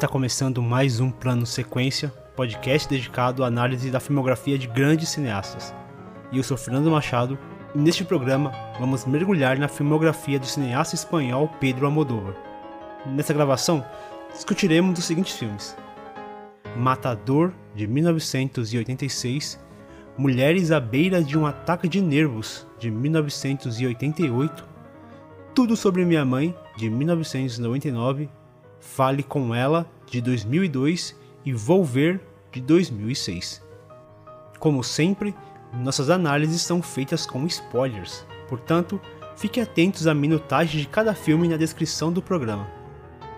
Está começando mais um Plano Sequência, podcast dedicado à análise da filmografia de grandes cineastas. E eu sou Fernando Machado, e neste programa vamos mergulhar na filmografia do cineasta espanhol Pedro Almodóvar. Nessa gravação, discutiremos os seguintes filmes: Matador, de 1986, Mulheres à beira de um ataque de nervos, de 1988, Tudo sobre Minha Mãe, de 1999, Fale com Ela, de 2002 e Vou Ver, de 2006. Como sempre, nossas análises são feitas com spoilers, portanto, fique atentos à minutagem de cada filme na descrição do programa.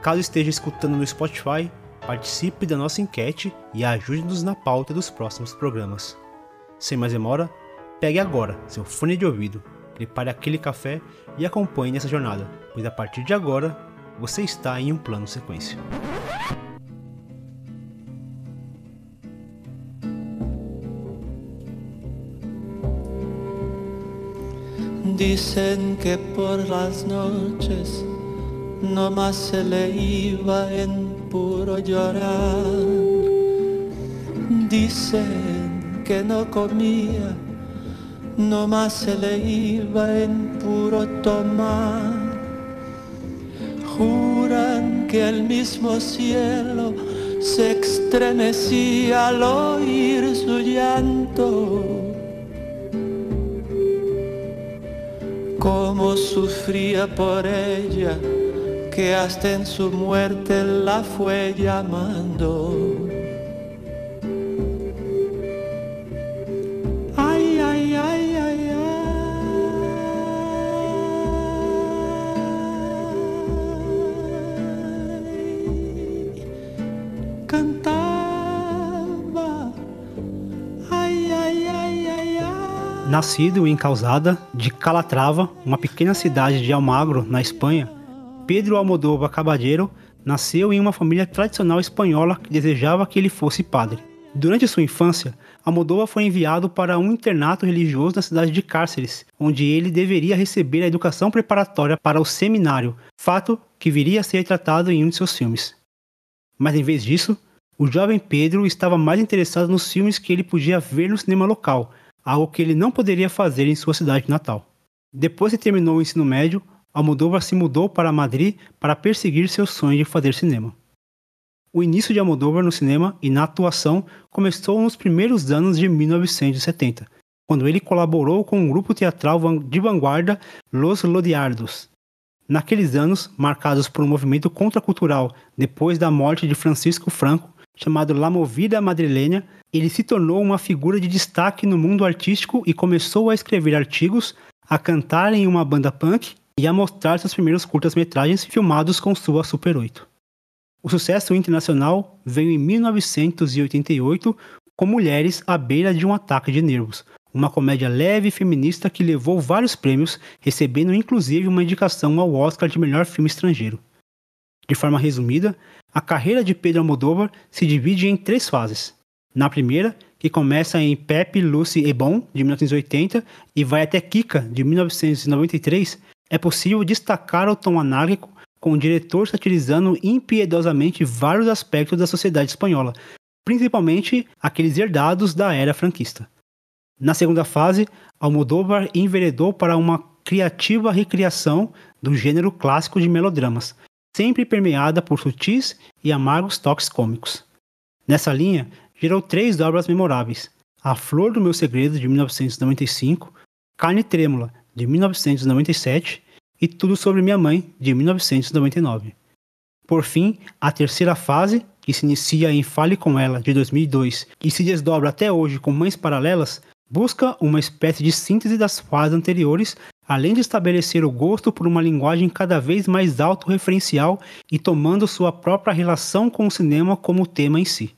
Caso esteja escutando no Spotify, participe da nossa enquete e ajude-nos na pauta dos próximos programas. Sem mais demora, pegue agora seu fone de ouvido, prepare aquele café e acompanhe nessa jornada, pois a partir de agora você está em um plano sequência. Dicen que por las noches no más se le iba en puro llorar. Dicen que no comía, no más se le iba en puro tomar. Que el mismo cielo se estremecía al oír su llanto. Cómo sufría por ella que hasta en su muerte la fue llamando. Nascido em Causada, de Calatrava, uma pequena cidade de Almagro, na Espanha, Pedro Almodóvar Caballero nasceu em uma família tradicional espanhola que desejava que ele fosse padre. Durante sua infância, Almodóvar foi enviado para um internato religioso na cidade de Cárceres, onde ele deveria receber a educação preparatória para o seminário, fato que viria a ser tratado em um de seus filmes. Mas em vez disso, o jovem Pedro estava mais interessado nos filmes que ele podia ver no cinema local, algo que ele não poderia fazer em sua cidade natal. Depois que terminou o ensino médio, Almodóvar se mudou para Madrid para perseguir seu sonho de fazer cinema. O início de Almodóvar no cinema e na atuação começou nos primeiros anos de 1970, quando ele colaborou com o grupo teatral de vanguarda Los Lodiardos. Naqueles anos, marcados por um movimento contracultural depois da morte de Francisco Franco, chamado La Movida Madrileña, ele se tornou uma figura de destaque no mundo artístico e começou a escrever artigos, a cantar em uma banda punk e a mostrar seus primeiros curtas-metragens filmados com sua Super 8. O sucesso internacional veio em 1988 com Mulheres à beira de um ataque de nervos, uma comédia leve e feminista que levou vários prêmios, recebendo inclusive uma indicação ao Oscar de melhor filme estrangeiro. De forma resumida, a carreira de Pedro Almodóvar se divide em três fases. Na primeira, que começa em Pepe, Lucy e Bon, de 1980, e vai até Kika, de 1993, é possível destacar o tom anárquico com o diretor satirizando impiedosamente vários aspectos da sociedade espanhola, principalmente aqueles herdados da era franquista. Na segunda fase, Almodóvar enveredou para uma criativa recriação do gênero clássico de melodramas, sempre permeada por sutis e amargos toques cômicos. Nessa linha, gerou três obras memoráveis: A Flor do Meu Segredo, de 1995, Carne Trêmula, de 1997 e Tudo sobre Minha Mãe, de 1999. Por fim, a terceira fase, que se inicia em Fale com Ela, de 2002, e se desdobra até hoje com Mães Paralelas, busca uma espécie de síntese das fases anteriores, além de estabelecer o gosto por uma linguagem cada vez mais autorreferencial e tomando sua própria relação com o cinema como tema em si.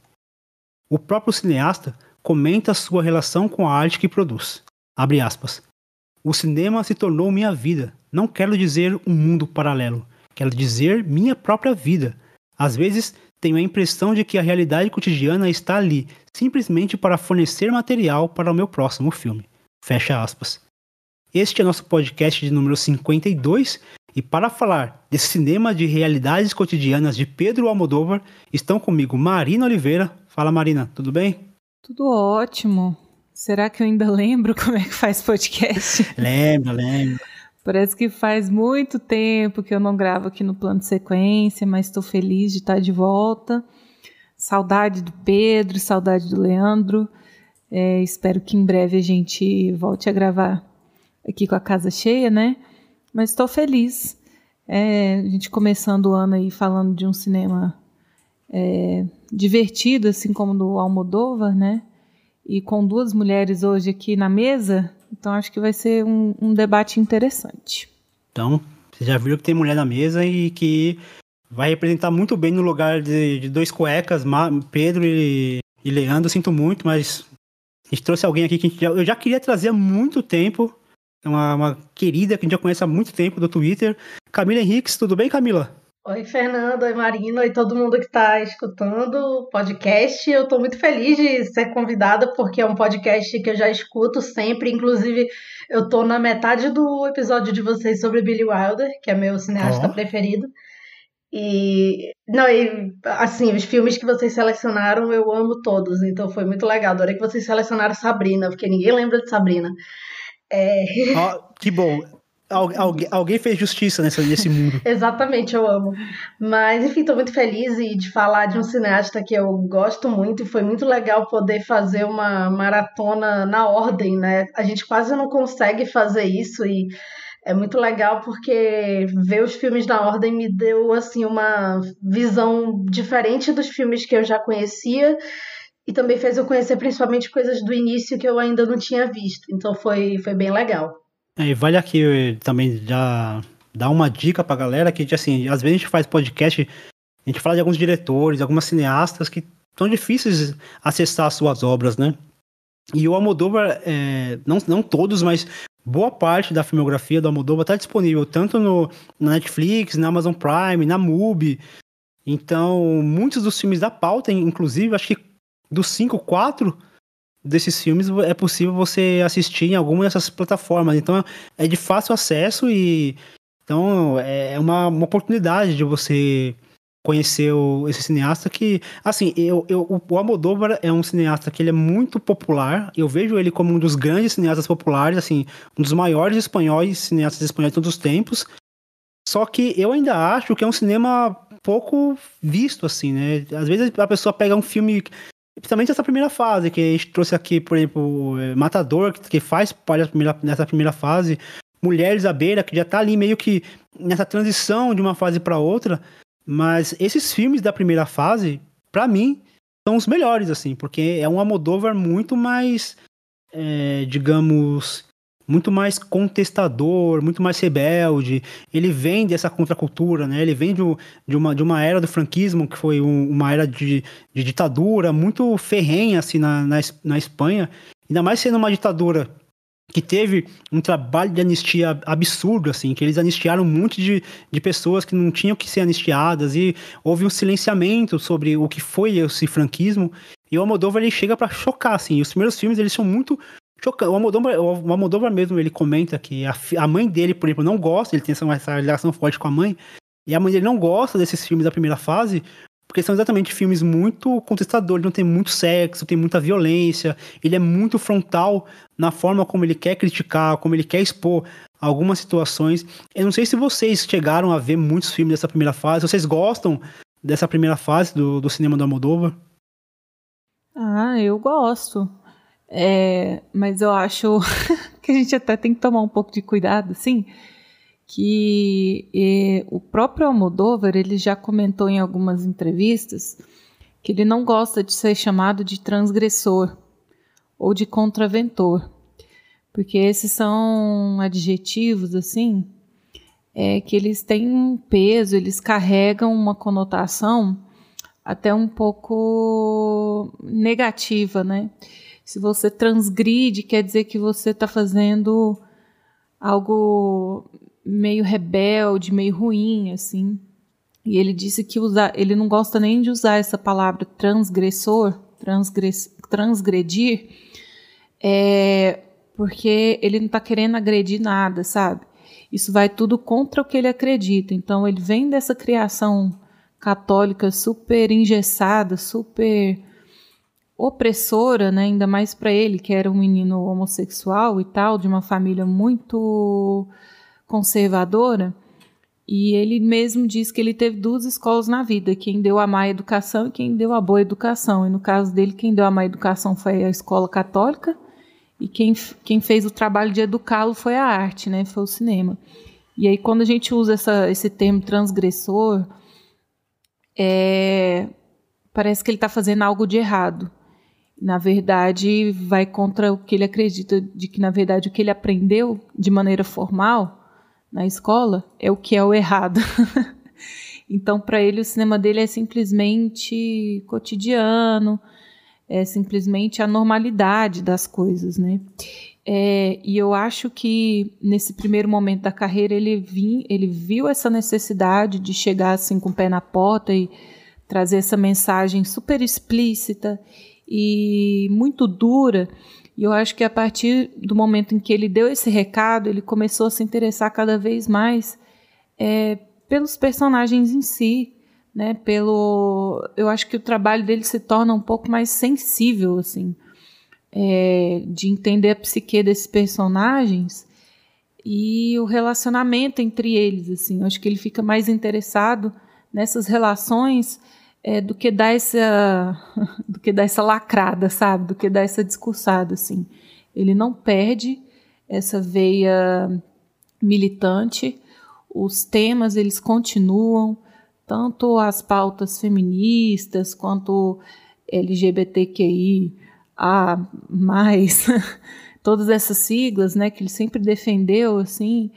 O próprio cineasta comenta sua relação com a arte que produz. Abre aspas. O cinema se tornou minha vida. Não quero dizer um mundo paralelo. Quero dizer minha própria vida. Às vezes, tenho a impressão de que a realidade cotidiana está ali, simplesmente para fornecer material para o meu próximo filme. Fecha aspas. Este é nosso podcast de número 52 E para falar desse cinema de realidades cotidianas de Pedro Almodóvar, estão comigo Marina Oliveira. Fala Marina, tudo bem? Tudo ótimo. Será que eu ainda lembro como é que faz podcast? lembra, lembra. Parece que faz muito tempo que eu não gravo aqui no plano de sequência, mas estou feliz de estar de volta. Saudade do Pedro, saudade do Leandro. É, espero que em breve a gente volte a gravar aqui com a casa cheia, né? Mas estou feliz. É, a gente começando o ano aí falando de um cinema é, divertido, assim como do Almodóvar, né? E com duas mulheres hoje aqui na mesa, então acho que vai ser um, um debate interessante. Então, você já viu que tem mulher na mesa e que vai representar muito bem no lugar de, de dois cuecas, Pedro e, e Leandro, sinto muito, mas a gente trouxe alguém aqui que já, eu já queria trazer há muito tempo, uma, uma, querida que a gente já conhece há muito tempo do Twitter. Camila Henriques, tudo bem, Camila? Oi, Fernando, oi, Marina, oi, todo mundo que está escutando o podcast. Eu estou muito feliz de ser convidada, porque é um podcast que eu já escuto sempre. Inclusive, eu estou na metade do episódio de vocês sobre Billy Wilder, que é meu cineasta oh. preferido. E, não, e, assim, os filmes que vocês selecionaram, eu amo todos, então foi muito legal. Adorei que vocês selecionaram Sabrina, porque ninguém lembra de Sabrina. É... Oh, que bom. Algu alguém fez justiça nessa, nesse mundo. Exatamente, eu amo. Mas, enfim, estou muito feliz de falar de um cineasta que eu gosto muito e foi muito legal poder fazer uma maratona na ordem, né? A gente quase não consegue fazer isso e é muito legal porque ver os filmes na ordem me deu assim uma visão diferente dos filmes que eu já conhecia e também fez eu conhecer principalmente coisas do início que eu ainda não tinha visto. Então foi, foi bem legal. É, e vale aqui também já dar uma dica pra galera que, assim, às vezes a gente faz podcast, a gente fala de alguns diretores, algumas cineastas que são difíceis acessar as suas obras, né? E o Almodóvar, é, não, não todos, mas boa parte da filmografia do Almodóvar está disponível tanto no, na Netflix, na Amazon Prime, na MUBI. Então, muitos dos filmes da pauta, inclusive, acho que dos cinco, quatro desses filmes é possível você assistir em alguma dessas plataformas. Então, é de fácil acesso e então é uma, uma oportunidade de você conhecer o, esse cineasta que, assim, eu, eu, o Almodóvar é um cineasta que ele é muito popular, eu vejo ele como um dos grandes cineastas populares, assim, um dos maiores espanhóis, cineastas espanhóis de todos os tempos, só que eu ainda acho que é um cinema pouco visto, assim, né? Às vezes a pessoa pega um filme, principalmente essa primeira fase, que a gente trouxe aqui, por exemplo, é, Matador, que faz parte dessa primeira, dessa primeira fase, Mulheres à Beira, que já tá ali meio que nessa transição de uma fase para outra, mas esses filmes da primeira fase, para mim, são os melhores, assim, porque é um Almodóvar muito mais, é, digamos, muito mais contestador, muito mais rebelde. Ele vem dessa contracultura, né? Ele vem de, de, uma, de uma era do franquismo, que foi um, uma era de, de ditadura muito ferrenha, assim, na, na, na Espanha. Ainda mais sendo uma ditadura que teve um trabalho de anistia absurdo, assim, que eles anistiaram um monte de, de pessoas que não tinham que ser anistiadas e houve um silenciamento sobre o que foi esse franquismo. E o Almodóvar ele chega para chocar, assim. Os primeiros filmes eles são muito chocantes. O Almodóvar, o Almodóvar mesmo ele comenta que a, a mãe dele, por exemplo, não gosta. Ele tem essa, essa relação forte com a mãe. E a mãe dele não gosta desses filmes da primeira fase porque são exatamente filmes muito contestadores, não tem muito sexo, tem muita violência, ele é muito frontal na forma como ele quer criticar, como ele quer expor algumas situações. Eu não sei se vocês chegaram a ver muitos filmes dessa primeira fase, vocês gostam dessa primeira fase do, do cinema do Almodóvar? Ah, eu gosto. É, mas eu acho que a gente até tem que tomar um pouco de cuidado, assim, que eh, o próprio Almodóvar ele já comentou em algumas entrevistas que ele não gosta de ser chamado de transgressor ou de contraventor, porque esses são adjetivos assim é, que eles têm um peso, eles carregam uma conotação até um pouco negativa, né? Se você transgride, quer dizer que você está fazendo algo meio rebelde, meio ruim, assim. E ele disse que usar, ele não gosta nem de usar essa palavra transgressor, transgress, transgredir, é, porque ele não está querendo agredir nada, sabe? isso vai tudo contra o que ele acredita. Então ele vem dessa criação católica super engessada, super opressora, né? ainda mais para ele, que era um menino homossexual e tal, de uma família muito conservadora. E ele mesmo diz que ele teve duas escolas na vida, quem deu a má educação e quem deu a boa educação. E no caso dele, quem deu a má educação foi a escola católica e quem, quem fez o trabalho de educá-lo foi a arte, né? Foi o cinema. E aí quando a gente usa essa, esse termo transgressor, é, parece que ele está fazendo algo de errado. Na verdade, vai contra o que ele acredita de que na verdade o que ele aprendeu de maneira formal na escola é o que é o errado. então, para ele, o cinema dele é simplesmente cotidiano, é simplesmente a normalidade das coisas, né? É, e eu acho que nesse primeiro momento da carreira ele, vim, ele viu essa necessidade de chegar assim com o pé na porta e trazer essa mensagem super explícita e muito dura e eu acho que a partir do momento em que ele deu esse recado, ele começou a se interessar cada vez mais é, pelos personagens em si, né? Pelo, eu acho que o trabalho dele se torna um pouco mais sensível, assim, é, de entender a psique desses personagens e o relacionamento entre eles, assim. Eu acho que ele fica mais interessado nessas relações é, do que dar essa do que dar essa lacrada, sabe? Do que dar essa discursada, assim. Ele não perde essa veia militante. Os temas eles continuam, tanto as pautas feministas quanto LGBTQI a mais todas essas siglas, né, que ele sempre defendeu, assim,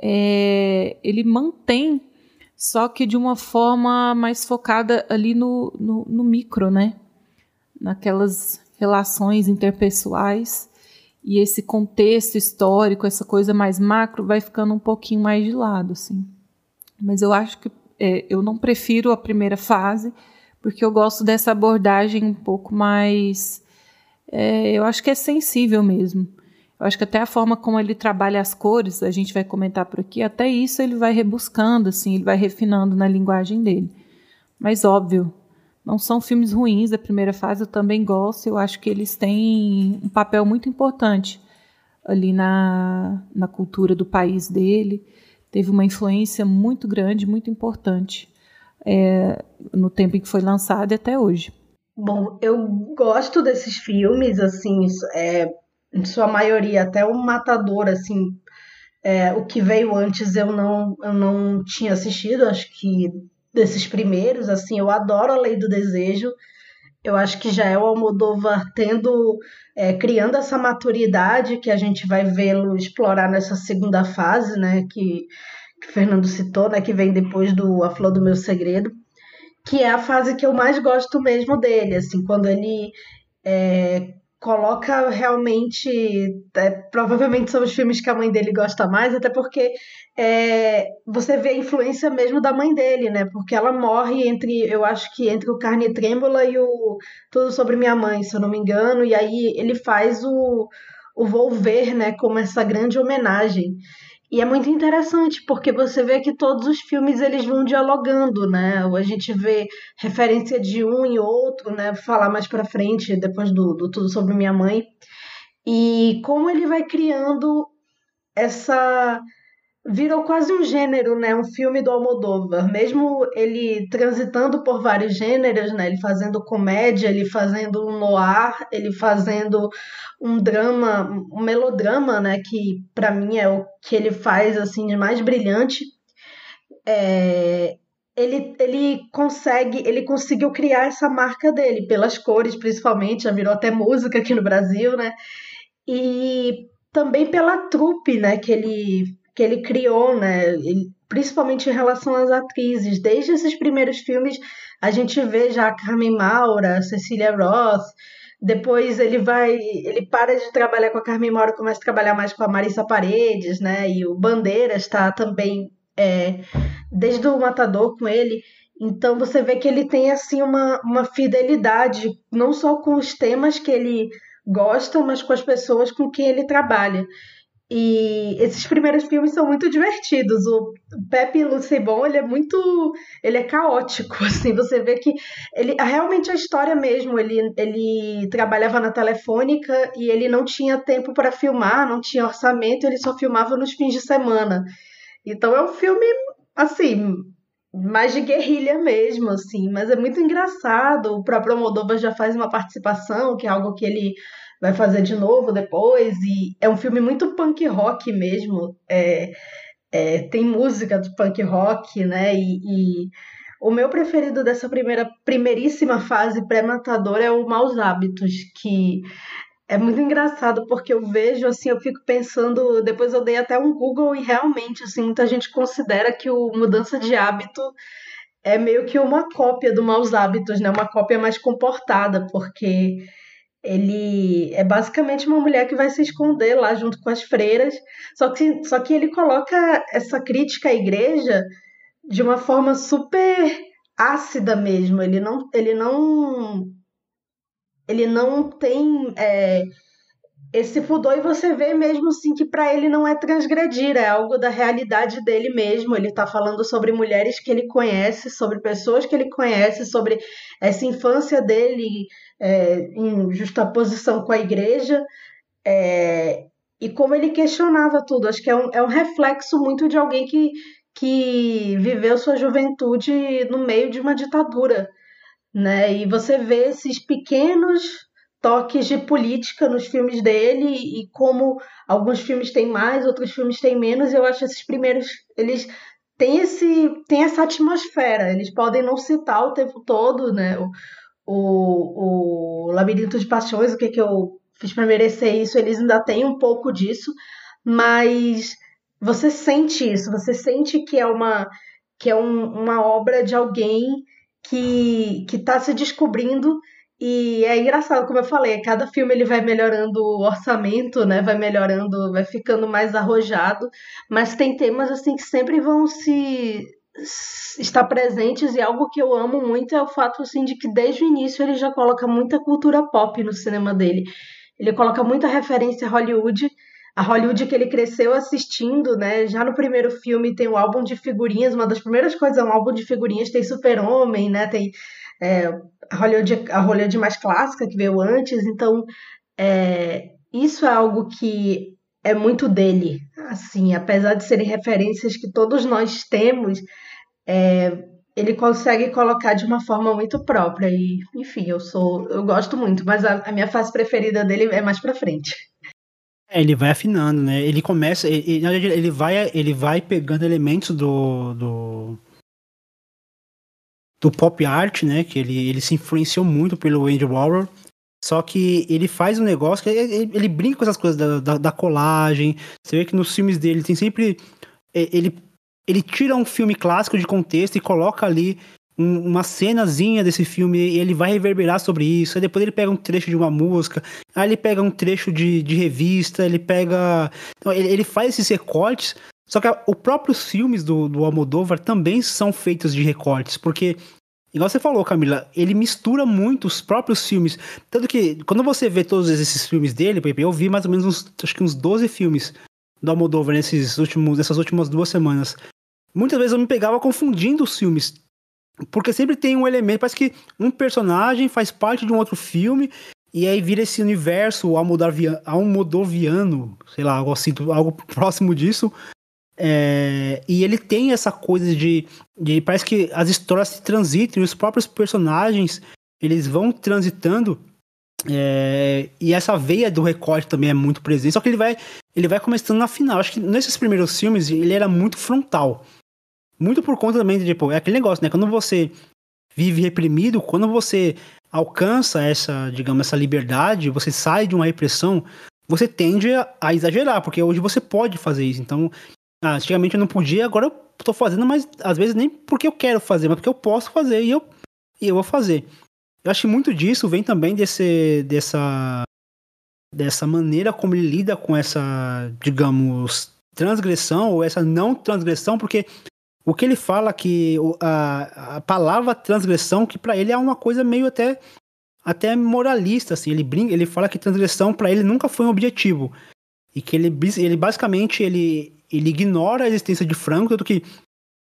é, ele mantém só que de uma forma mais focada ali no, no, no micro, né? Naquelas relações interpessoais. E esse contexto histórico, essa coisa mais macro, vai ficando um pouquinho mais de lado, assim. Mas eu acho que é, eu não prefiro a primeira fase, porque eu gosto dessa abordagem um pouco mais. É, eu acho que é sensível mesmo. Eu acho que até a forma como ele trabalha as cores, a gente vai comentar por aqui, até isso ele vai rebuscando, assim, ele vai refinando na linguagem dele. Mas óbvio, não são filmes ruins da primeira fase, eu também gosto, eu acho que eles têm um papel muito importante ali na, na cultura do país dele. Teve uma influência muito grande, muito importante é, no tempo em que foi lançado e até hoje. Bom, eu gosto desses filmes, assim, é, em sua maioria, até o Matador, assim, é, o que veio antes eu não, eu não tinha assistido, acho que desses primeiros, assim, eu adoro a Lei do Desejo, eu acho que já é o Almodóvar tendo, é, criando essa maturidade que a gente vai vê-lo explorar nessa segunda fase, né, que, que o Fernando citou, né, que vem depois do A Flor do Meu Segredo, que é a fase que eu mais gosto mesmo dele, assim, quando ele é, coloca realmente. É, provavelmente são os filmes que a mãe dele gosta mais, até porque é, você vê a influência mesmo da mãe dele, né? Porque ela morre entre, eu acho que entre o Carne Trêmula e o Tudo Sobre Minha Mãe, se eu não me engano, e aí ele faz o, o Volver, né, como essa grande homenagem. E é muito interessante, porque você vê que todos os filmes eles vão dialogando, né? A gente vê referência de um e outro, né? Vou falar mais para frente, depois do, do Tudo Sobre Minha Mãe. E como ele vai criando essa virou quase um gênero, né? Um filme do Almodóvar. Mesmo ele transitando por vários gêneros, né? Ele fazendo comédia, ele fazendo um noir, ele fazendo um drama, um melodrama, né? Que para mim é o que ele faz assim de mais brilhante. É, ele, ele consegue, ele conseguiu criar essa marca dele pelas cores, principalmente, já virou até música aqui no Brasil, né? E também pela trupe, né? Que ele que ele criou, né? Ele, principalmente em relação às atrizes. Desde esses primeiros filmes, a gente vê já a Carmen Maura, a Cecília Roth. Depois ele vai, ele para de trabalhar com a Carmen Maura, começa a trabalhar mais com a Marissa Paredes, né? E o Bandeiras está também é, desde o Matador com ele. Então você vê que ele tem assim uma, uma fidelidade não só com os temas que ele gosta, mas com as pessoas com quem ele trabalha. E esses primeiros filmes são muito divertidos. O Pepe Lucebon, ele é muito, ele é caótico, assim, você vê que ele realmente a história mesmo, ele ele trabalhava na telefônica e ele não tinha tempo para filmar, não tinha orçamento, ele só filmava nos fins de semana. Então é um filme assim, mais de guerrilha mesmo, assim, mas é muito engraçado. O próprio Moldova já faz uma participação, que é algo que ele vai fazer de novo depois. E é um filme muito punk rock mesmo. É, é, tem música do punk rock, né? E, e, o meu preferido dessa primeira primeiríssima fase pré-matador é o Maus Hábitos, que é muito engraçado porque eu vejo assim, eu fico pensando, depois eu dei até um Google e realmente assim, muita gente considera que o mudança de hábito é meio que uma cópia do maus hábitos, né? Uma cópia mais comportada, porque ele é basicamente uma mulher que vai se esconder lá junto com as freiras, só que, só que ele coloca essa crítica à igreja de uma forma super ácida mesmo. Ele não, ele não, ele não tem é, esse pudor e você vê mesmo assim que para ele não é transgredir, é algo da realidade dele mesmo. Ele está falando sobre mulheres que ele conhece, sobre pessoas que ele conhece, sobre essa infância dele é, em justaposição com a igreja, é, e como ele questionava tudo. Acho que é um, é um reflexo muito de alguém que, que viveu sua juventude no meio de uma ditadura. Né? E você vê esses pequenos toques de política nos filmes dele e como alguns filmes têm mais, outros filmes têm menos. Eu acho esses primeiros eles têm esse essa atmosfera. Eles podem não citar o tempo todo, né? O, o, o Labirinto de Paixões, o que, que eu fiz para merecer isso, eles ainda têm um pouco disso, mas você sente isso, você sente que é uma, que é um, uma obra de alguém que está se descobrindo e é engraçado, como eu falei, cada filme ele vai melhorando o orçamento, né? Vai melhorando, vai ficando mais arrojado, mas tem temas assim que sempre vão se estar presentes e algo que eu amo muito é o fato assim de que desde o início ele já coloca muita cultura pop no cinema dele. Ele coloca muita referência a Hollywood, a Hollywood que ele cresceu assistindo, né? Já no primeiro filme tem um álbum de figurinhas, uma das primeiras coisas é um álbum de figurinhas, tem Super-Homem, né? Tem é, a, Hollywood, a Hollywood mais clássica que veio antes, então é, isso é algo que é muito dele, assim, apesar de serem referências que todos nós temos, é, ele consegue colocar de uma forma muito própria e, enfim, eu sou, eu gosto muito, mas a, a minha fase preferida dele é mais para frente. É, ele vai afinando, né? Ele começa, ele, ele vai, ele vai pegando elementos do, do do pop art, né? Que ele, ele se influenciou muito pelo Andy Warhol. Só que ele faz um negócio que ele, ele brinca com essas coisas da, da, da, colagem. Você vê que nos filmes dele tem sempre. Ele ele tira um filme clássico de contexto e coloca ali um, uma cenazinha desse filme e ele vai reverberar sobre isso. Aí depois ele pega um trecho de uma música, aí ele pega um trecho de, de revista, ele pega. Então, ele, ele faz esses recortes. Só que os próprios filmes do, do Almodóvar também são feitos de recortes, porque Igual você falou, Camila, ele mistura muito os próprios filmes. Tanto que, quando você vê todos esses filmes dele, eu vi mais ou menos uns, acho que uns 12 filmes do Almodóvar nesses últimos, nessas últimas duas semanas muitas vezes eu me pegava confundindo os filmes. Porque sempre tem um elemento, parece que um personagem faz parte de um outro filme, e aí vira esse universo almodoviano, sei lá, algo assim, algo próximo disso. É, e ele tem essa coisa de, de. Parece que as histórias se transitam, e os próprios personagens eles vão transitando. É, e essa veia do recorte também é muito presente. Só que ele vai, ele vai começando na final. Acho que nesses primeiros filmes ele era muito frontal. Muito por conta também tipo, é aquele negócio, né? Quando você vive reprimido, quando você alcança essa, digamos, essa liberdade, você sai de uma repressão, você tende a, a exagerar, porque hoje você pode fazer isso. Então, ah, antigamente eu não podia, agora eu tô fazendo, mas às vezes nem porque eu quero fazer, mas porque eu posso fazer e eu, e eu vou fazer. Eu acho que muito disso vem também desse, dessa, dessa maneira como ele lida com essa, digamos, transgressão ou essa não transgressão, porque o que ele fala que a, a palavra transgressão, que para ele é uma coisa meio até até moralista, assim, ele brinca, ele fala que transgressão para ele nunca foi um objetivo. e que ele, ele basicamente ele, ele ignora a existência de Franco, tanto que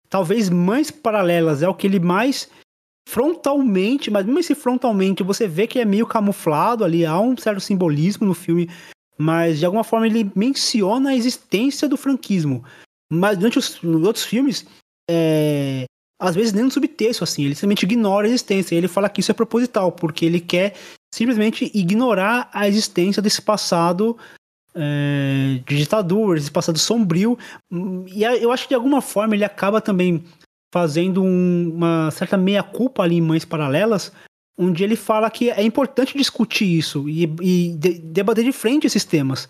talvez Mães Paralelas é o que ele mais frontalmente, mas mesmo esse frontalmente, você vê que é meio camuflado ali, há um certo simbolismo no filme, mas de alguma forma ele menciona a existência do franquismo. Mas durante os outros filmes, é, às vezes nem no subtexto, assim, ele simplesmente ignora a existência. Ele fala que isso é proposital, porque ele quer simplesmente ignorar a existência desse passado é, de ditadura, esse passado sombrio. E eu acho que de alguma forma ele acaba também fazendo um, uma certa meia-culpa ali em Mães Paralelas, onde ele fala que é importante discutir isso e, e de, debater de frente esses temas.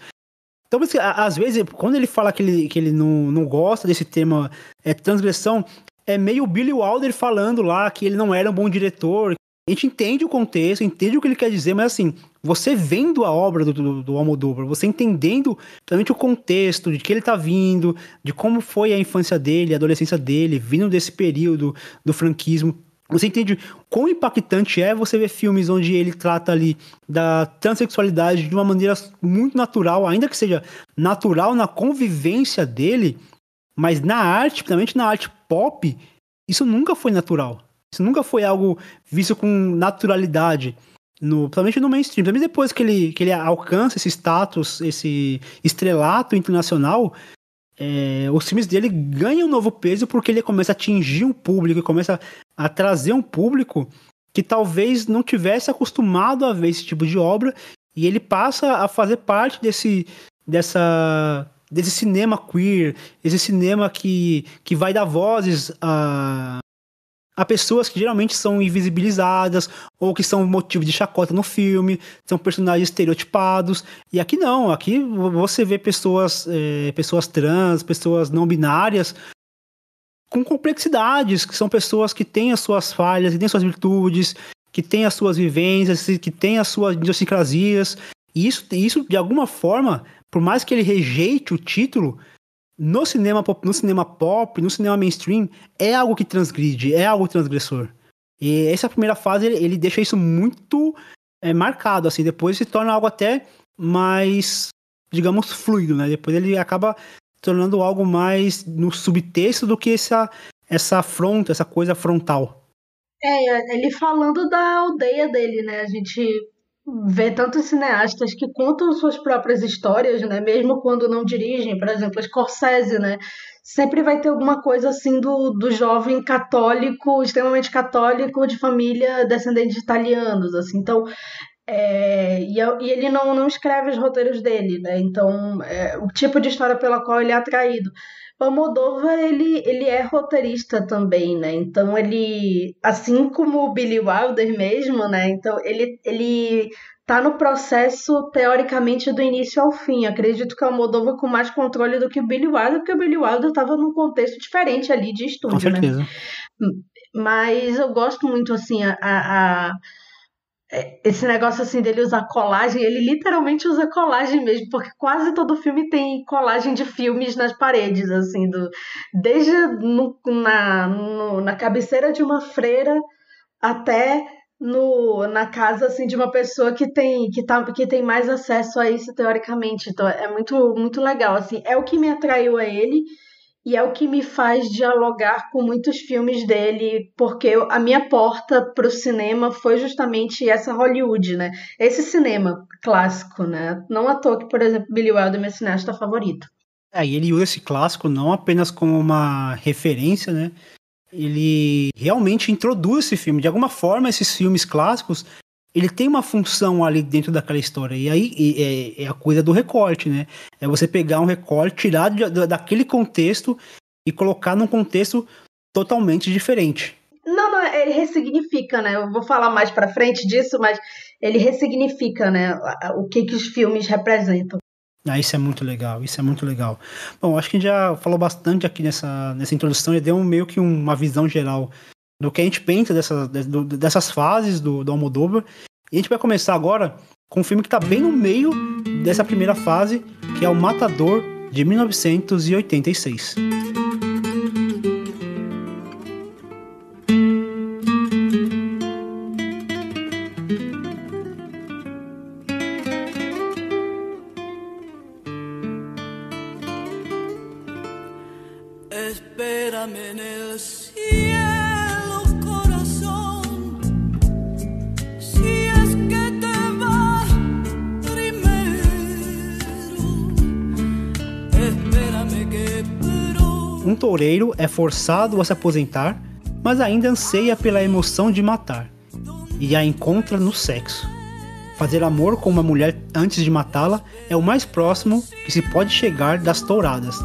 Então, às vezes, quando ele fala que ele, que ele não, não gosta desse tema é, transgressão, é meio Billy Wilder falando lá que ele não era um bom diretor. A gente entende o contexto, entende o que ele quer dizer, mas assim, você vendo a obra do, do, do Almodóvar, você entendendo realmente o contexto de que ele tá vindo, de como foi a infância dele, a adolescência dele, vindo desse período do franquismo, você entende quão impactante é você ver filmes onde ele trata ali da transexualidade de uma maneira muito natural, ainda que seja natural na convivência dele, mas na arte, principalmente na arte pop, isso nunca foi natural. Isso nunca foi algo visto com naturalidade. No, principalmente no mainstream. Também depois que ele, que ele alcança esse status, esse estrelato internacional, é, os filmes dele ganham um novo peso porque ele começa a atingir um público, começa a trazer um público que talvez não tivesse acostumado a ver esse tipo de obra e ele passa a fazer parte desse, dessa, desse cinema queer, esse cinema que, que vai dar vozes a, a pessoas que geralmente são invisibilizadas ou que são motivo de chacota no filme, são personagens estereotipados. E aqui não, aqui você vê pessoas, é, pessoas trans, pessoas não binárias com complexidades, que são pessoas que têm as suas falhas, que têm suas virtudes, que têm as suas vivências, que têm as suas idiosincrasias. E isso, isso, de alguma forma, por mais que ele rejeite o título, no cinema pop, no cinema pop, no cinema mainstream, é algo que transgride, é algo transgressor. E essa primeira fase, ele, ele deixa isso muito é, marcado, assim, depois se torna algo até mais, digamos, fluido, né? Depois ele acaba tornando algo mais no subtexto do que essa, essa afronta, essa coisa frontal. É, ele falando da aldeia dele, né? A gente vê tantos cineastas que contam suas próprias histórias, né? Mesmo quando não dirigem, por exemplo, Scorsese, né? Sempre vai ter alguma coisa assim do, do jovem católico, extremamente católico, de família descendente de italianos, assim. Então, é, e, e, ele não, não escreve os roteiros dele, né? Então, é, o tipo de história pela qual ele é atraído. O Moldova, ele, ele é roteirista também, né? Então ele, assim como o Billy Wilder mesmo, né? Então ele, ele tá no processo, teoricamente, do início ao fim. Acredito que o Moldova com mais controle do que o Billy Wilder, porque o Billy Wilder estava num contexto diferente ali de estúdio, com né? certeza. né? Mas eu gosto muito, assim, a, a esse negócio assim dele usar colagem, ele literalmente usa colagem mesmo, porque quase todo filme tem colagem de filmes nas paredes, assim, do, desde no, na, no, na cabeceira de uma freira até no, na casa assim de uma pessoa que tem que, tá, que tem mais acesso a isso teoricamente. Então é muito muito legal assim. É o que me atraiu a ele e é o que me faz dialogar com muitos filmes dele, porque a minha porta para o cinema foi justamente essa Hollywood, né? Esse cinema clássico, né? Não à toa que, por exemplo, Billy Wilder é meu cineasta favorito. É, e ele usa esse clássico não apenas como uma referência, né? Ele realmente introduz esse filme. De alguma forma, esses filmes clássicos ele tem uma função ali dentro daquela história. E aí é, é a coisa do recorte, né? É você pegar um recorte, tirar de, daquele contexto e colocar num contexto totalmente diferente. Não, não, ele ressignifica, né? Eu vou falar mais pra frente disso, mas ele ressignifica, né? O que, que os filmes representam. Ah, isso é muito legal, isso é muito legal. Bom, acho que a gente já falou bastante aqui nessa, nessa introdução, e deu meio que uma visão geral do que a gente pensa dessa, dessas fases do, do Almodóvar. E a gente vai começar agora com um filme que está bem no meio dessa primeira fase, que é O Matador, de 1986. Toureiro é forçado a se aposentar, mas ainda anseia pela emoção de matar, e a encontra no sexo. Fazer amor com uma mulher antes de matá-la é o mais próximo que se pode chegar das touradas.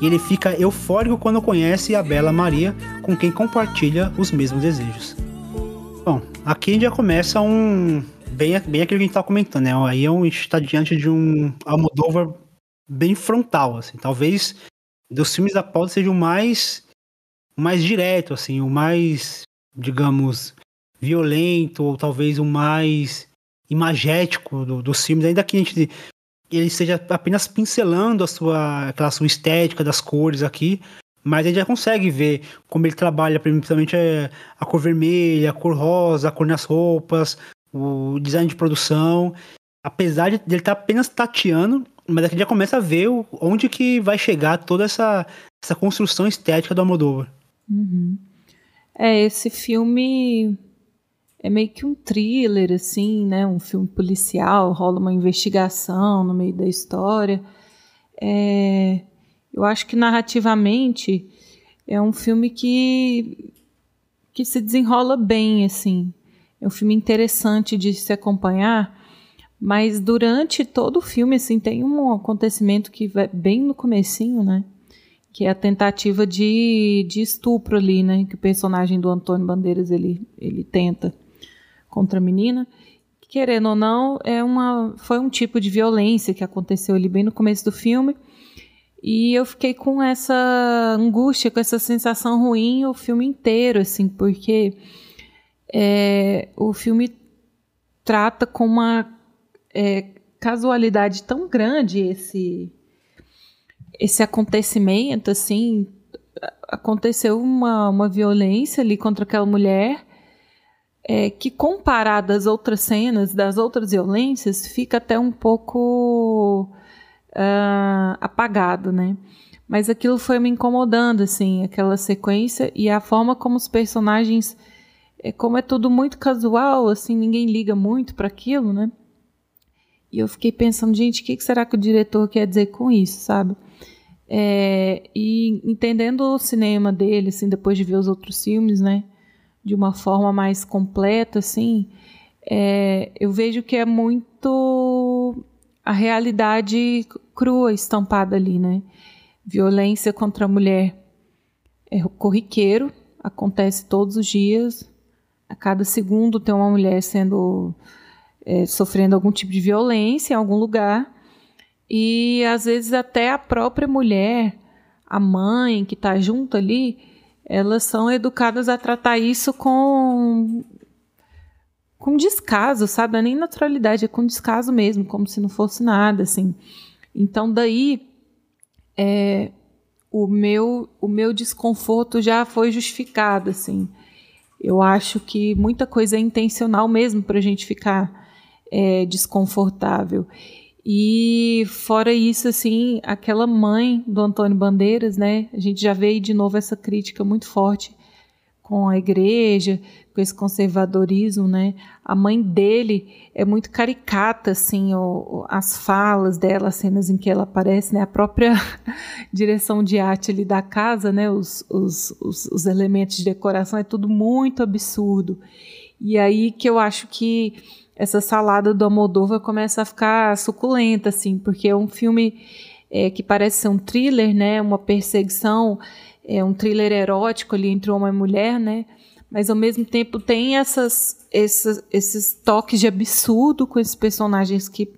E ele fica eufórico quando conhece a bela Maria, com quem compartilha os mesmos desejos. Bom, aqui já começa um. Bem, bem aquilo que a gente está comentando, né? Aí a gente está diante de um Almodóvar bem frontal, assim. Talvez dos filmes da pauta seja o mais mais direto, assim, o mais, digamos, violento, ou talvez o mais imagético do, dos filmes, ainda que a gente ele esteja apenas pincelando a sua, aquela sua estética das cores aqui, mas a gente já consegue ver como ele trabalha, principalmente é, a cor vermelha, a cor rosa, a cor nas roupas, o design de produção. Apesar de ele estar tá apenas tateando, mas aqui já começa a ver onde que vai chegar toda essa, essa construção estética do Almodóvar. Uhum. É, esse filme é meio que um thriller, assim, né? Um filme policial, rola uma investigação no meio da história. É, eu acho que narrativamente é um filme que, que se desenrola bem, assim. É um filme interessante de se acompanhar, mas durante todo o filme, assim, tem um acontecimento que vai bem no comecinho, né? Que é a tentativa de, de estupro ali, né? Que o personagem do Antônio Bandeiras, ele, ele tenta contra a menina. Querendo ou não, é uma, foi um tipo de violência que aconteceu ali bem no começo do filme. E eu fiquei com essa angústia, com essa sensação ruim o filme inteiro, assim, porque é, o filme trata com uma é, casualidade tão grande esse esse acontecimento assim aconteceu uma, uma violência ali contra aquela mulher é, que comparada às outras cenas das outras violências fica até um pouco uh, apagado né? Mas aquilo foi me incomodando assim aquela sequência e a forma como os personagens é como é tudo muito casual assim ninguém liga muito para aquilo né e eu fiquei pensando, gente, o que será que o diretor quer dizer com isso, sabe? É, e entendendo o cinema dele, assim, depois de ver os outros filmes, né, de uma forma mais completa, assim, é, eu vejo que é muito a realidade crua estampada ali, né? Violência contra a mulher é corriqueiro, acontece todos os dias, a cada segundo tem uma mulher sendo é, sofrendo algum tipo de violência em algum lugar. E às vezes até a própria mulher, a mãe que está junto ali, elas são educadas a tratar isso com com descaso, sabe? Não é nem naturalidade, é com descaso mesmo, como se não fosse nada, assim. Então daí é, o meu o meu desconforto já foi justificado, assim. Eu acho que muita coisa é intencional mesmo para a gente ficar é, desconfortável. E fora isso, assim, aquela mãe do Antônio Bandeiras, né? A gente já veio de novo essa crítica muito forte com a igreja, com esse conservadorismo, né? A mãe dele é muito caricata, assim, o, as falas dela, as cenas em que ela aparece, né? A própria direção de arte ali da casa, né? Os, os, os, os elementos de decoração é tudo muito absurdo. E aí que eu acho que essa salada do Almodóvar começa a ficar suculenta, assim, porque é um filme é, que parece ser um thriller, né? Uma perseguição, é um thriller erótico ali entre homem e mulher, né? Mas ao mesmo tempo tem essas, essas, esses toques de absurdo com esses personagens que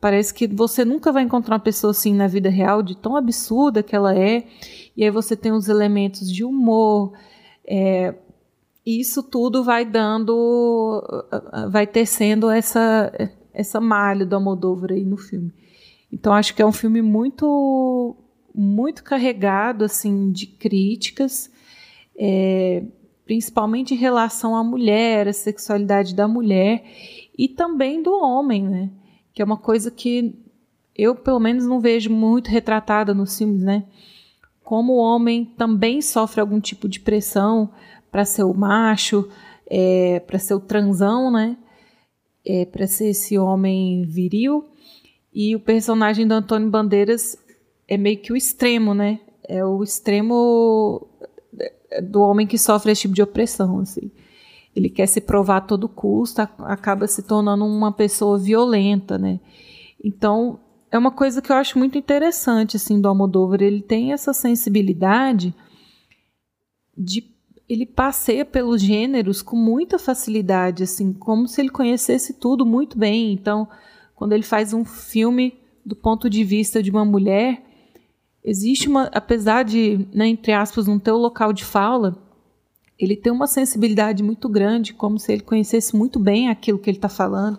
parece que você nunca vai encontrar uma pessoa assim na vida real, de tão absurda que ela é. E aí você tem os elementos de humor, é, isso tudo vai dando, vai tecendo essa, essa malha do Almodóvar aí no filme. Então acho que é um filme muito, muito carregado assim de críticas, é, principalmente em relação à mulher, a sexualidade da mulher e também do homem, né? Que é uma coisa que eu pelo menos não vejo muito retratada nos filmes, né? como o homem também sofre algum tipo de pressão para ser o macho, é, para ser o transão, né? É, para ser esse homem viril. E o personagem do Antônio Bandeiras é meio que o extremo, né? É o extremo do homem que sofre esse tipo de opressão, assim. Ele quer se provar a todo custo, acaba se tornando uma pessoa violenta, né? Então, é uma coisa que eu acho muito interessante, assim, do Almodóvar. Ele tem essa sensibilidade de... Ele passeia pelos gêneros com muita facilidade, assim, como se ele conhecesse tudo muito bem. Então, quando ele faz um filme do ponto de vista de uma mulher, existe uma, apesar de, né, entre aspas, não ter o local de fala, ele tem uma sensibilidade muito grande, como se ele conhecesse muito bem aquilo que ele está falando.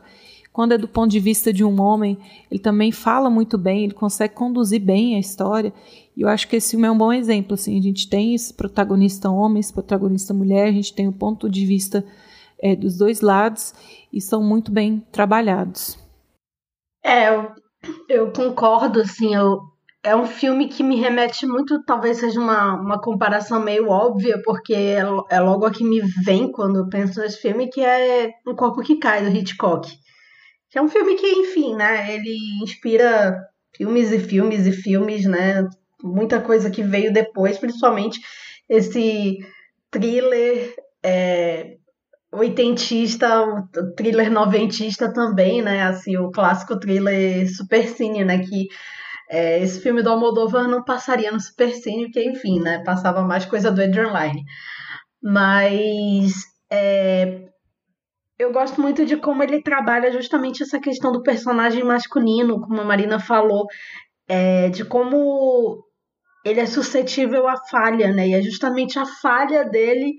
Quando é do ponto de vista de um homem, ele também fala muito bem, ele consegue conduzir bem a história. E eu acho que esse filme é um bom exemplo. Assim, a gente tem esse protagonista homem, esse protagonista mulher, a gente tem o ponto de vista é, dos dois lados e são muito bem trabalhados. É, eu, eu concordo, assim, eu, é um filme que me remete muito, talvez seja uma, uma comparação meio óbvia, porque é, é logo a que me vem quando eu penso nesse filme, que é Um Corpo que Cai, do Hitchcock. Que é um filme que, enfim, né, ele inspira filmes e filmes e filmes, né, muita coisa que veio depois, principalmente esse thriller é, oitentista, o thriller noventista também, né, assim, o clássico thriller supercine, né, que é, esse filme do Almodóvar não passaria no Supercine, que enfim, né, passava mais coisa do Adrian Lyne. Mas é, eu gosto muito de como ele trabalha justamente essa questão do personagem masculino, como a Marina falou, é, de como ele é suscetível à falha, né? E é justamente a falha dele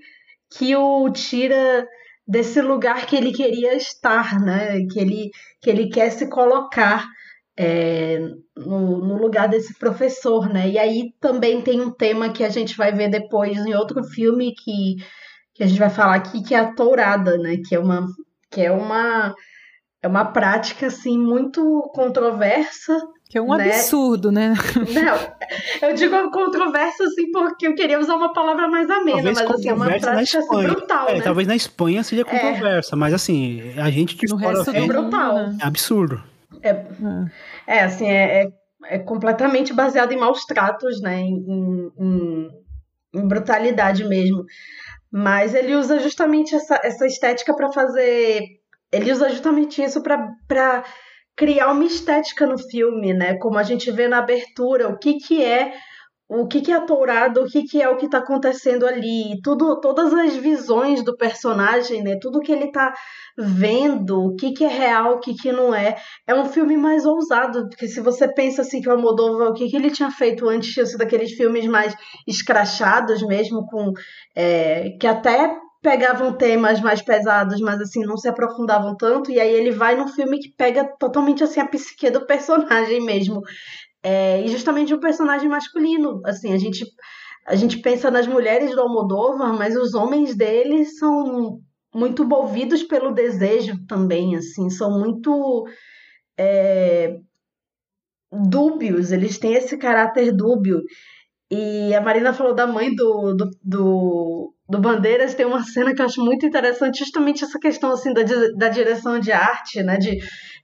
que o tira desse lugar que ele queria estar, né? Que ele, que ele quer se colocar é, no, no, lugar desse professor, né? E aí também tem um tema que a gente vai ver depois em outro filme que, que a gente vai falar aqui, que é a tourada, né? Que é uma que é uma é uma prática assim muito controversa. Que é um né? absurdo, né? Não, eu digo controversa assim porque eu queria usar uma palavra mais amena, talvez mas assim, é uma prática assim, brutal, é, né? Talvez na Espanha seja controversa, é. mas assim, a gente que no resto é brutal. É absurdo. É, é. é assim, é, é, é, completamente baseado em maus tratos, né? Em, em, em brutalidade mesmo. Mas ele usa justamente essa, essa estética para fazer. Ele usa justamente isso para criar uma estética no filme, né? Como a gente vê na abertura, o que, que é o que, que é a tourada, o que, que é o que está acontecendo ali, tudo, todas as visões do personagem, né? Tudo que ele está vendo, o que, que é real, o que, que não é. É um filme mais ousado, porque se você pensa assim que o Almodóvar, o que, que ele tinha feito antes sido daqueles filmes mais escrachados mesmo, com é, que até pegavam temas mais pesados, mas assim, não se aprofundavam tanto, e aí ele vai num filme que pega totalmente assim a psique do personagem mesmo. É, e justamente o personagem masculino. Assim, a gente, a gente pensa nas mulheres do Almodóvar, mas os homens dele são muito movidos pelo desejo também, assim, são muito é, dúbios, eles têm esse caráter dúbio. E a Marina falou da mãe do, do, do, do, Bandeiras, tem uma cena que eu acho muito interessante, justamente essa questão assim da, da direção de arte, né? De,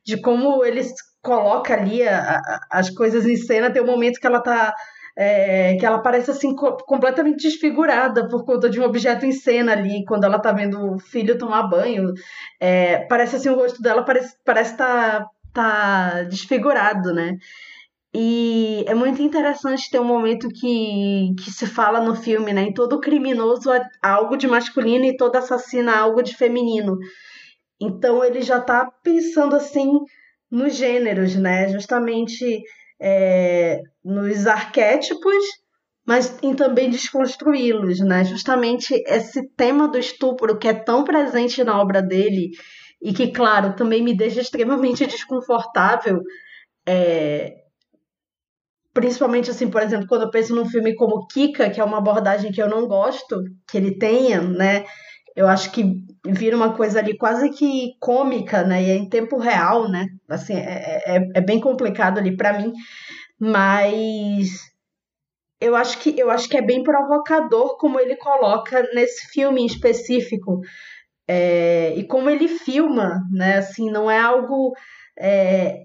de como eles coloca ali a, a, as coisas em cena, tem um momento que ela tá. É, que ela parece assim co completamente desfigurada por conta de um objeto em cena ali, quando ela tá vendo o filho tomar banho. É, parece assim, o rosto dela parece, parece tá, tá desfigurado, né? E é muito interessante ter um momento que, que se fala no filme, né? Em todo criminoso há algo de masculino e todo assassino há algo de feminino. Então ele já tá pensando assim nos gêneros, né? Justamente é, nos arquétipos, mas em também desconstruí-los, né? Justamente esse tema do estupro que é tão presente na obra dele e que, claro, também me deixa extremamente desconfortável. É, principalmente assim, por exemplo, quando eu penso num filme como Kika, que é uma abordagem que eu não gosto que ele tenha, né? eu acho que vira uma coisa ali quase que cômica, né? E é em tempo real, né? Assim, é, é, é bem complicado ali para mim, mas eu acho que eu acho que é bem provocador como ele coloca nesse filme em específico é, e como ele filma, né? Assim, não é algo é,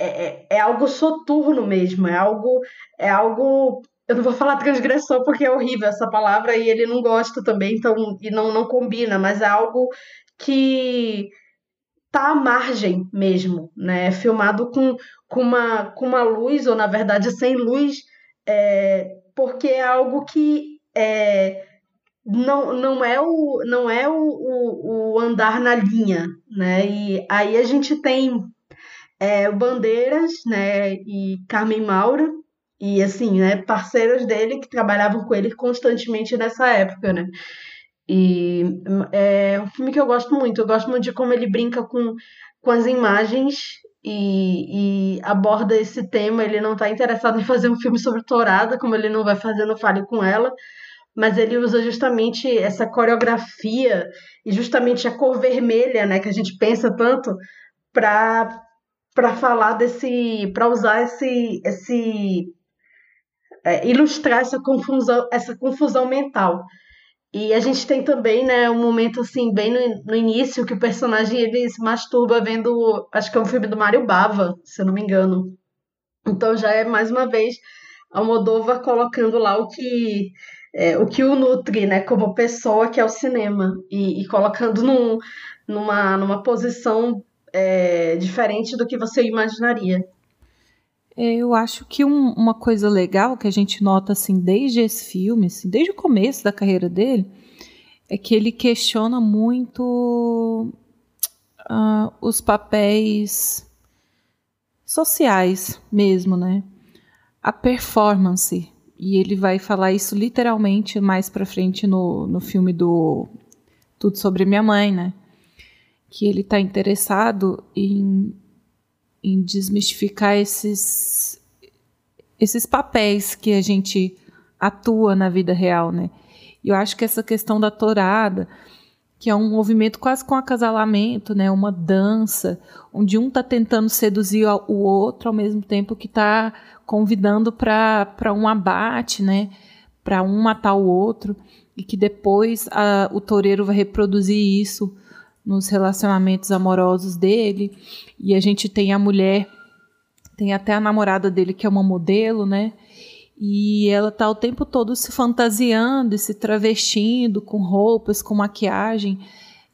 é, é, é algo soturno mesmo, é algo é algo eu não vou falar transgressor porque é horrível essa palavra e ele não gosta também, então e não não combina, mas é algo que tá à margem mesmo, né? Filmado com, com, uma, com uma luz, ou na verdade sem luz, é, porque é algo que é, não, não é, o, não é o, o, o, andar na linha, né? E aí a gente tem é, Bandeiras, né? E Carmen Maura, e assim, né? Parceiros dele que trabalhavam com ele constantemente nessa época, né? E é um filme que eu gosto muito. Eu gosto muito de como ele brinca com, com as imagens e, e aborda esse tema. Ele não está interessado em fazer um filme sobre tourada, como ele não vai fazer no Fale Com Ela, mas ele usa justamente essa coreografia e justamente a cor vermelha, né, que a gente pensa tanto, para para falar desse, para usar esse esse é, ilustrar essa confusão, essa confusão mental. E a gente tem também, né, um momento assim, bem no, no, início, que o personagem ele se masturba vendo, acho que é um filme do Mário Bava, se eu não me engano. Então já é mais uma vez a Moldova colocando lá o que é, o que o nutre, né, como pessoa que é o cinema e, e colocando num, numa, numa posição é, diferente do que você imaginaria. Eu acho que um, uma coisa legal que a gente nota assim desde esse filme, assim, desde o começo da carreira dele, é que ele questiona muito uh, os papéis sociais mesmo, né? A performance. E ele vai falar isso literalmente mais para frente no, no filme do Tudo sobre Minha Mãe, né? Que ele está interessado em em desmistificar esses, esses papéis que a gente atua na vida real, né? E eu acho que essa questão da torada, que é um movimento quase com acasalamento, né? Uma dança, onde um está tentando seduzir o outro ao mesmo tempo que está convidando para um abate, né? Para um matar o outro e que depois a, o toureiro vai reproduzir isso nos relacionamentos amorosos dele. E a gente tem a mulher, tem até a namorada dele que é uma modelo, né? E ela tá o tempo todo se fantasiando e se travestindo com roupas, com maquiagem,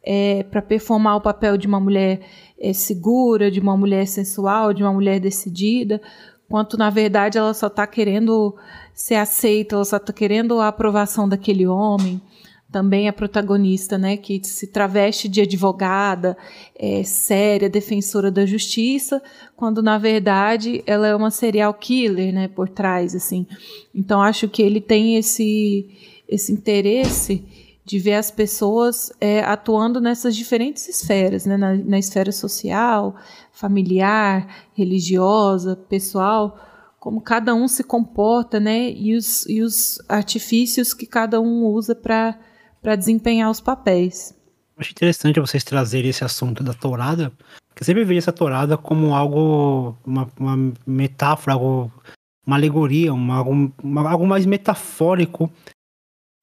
é, para performar o papel de uma mulher é, segura, de uma mulher sensual, de uma mulher decidida, quanto na verdade ela só está querendo ser aceita, ela só está querendo a aprovação daquele homem também a protagonista, né, que se traveste de advogada, é, séria, defensora da justiça, quando na verdade ela é uma serial killer, né, por trás, assim. Então acho que ele tem esse esse interesse de ver as pessoas é, atuando nessas diferentes esferas, né, na, na esfera social, familiar, religiosa, pessoal, como cada um se comporta, né, e os, e os artifícios que cada um usa para para desempenhar os papéis. Acho interessante vocês trazerem esse assunto da tourada, porque sempre vejo essa tourada como algo, uma, uma metáfora, algo, uma alegoria, uma, uma, algo mais metafórico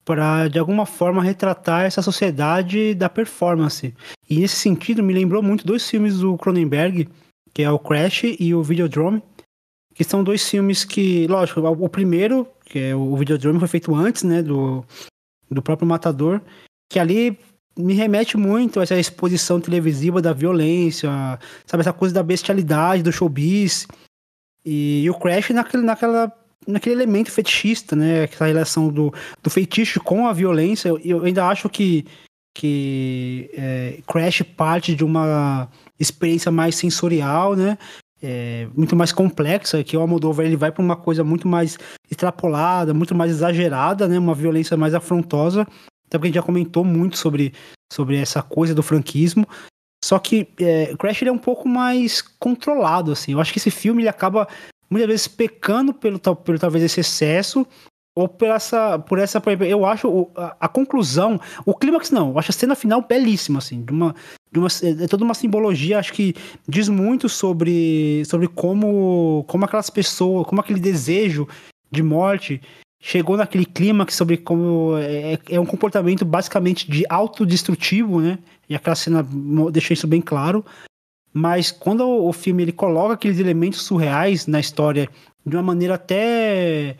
para de alguma forma retratar essa sociedade da performance. E nesse sentido me lembrou muito dois filmes do Cronenberg, que é o Crash e o Videodrome, que são dois filmes que, lógico, o primeiro, que é o Videodrome, foi feito antes, né, do, do próprio Matador, que ali me remete muito a essa exposição televisiva da violência, sabe, essa coisa da bestialidade, do showbiz. E, e o Crash naquele, naquela, naquele elemento fetichista, né? Aquela relação do, do feitiço com a violência. Eu, eu ainda acho que, que é, Crash parte de uma experiência mais sensorial, né? É, muito mais complexa, que o Almodóvar ele vai para uma coisa muito mais extrapolada, muito mais exagerada, né? Uma violência mais afrontosa. Até porque a gente já comentou muito sobre, sobre essa coisa do franquismo. Só que é, Crash ele é um pouco mais controlado, assim. Eu acho que esse filme ele acaba muitas vezes pecando pelo, pelo talvez esse excesso ou por essa, por essa, eu acho a, a, conclusão, o clímax não, eu acho a cena final belíssima, assim, de uma, de uma, é toda uma simbologia, acho que diz muito sobre, sobre como, como aquelas pessoas, como aquele desejo de morte chegou naquele clima que sobre como é, é, um comportamento basicamente de autodestrutivo, né? E aquela cena deixa isso bem claro. Mas quando o, o filme ele coloca aqueles elementos surreais na história de uma maneira até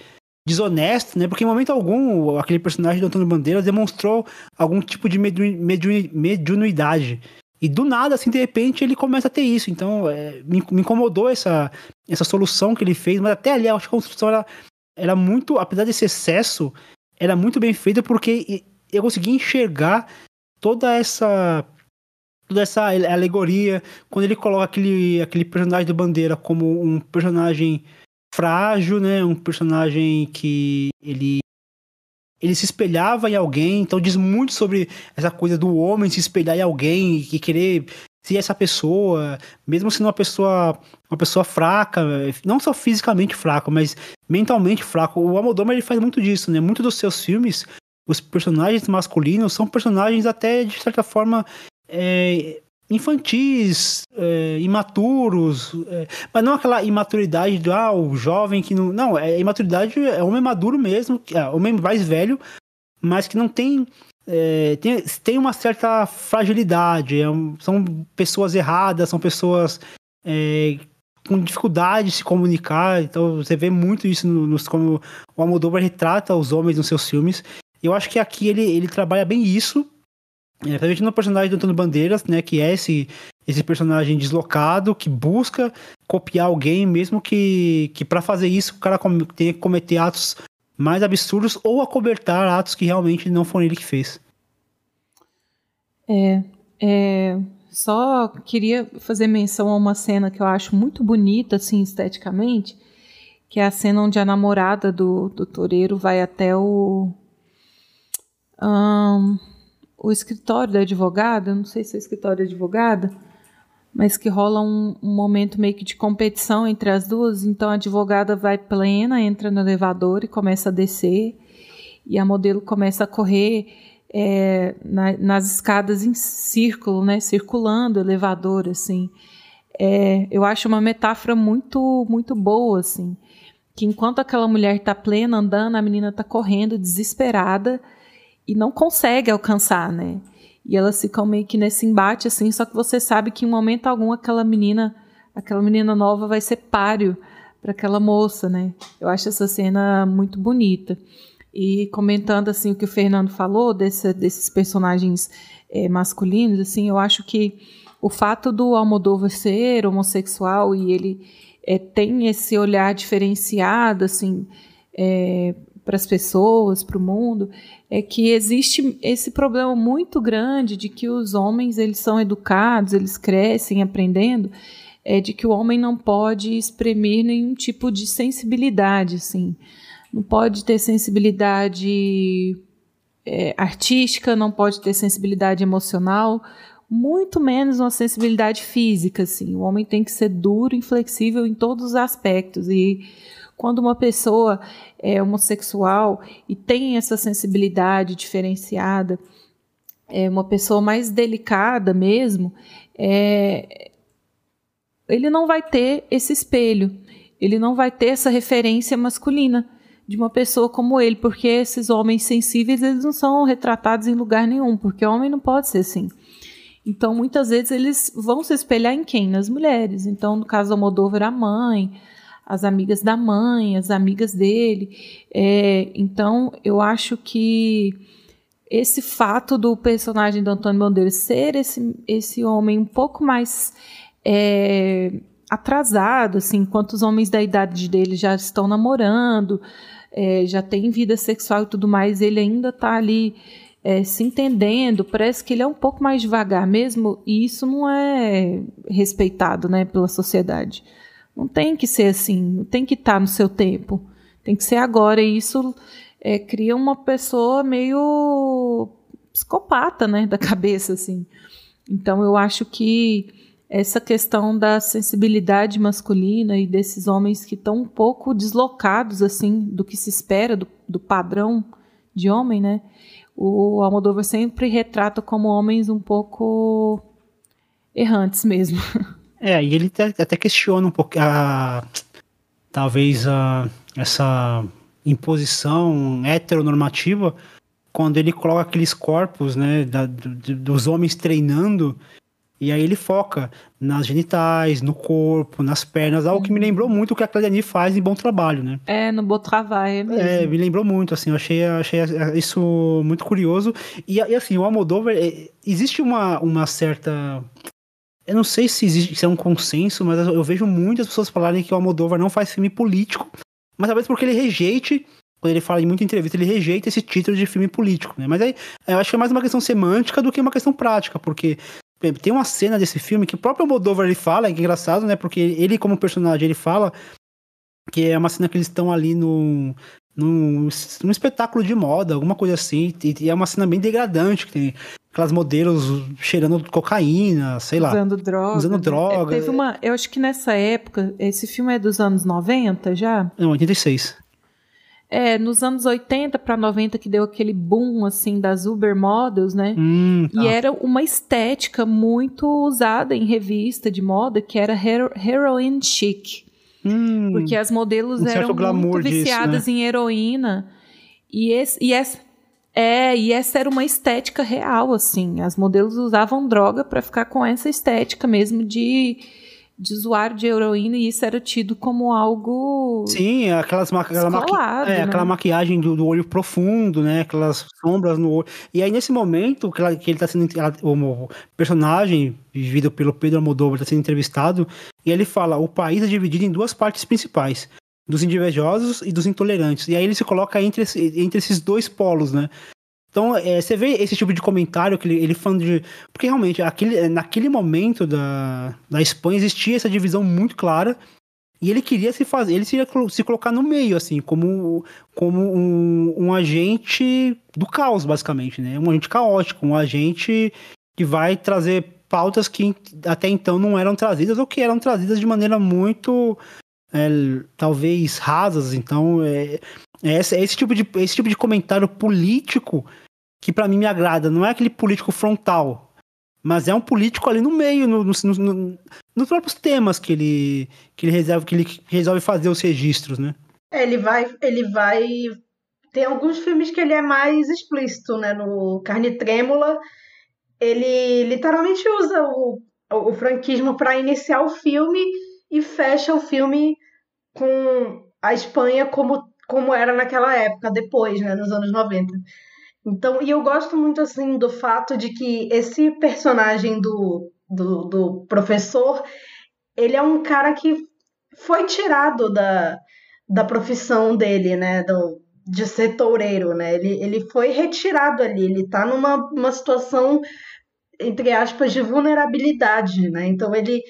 desonesta, né? Porque em momento algum aquele personagem do Antônio Bandeiras demonstrou algum tipo de mediunidade. E do nada, assim, de repente, ele começa a ter isso. Então, é, me, me, incomodou essa, essa solução que ele fez, mas até ali, acho que a construção era, era muito, apesar desse excesso, era muito bem feita porque eu consegui enxergar toda essa toda essa alegoria quando ele coloca aquele, aquele personagem do Bandeira como um personagem frágil, né, um personagem que ele ele se espelhava em alguém, então diz muito sobre essa coisa do homem se espelhar em alguém e querer ser essa pessoa, mesmo sendo uma pessoa uma pessoa fraca, não só fisicamente fraca, mas mentalmente fraco. O Almodóvar ele faz muito disso, né? Muitos dos seus filmes, os personagens masculinos são personagens até de certa forma é, infantis, é, imaturos, é, mas não aquela imaturidade do ah, o jovem que não. Não, é imaturidade, é homem maduro mesmo, é homem mais velho, mas que não tem. É, tem, tem uma certa fragilidade, é são pessoas erradas, são pessoas é, com dificuldade de se comunicar, então você vê muito isso nos, como o Almodóvar retrata os homens nos seus filmes. Eu acho que aqui ele, ele trabalha bem isso, é, principalmente no personagem do Antônio Bandeiras, né, que é esse, esse personagem deslocado que busca copiar alguém, mesmo que, que para fazer isso o cara tenha que cometer atos mais absurdos ou acobertar atos que realmente não foram ele que fez. É, é, só queria fazer menção a uma cena que eu acho muito bonita, assim, esteticamente, que é a cena onde a namorada do, do toureiro vai até o. Um, o escritório da advogada, não sei se é o escritório da advogada, mas que rola um, um, momento meio que de competição entre as duas. Então a advogada vai plena, entra no elevador e começa a descer, e a modelo começa a correr é, na, nas escadas em círculo, né, circulando o elevador, assim. É, eu acho uma metáfora muito, muito boa, assim, que enquanto aquela mulher está plena andando, a menina está correndo desesperada e não consegue alcançar, né? E elas ficam meio que nesse embate assim, só que você sabe que em momento algum aquela menina, aquela menina nova vai ser páreo para aquela moça, né? Eu acho essa cena muito bonita. E comentando assim o que o Fernando falou desse, desses personagens é, masculinos, assim, eu acho que o fato do Almodóvar ser homossexual e ele é, tem esse olhar diferenciado, assim, é, para as pessoas, para o mundo, é que existe esse problema muito grande de que os homens eles são educados, eles crescem aprendendo, é de que o homem não pode exprimir nenhum tipo de sensibilidade, assim, não pode ter sensibilidade é, artística, não pode ter sensibilidade emocional, muito menos uma sensibilidade física, assim. O homem tem que ser duro, inflexível em todos os aspectos e quando uma pessoa é homossexual e tem essa sensibilidade diferenciada, é uma pessoa mais delicada mesmo, é, ele não vai ter esse espelho, ele não vai ter essa referência masculina de uma pessoa como ele, porque esses homens sensíveis eles não são retratados em lugar nenhum, porque homem não pode ser assim. Então, muitas vezes eles vão se espelhar em quem? Nas mulheres. Então, no caso do Almodóvar, a mãe, as amigas da mãe, as amigas dele. É, então, eu acho que esse fato do personagem do Antônio Bandeiras ser esse, esse homem um pouco mais é, atrasado, assim, enquanto os homens da idade dele já estão namorando, é, já tem vida sexual e tudo mais, ele ainda está ali é, se entendendo, parece que ele é um pouco mais devagar mesmo, e isso não é respeitado né, pela sociedade. Não tem que ser assim, não tem que estar tá no seu tempo, tem que ser agora. E isso é, cria uma pessoa meio psicopata, né, da cabeça, assim. Então eu acho que essa questão da sensibilidade masculina e desses homens que estão um pouco deslocados, assim, do que se espera, do, do padrão de homem, né? O Almodóvar sempre retrata como homens um pouco errantes mesmo. É, e ele até, questiona um pouco a. Talvez a, essa imposição heteronormativa, quando ele coloca aqueles corpos, né, da, do, dos homens treinando, e aí ele foca nas genitais, no corpo, nas pernas, algo que me lembrou muito o que a Claudine faz em Bom Trabalho, né? É, no Bom Trabalho, é mesmo. É, me lembrou muito, assim, eu achei, achei isso muito curioso. E, e assim, o Almodóvar, é, existe uma, uma certa... Eu não sei se existe se é um consenso, mas eu vejo muitas pessoas falarem que o Almodóvar não faz filme político, mas talvez porque ele rejeite quando ele fala em muita entrevista, ele rejeita esse título de filme político, né? Mas aí eu acho que é mais uma questão semântica do que uma questão prática, porque tem uma cena desse filme que o próprio Moldover ele fala, é engraçado, né? Porque ele, como personagem, ele fala que é uma cena que eles estão ali no, num, num espetáculo de moda, alguma coisa assim, e, e, é uma cena bem degradante, que tem aquelas modelos cheirando cocaína, sei lá. Usando droga. Usando droga. É, teve uma, eu acho que nessa época, esse filme é dos anos 90 já? Não, 86. É, nos anos 80 para 90 que deu aquele boom assim das Uber Models, né? Hum, tá. E era uma estética muito usada em revista de moda, que era hero heroin chic. Hum, porque as modelos um eram muito viciadas disso, né? em heroína. E, esse, e essa é, e essa era uma estética real assim. As modelos usavam droga para ficar com essa estética mesmo de de usuário de heroína e isso era tido como algo. Sim, aquelas ma aquela, maqui é, né? aquela maquiagem do, do, olho profundo, né? Aquelas sombras no olho. E aí, nesse momento que, ela, que ele tá sendo. Ela, o personagem, vivido pelo Pedro Almodóvar, está sendo entrevistado, e ele fala: o país é dividido em duas partes principais. Dos invejosos e dos intolerantes. E aí ele se coloca entre, entre esses dois polos, né? Então, é, você vê esse tipo de comentário que ele, ele falando de. Porque realmente, aquele, naquele momento da, da Espanha existia essa divisão muito clara. E ele queria se fazer, ele queria se colocar no meio, assim, como, como um, um agente do caos, basicamente, né? Um agente caótico, um agente que vai trazer pautas que até então não eram trazidas ou que eram trazidas de maneira muito é, talvez rasas. Então, é, é esse, esse, tipo de, esse tipo de comentário político que para mim me agrada. Não é aquele político frontal, mas é um político ali no meio, no, no, no, nos próprios temas que ele, que ele resolve, que ele resolve fazer os registros, né? É, ele vai, ele vai. Tem alguns filmes que ele é mais explícito, né? No Carne Trêmula, ele literalmente usa o, o franquismo para iniciar o filme e fecha o filme com a Espanha como, como era naquela época, depois, né? Nos anos 90. Então, e eu gosto muito assim do fato de que esse personagem do, do, do professor, ele é um cara que foi tirado da, da profissão dele, né? Do, de ser toureiro, né? Ele, ele foi retirado ali, ele tá numa uma situação, entre aspas, de vulnerabilidade, né? Então ele,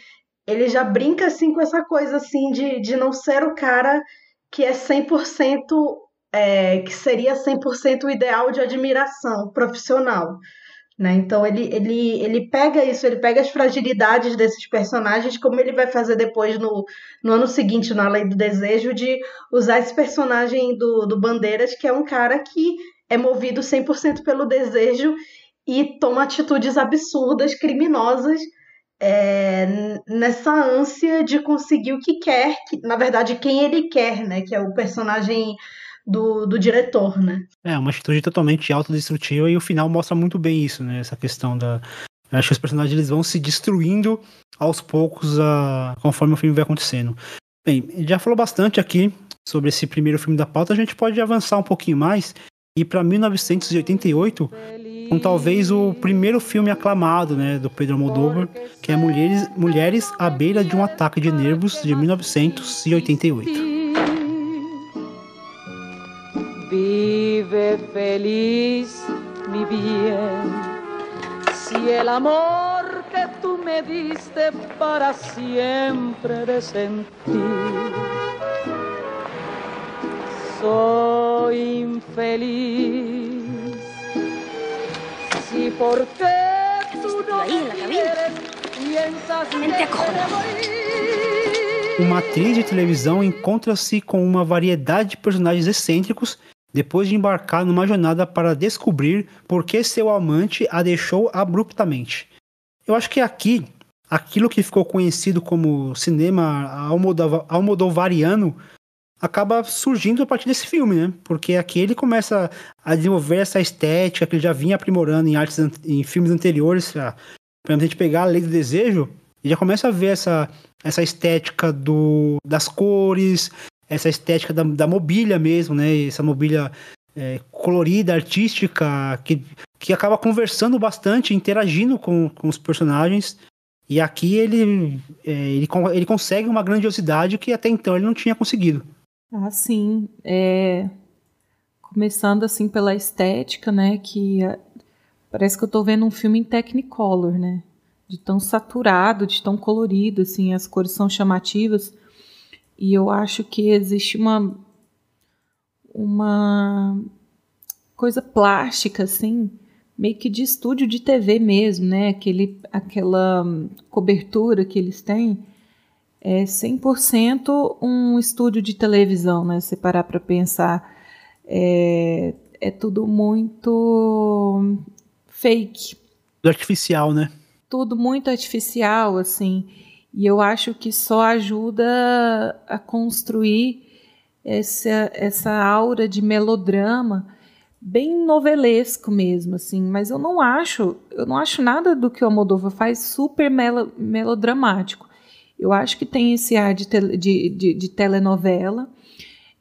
ele já brinca assim com essa coisa assim de, de não ser o cara que é 100% é, que seria 100% o ideal de admiração profissional. Né? Então ele, ele, ele pega isso, ele pega as fragilidades desses personagens, como ele vai fazer depois no, no ano seguinte, na Lei do Desejo, de usar esse personagem do, do Bandeiras, que é um cara que é movido 100% pelo desejo e toma atitudes absurdas, criminosas, é, nessa ânsia de conseguir o que quer, que, na verdade, quem ele quer, né? Que é o personagem do, do diretor, né? É, uma atitude totalmente autodestrutiva e o final mostra muito bem isso, né? Essa questão da. Eu acho que os personagens eles vão se destruindo aos poucos a... conforme o filme vai acontecendo. Bem, já falou bastante aqui sobre esse primeiro filme da pauta, a gente pode avançar um pouquinho mais e para 1988, com talvez o primeiro filme aclamado né, do Pedro Almodóvar, que é Mulheres, Mulheres à Beira de um Ataque de Nervos, de 1988. Vive feliz, mi bien, si el amor que tú me diste para siempre de sentir. Soy infeliz, si porque tú no ahí en la cabina. piensas Gente Uma atriz de televisão encontra-se com uma variedade de personagens excêntricos depois de embarcar numa jornada para descobrir por que seu amante a deixou abruptamente. Eu acho que aqui, aquilo que ficou conhecido como cinema almodovariano acaba surgindo a partir desse filme, né? Porque aqui ele começa a desenvolver essa estética que ele já vinha aprimorando em artes em filmes anteriores. Pra, a gente pegar a Lei do Desejo, e já começa a ver essa, essa estética do, das cores, essa estética da, da mobília mesmo, né? Essa mobília é, colorida, artística, que, que acaba conversando bastante, interagindo com, com os personagens. E aqui ele, é, ele, ele consegue uma grandiosidade que até então ele não tinha conseguido. Ah, sim. É... Começando assim pela estética, né? Que é... parece que eu estou vendo um filme em Technicolor, né? De tão saturado, de tão colorido, assim, as cores são chamativas. E eu acho que existe uma uma coisa plástica, assim, meio que de estúdio de TV mesmo, né? Aquele, aquela cobertura que eles têm é 100% um estúdio de televisão, né? Se parar para pensar, é, é tudo muito fake. Artificial, né? Tudo muito artificial, assim. E eu acho que só ajuda a construir essa, essa aura de melodrama bem novelesco mesmo, assim, mas eu não acho, eu não acho nada do que o Almodóvar faz super melo, melodramático. Eu acho que tem esse ar de, de, de, de telenovela,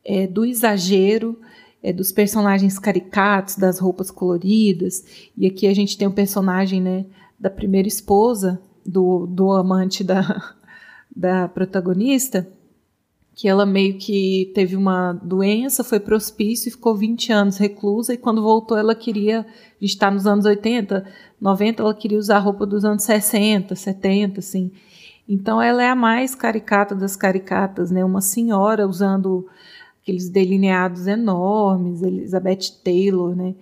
é, do exagero, é, dos personagens caricatos, das roupas coloridas. E aqui a gente tem o um personagem né, da primeira esposa do, do amante da, da protagonista, que ela meio que teve uma doença, foi para hospício e ficou 20 anos reclusa, e quando voltou ela queria, gente está nos anos 80, 90, ela queria usar a roupa dos anos 60, 70, assim. Então ela é a mais caricata das caricatas, né? Uma senhora usando aqueles delineados enormes, Elizabeth Taylor, né?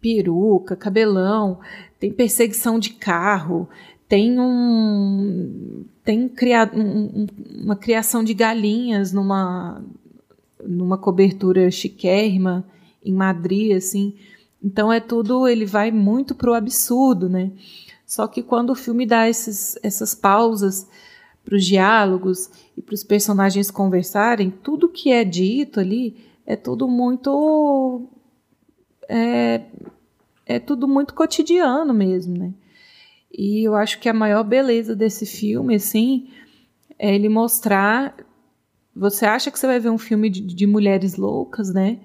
Peruca, cabelão, tem perseguição de carro, tem um tem criado um, uma criação de galinhas numa numa cobertura chiquérrima em Madrid assim. Então é tudo ele vai muito pro absurdo né? Só que quando o filme dá esses, essas pausas para os diálogos e para os personagens conversarem tudo que é dito ali é tudo muito é, é tudo muito cotidiano mesmo né e eu acho que a maior beleza desse filme, assim, é ele mostrar. Você acha que você vai ver um filme de, de mulheres loucas, né?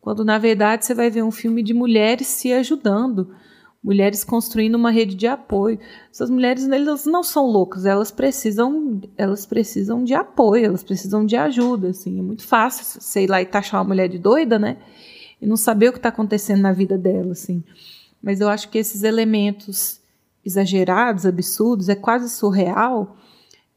Quando na verdade você vai ver um filme de mulheres se ajudando, mulheres construindo uma rede de apoio. Essas mulheres elas não são loucas, elas precisam, elas precisam de apoio, elas precisam de ajuda, assim. É muito fácil, sei lá, e taxar uma mulher de doida, né? E não saber o que está acontecendo na vida dela, assim. Mas eu acho que esses elementos exagerados, absurdos, é quase surreal,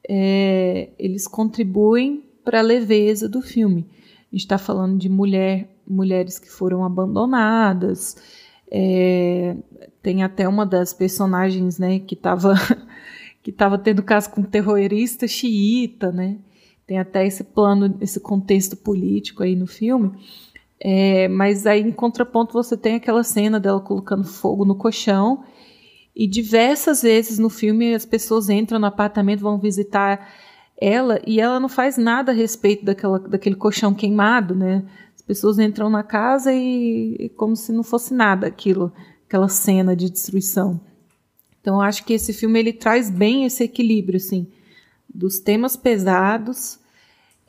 é, eles contribuem para a leveza do filme. A gente está falando de mulher, mulheres que foram abandonadas. É, tem até uma das personagens, né, que estava que estava tendo caso com um terrorista xiita, né? Tem até esse plano, esse contexto político aí no filme. É, mas aí, em contraponto, você tem aquela cena dela colocando fogo no colchão e diversas vezes no filme as pessoas entram no apartamento, vão visitar ela e ela não faz nada a respeito daquela, daquele colchão queimado, né? As pessoas entram na casa e, e como se não fosse nada aquilo, aquela cena de destruição. Então eu acho que esse filme ele traz bem esse equilíbrio, assim, dos temas pesados,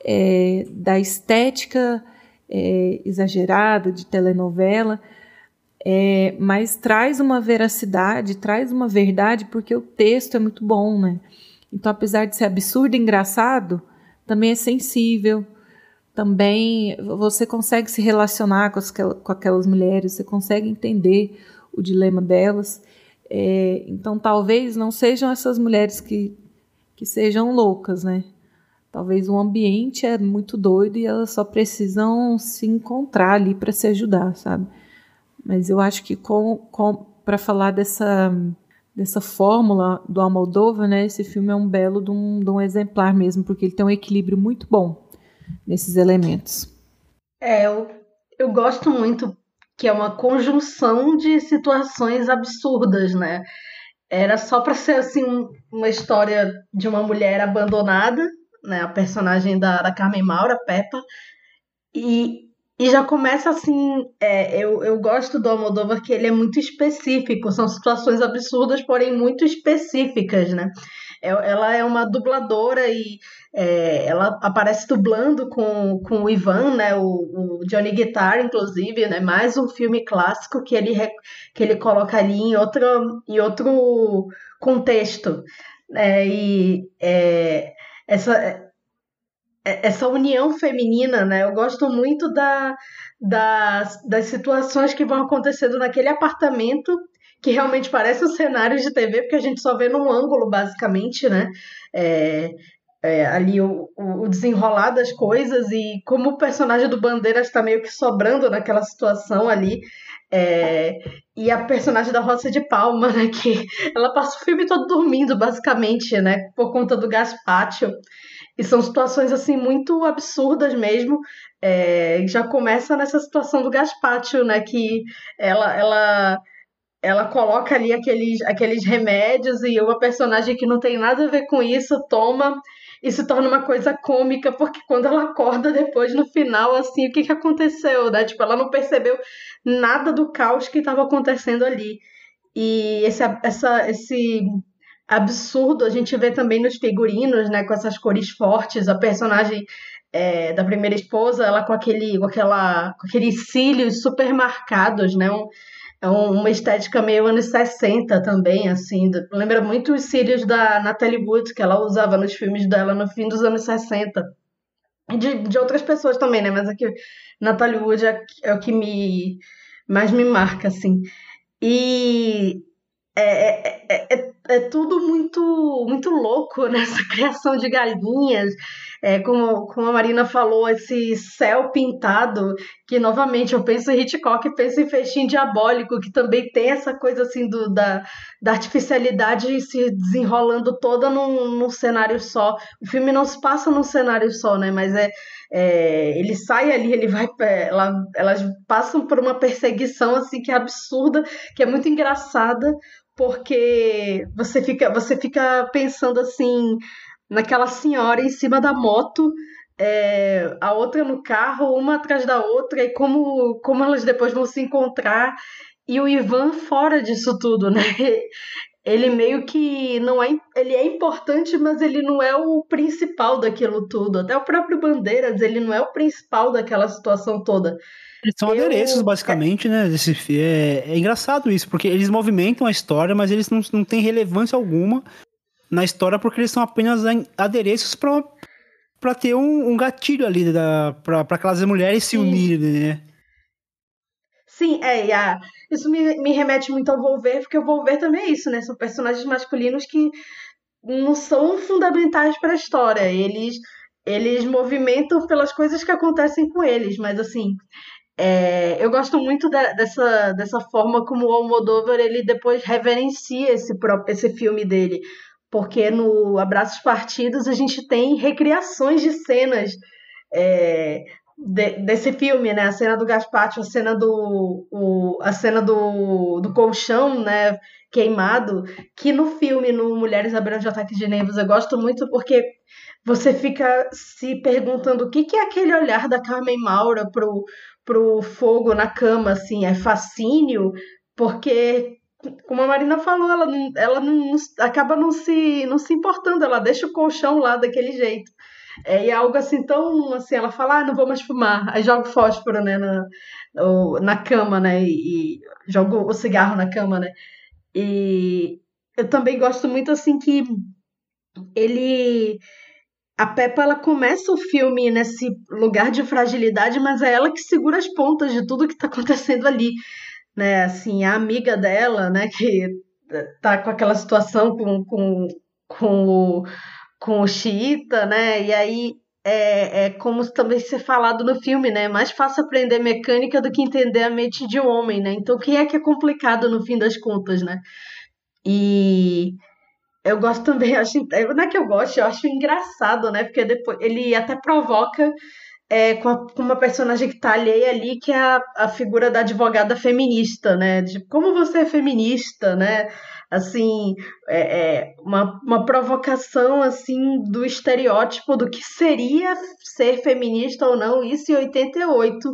é, da estética é, exagerada de telenovela, é, mas traz uma veracidade, traz uma verdade, porque o texto é muito bom, né? Então, apesar de ser absurdo e engraçado, também é sensível, também você consegue se relacionar com, as, com aquelas mulheres, você consegue entender o dilema delas. É, então, talvez não sejam essas mulheres que, que sejam loucas, né? Talvez o ambiente é muito doido e elas só precisam se encontrar ali para se ajudar, sabe? Mas eu acho que com, com para falar dessa dessa fórmula do Almodóvar, né, esse filme é um belo de um, de um exemplar mesmo, porque ele tem um equilíbrio muito bom nesses elementos. É, eu, eu gosto muito que é uma conjunção de situações absurdas, né? Era só para ser assim uma história de uma mulher abandonada, né? A personagem da, da Carmen Maura, Peppa, e, e já começa assim, é, eu, eu gosto do Almodóvar que ele é muito específico, são situações absurdas, porém muito específicas, né? É, ela é uma dubladora e é, ela aparece dublando com, com o Ivan, né? O, o, Johnny Guitar, inclusive, né? Mais um filme clássico que ele, que ele coloca ali em outro, em outro contexto. É, e é, essa, essa união feminina, né? Eu gosto muito da, das, das situações que vão acontecendo naquele apartamento que realmente parece um cenário de TV, porque a gente só vê num ângulo, basicamente, né? É, é, ali o, o, desenrolar das coisas e como o personagem do Bandeiras está meio que sobrando naquela situação ali. É, e a personagem da Roça de Palma, né? Que ela passa o filme todo dormindo, basicamente, né? Por conta do Gaspátio. E são situações, assim, muito absurdas mesmo. É, já começa nessa situação do Gaspátio, né? Que ela, ela ela coloca ali aqueles, aqueles remédios e uma personagem que não tem nada a ver com isso toma e se torna uma coisa cômica, porque quando ela acorda depois no final, assim, o que, que aconteceu, né? Tipo, ela não percebeu nada do caos que estava acontecendo ali. E esse, essa, esse absurdo a gente vê também nos figurinos, né? Com essas cores fortes, a personagem é, da primeira esposa, ela com aquele, com aquela, com aqueles cílios super marcados, né? Um, é uma estética meio anos 60 também, assim. Lembra muito os cílios da Natalie Wood, que ela usava nos filmes dela no fim dos anos 60. E de, de outras pessoas também, né? Mas aqui, Natalie Wood é, é o que me mais me marca, assim. E é, é, é, tudo muito, muito louco nessa criação de galinhas é, como, como a Marina falou, esse céu pintado, que novamente eu penso em Hitchcock, penso em Feixinho Diabólico, que também tem essa coisa assim do, da, da artificialidade se desenrolando toda num, num cenário só. O filme não se passa num cenário só, né? Mas é, é, ele sai ali, ele vai, ela, elas passam por uma perseguição assim que é absurda, que é muito engraçada, porque você fica, você fica pensando assim, naquela senhora em cima da moto, é, a outra no carro, uma atrás da outra, e como, como elas depois vão se encontrar. E o Ivan fora disso tudo, né? Ele meio que não é. Ele é importante, mas ele não é o principal daquilo tudo. Até o próprio Bandeiras, ele não é o principal daquela situação toda. Eles são Eu... adereços, basicamente, né? Esse, é, é engraçado isso, porque eles movimentam a história, mas eles não, não têm relevância alguma na história porque eles são apenas adereços para para ter um, um, gatilho ali da para aquelas mulheres se unirem, né? Sim, é, e a, isso me, me remete muito ao Volver, porque o Volver também é isso, né? São personagens masculinos que não são fundamentais para a história. Eles eles movimentam pelas coisas que acontecem com eles, mas assim, é, eu gosto muito da, dessa, dessa forma como o Almodóvar ele depois reverencia esse próprio esse filme dele, porque no Abraços Partidos a gente tem recriações de cenas é, de, desse filme, né? A cena do Gaspacho, a cena do o, a cena do, do colchão, né? Queimado, que no filme, no Mulheres Beira de Ataque de Nervos, eu gosto muito porque você fica se perguntando o que, que é aquele olhar da Carmen Maura pro, pro fogo na cama, assim, é fascínio? Porque como a Marina falou, ela, ela não, acaba não se, não se importando, ela deixa o colchão lá daquele jeito. É, e é algo assim tão assim, ela fala, ah, não vou mais fumar, aí joga o fósforo, né, na, na cama, né, e, e joga o cigarro na cama, né. E eu também gosto muito assim que ele a Peppa ela começa o filme nesse lugar de fragilidade, mas é ela que segura as pontas de tudo que está acontecendo ali né, assim, a amiga dela, né, que tá com aquela situação com, com, com, o, com o xiita, né, e aí é, é como também ser falado no filme, né, é mais fácil aprender mecânica do que entender a mente de um homem, né, então quem é que é complicado no fim das contas, né, e eu gosto também, acho, não é que eu gosto, eu acho engraçado, né, porque depois ele até provoca é, com, a, com, uma personagem que tá alheia ali, que é a, a figura da advogada feminista, né? De como você é feminista, né? Assim, é, é, uma, uma provocação assim do estereótipo do que seria ser feminista ou não, isso em 88,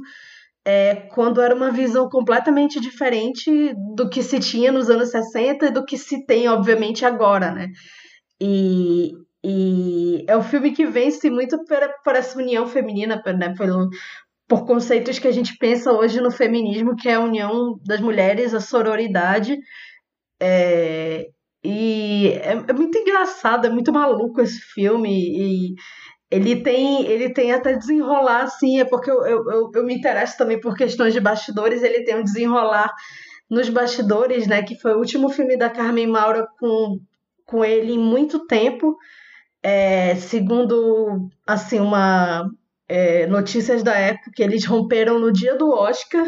é, quando era uma visão completamente diferente do que se tinha nos anos 60 e do que se tem, obviamente, agora, né? E, e é um filme que vence muito por, por essa união feminina, né? Pelo, por conceitos que a gente pensa hoje no feminismo, que é a união das mulheres, a sororidade. É, e é, é, muito engraçado, é muito maluco esse filme. E ele tem, ele tem até desenrolar, assim, é porque eu, eu, eu, me interesso também por questões de bastidores, ele tem um desenrolar nos bastidores, né? Que foi o último filme da Carmen Maura com, com ele em muito tempo. É, segundo assim uma é, notícias da época eles romperam no dia do Oscar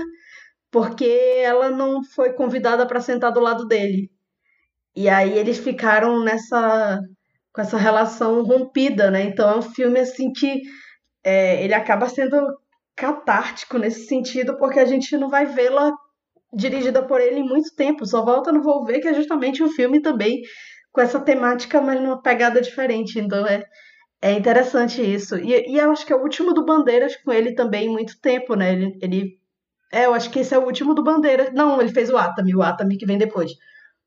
porque ela não foi convidada para sentar do lado dele. E aí eles ficaram nessa com essa relação rompida, né? Então é um filme assim que é, ele acaba sendo catártico nesse sentido, porque a gente não vai vê-la dirigida por ele em muito tempo. Só volta no Volver, que é justamente um filme também com essa temática, mas numa pegada diferente. Então é, é interessante isso. E, e eu acho que é o último do Bandeiras com ele também muito tempo, né? Ele, ele. É, eu acho que esse é o último do Bandeiras. Não, ele fez o Atami, o Atami que vem depois.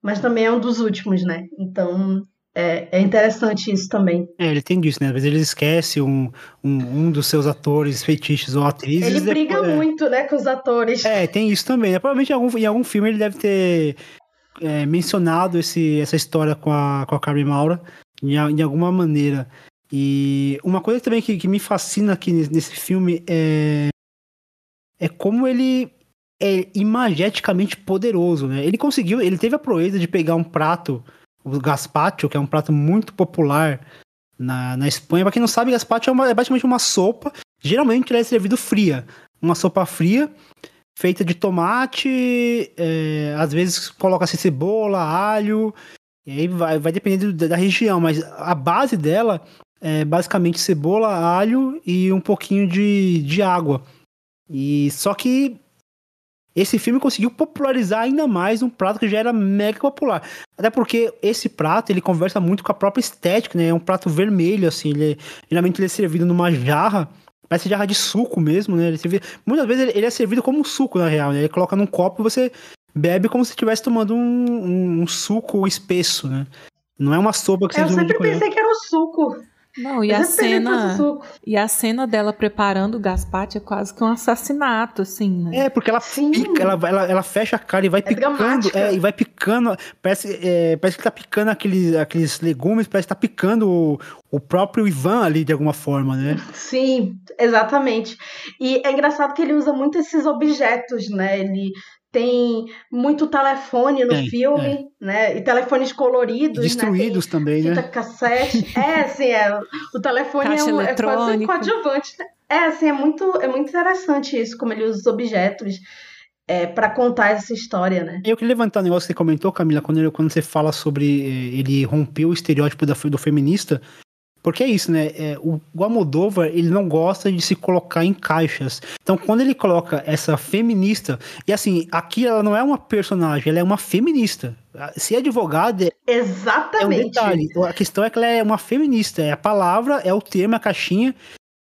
Mas também é um dos últimos, né? Então. É, é interessante isso também. É, ele tem disso, né? Às vezes ele esquece um, um, um dos seus atores, feitiços ou atrizes. Ele briga depois, é. muito, é... né, com os atores. É, tem isso também. Né? Provavelmente em algum, em algum filme ele deve ter é, mencionado esse, essa história com a, com a Carmen Maura em, em alguma maneira. E uma coisa também que, que me fascina aqui nesse filme é, é como ele é imageticamente poderoso, né? Ele conseguiu, ele teve a proeza de pegar um prato, o gazpacho, que é um prato muito popular na, na Espanha. Pra quem não sabe, gazpacho é, uma, é basicamente uma sopa, geralmente ela é servido fria. Uma sopa fria, feita de tomate, é, às vezes coloca-se cebola, alho, e aí vai, vai dependendo da região, mas a base dela é basicamente cebola, alho e um pouquinho de, de água. E só que esse filme conseguiu popularizar ainda mais um prato que já era mega popular. Até porque esse prato ele conversa muito com a própria estética, né? É um prato vermelho, assim. Ele geralmente ele é servido numa jarra, parece jarra de suco mesmo, né? Ele é servido, muitas vezes ele, ele, é servido como um suco, na real, né? Ele coloca num copo e você bebe como se estivesse tomando um, um, um, suco espesso, né? Não é uma sopa que você Eu sempre pensei que era um suco. Não, e a cena e a cena dela preparando o gazpacho é quase que um assassinato, assim, né? É, porque ela Sim. pica, ela, ela, ela fecha a cara e vai é picando, é, e vai picando, parece, é, parece que tá picando aqueles, aqueles legumes, parece que tá picando o, o próprio Ivan ali de alguma forma, né? Sim, exatamente. E é engraçado que ele usa muito esses objetos, né? Ele tem muito telefone no tem, filme, é. né? E telefones coloridos. Né? Destruídos né? também, fita né? cassete. é, assim, é, o telefone é, um, é, quase um coadjuvante. Né? É, assim, é muito, é muito interessante isso, como ele usa os objetos é, para contar essa história, né? Eu queria levantar um negócio que você comentou, Camila, quando, ele, quando você fala sobre eh, ele romper o estereótipo da, do feminista. Porque é isso, né? É, o, o Almodóvar, ele não gosta de se colocar em caixas. Então, quando ele coloca essa feminista... E assim, aqui ela não é uma personagem, ela é uma feminista. Se é advogada... Exatamente. É um detalhe. A questão é que ela é uma feminista. É a palavra, é o termo, a caixinha.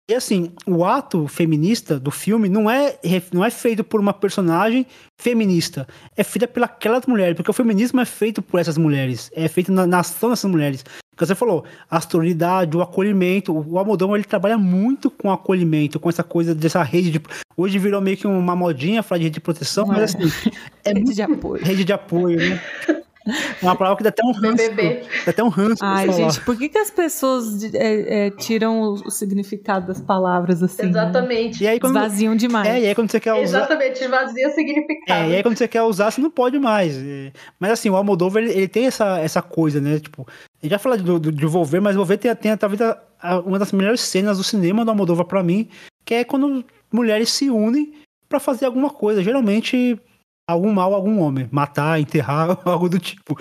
E assim, o ato feminista do filme não é, não é feito por uma personagem feminista. É feita pelas mulheres. Porque o feminismo é feito por essas mulheres. É feito na, na ação dessas mulheres que você falou, a sororidade, o acolhimento. O Almodão ele trabalha muito com acolhimento, com essa coisa dessa rede de. Hoje virou meio que uma modinha falar de rede de proteção, Não mas é. assim. É rede de apoio. Rede de apoio, né? É uma palavra que dá até um ranço. BBB. Dá até um ranço. Ai, gente, por que, que as pessoas é, é, tiram o, o, significado das palavras assim? Né? Exatamente. Né? E aí, quando, Esvaziam demais. É, e aí quando você quer usar. Exatamente, esvazia o significado. É, e aí quando você quer usar, você não pode mais. Mas assim, o Almodóvar, ele, ele tem essa, essa coisa, né? Tipo, já do, de Volver, mas Volver tem, tem talvez uma das melhores cenas do cinema do Almodóvar para mim, que é quando mulheres se unem para fazer alguma coisa. Geralmente algum mal a algum homem, matar, enterrar, algo do tipo.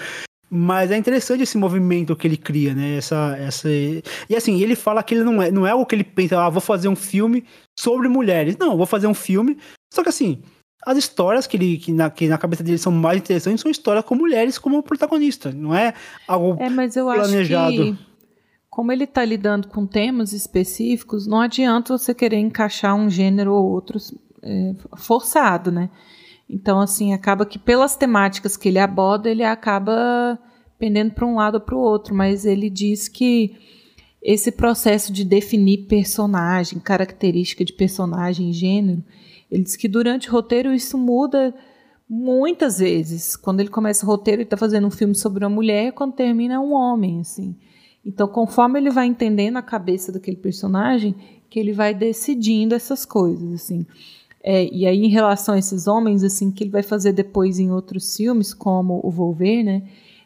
Mas é interessante esse movimento que ele cria, né? Essa, essa... E assim, ele fala que ele não é, não é o que ele pensa, ah, vou fazer um filme sobre mulheres. Não, vou fazer um filme. Só que assim, as histórias que, ele, que, na, que na cabeça dele são mais interessantes são histórias com mulheres como protagonista, não é algo É, mas eu planejado. acho que como ele está lidando com temas específicos, não adianta você querer encaixar um gênero ou outro é, forçado, né? Então, assim, acaba que pelas temáticas que ele aborda, ele acaba pendendo para um lado ou para o outro, mas ele diz que esse processo de definir personagem, característica de personagem, gênero, ele diz que durante o roteiro isso muda muitas vezes. Quando ele começa o roteiro, ele está fazendo um filme sobre uma mulher, quando termina é um homem, assim. Então, conforme ele vai entendendo a cabeça daquele personagem, que ele vai decidindo essas coisas, assim. É, e aí, em relação a esses homens, assim, que ele vai fazer depois em outros filmes, como o Volver, né?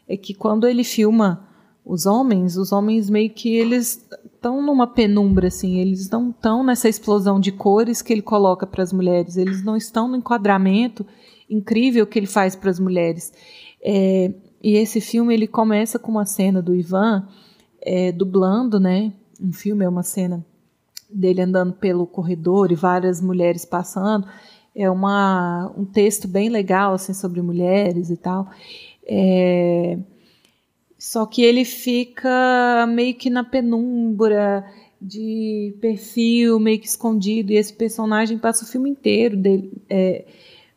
É que quando ele filma os homens, os homens meio que eles estão numa penumbra, assim, eles não estão nessa explosão de cores que ele coloca para as mulheres, eles não estão no enquadramento incrível que ele faz para as mulheres. É, e esse filme ele começa com uma cena do Ivan é, dublando, né? Um filme é uma cena dele andando pelo corredor e várias mulheres passando. É uma, um texto bem legal assim sobre mulheres e tal. É, só que ele fica meio que na penumbra de perfil, meio que escondido, e esse personagem passa o filme inteiro dele. É,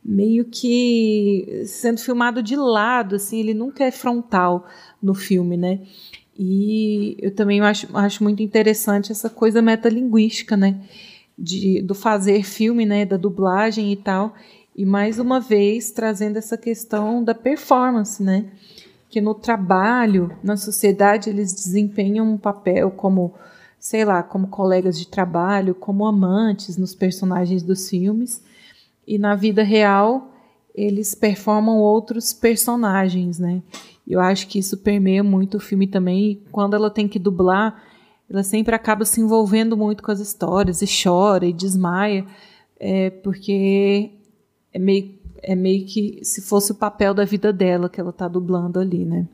meio que sendo filmado de lado, assim, ele nunca é frontal no filme, né? E eu também acho, acho muito interessante essa coisa metalinguística, né? De, do fazer filme, né? Da dublagem e tal. E mais uma vez trazendo essa questão da performance, né? Que no trabalho, na sociedade, eles desempenham um papel como, sei lá, como colegas de trabalho, como amantes nos personagens dos filmes. E na vida real, eles performam outros personagens, né? Eu acho que isso permeia muito o filme também. E quando ela tem que dublar, ela sempre acaba se envolvendo muito com as histórias e chora e desmaia, é, porque é meio, é meio que se fosse o papel da vida dela que ela está dublando ali, né?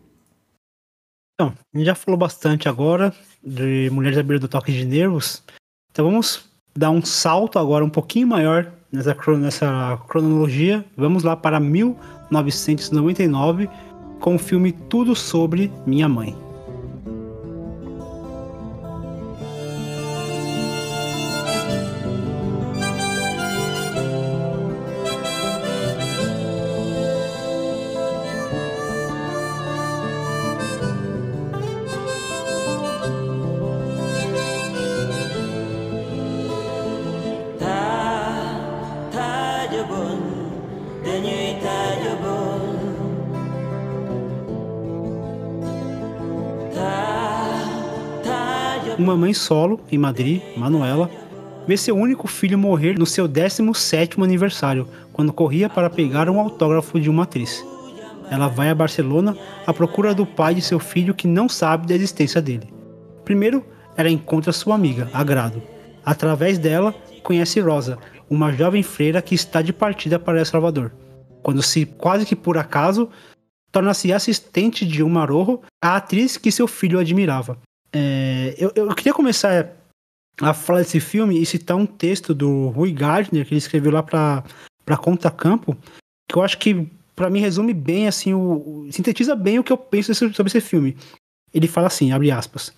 Então, a gente já falou bastante agora de Mulheres à beira do toque de nervos. Então vamos dar um salto agora um pouquinho maior nessa, nessa cronologia. Vamos lá para 1999 com o filme Tudo Sobre Minha Mãe. Mãe solo em Madrid, Manuela, vê seu único filho morrer no seu 17º aniversário, quando corria para pegar um autógrafo de uma atriz. Ela vai a Barcelona à procura do pai de seu filho que não sabe da existência dele. Primeiro, ela encontra sua amiga, Agrado. Através dela, conhece Rosa, uma jovem freira que está de partida para El Salvador. Quando se, quase que por acaso, torna-se assistente de uma Rojo, a atriz que seu filho admirava. É, eu, eu queria começar a falar desse filme e citar um texto do Rui Gardner, que ele escreveu lá para Conta Campo, que eu acho que para mim resume bem, assim, o, sintetiza bem o que eu penso sobre esse filme. Ele fala assim, abre aspas,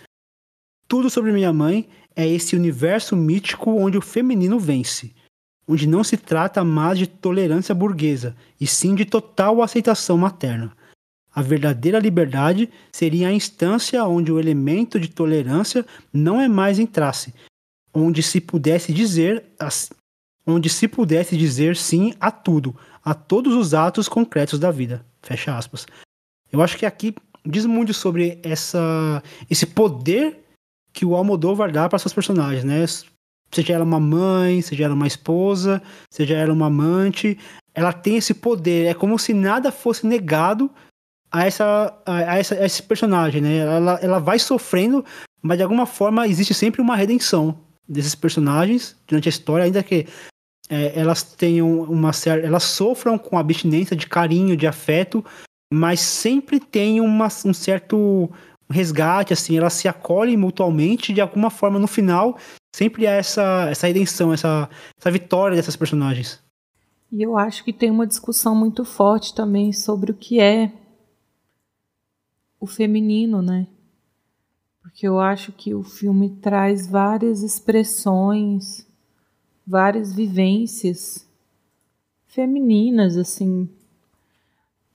tudo sobre minha mãe é esse universo mítico onde o feminino vence, onde não se trata mais de tolerância burguesa, e sim de total aceitação materna. A verdadeira liberdade seria a instância onde o elemento de tolerância não é mais entrasse, onde se pudesse dizer onde se pudesse dizer sim a tudo, a todos os atos concretos da vida. Fecha aspas. Eu acho que aqui diz muito sobre essa esse poder que o Almodóvar dá para seus personagens, né? Seja ela uma mãe, seja ela uma esposa, seja ela uma amante, ela tem esse poder. É como se nada fosse negado a, essa, a, essa, a esse personagem, né? Ela, ela vai sofrendo, mas de alguma forma existe sempre uma redenção desses personagens durante a história, ainda que é, elas tenham uma certa. Elas sofram com abstinência de carinho, de afeto, mas sempre tem uma, um certo resgate, assim, elas se acolhem mutuamente, de alguma forma no final sempre há essa, essa redenção, essa, essa vitória dessas personagens. E eu acho que tem uma discussão muito forte também sobre o que é o feminino, né? Porque eu acho que o filme traz várias expressões, várias vivências femininas, assim.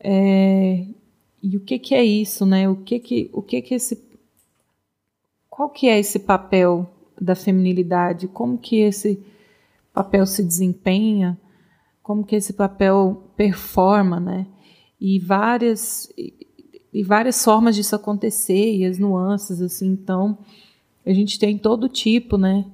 É, e o que, que é isso, né? O que que, o que que esse, qual que é esse papel da feminilidade? Como que esse papel se desempenha? como que esse papel performa, né? E várias e várias formas disso acontecer e as nuances assim. Então a gente tem todo tipo, né?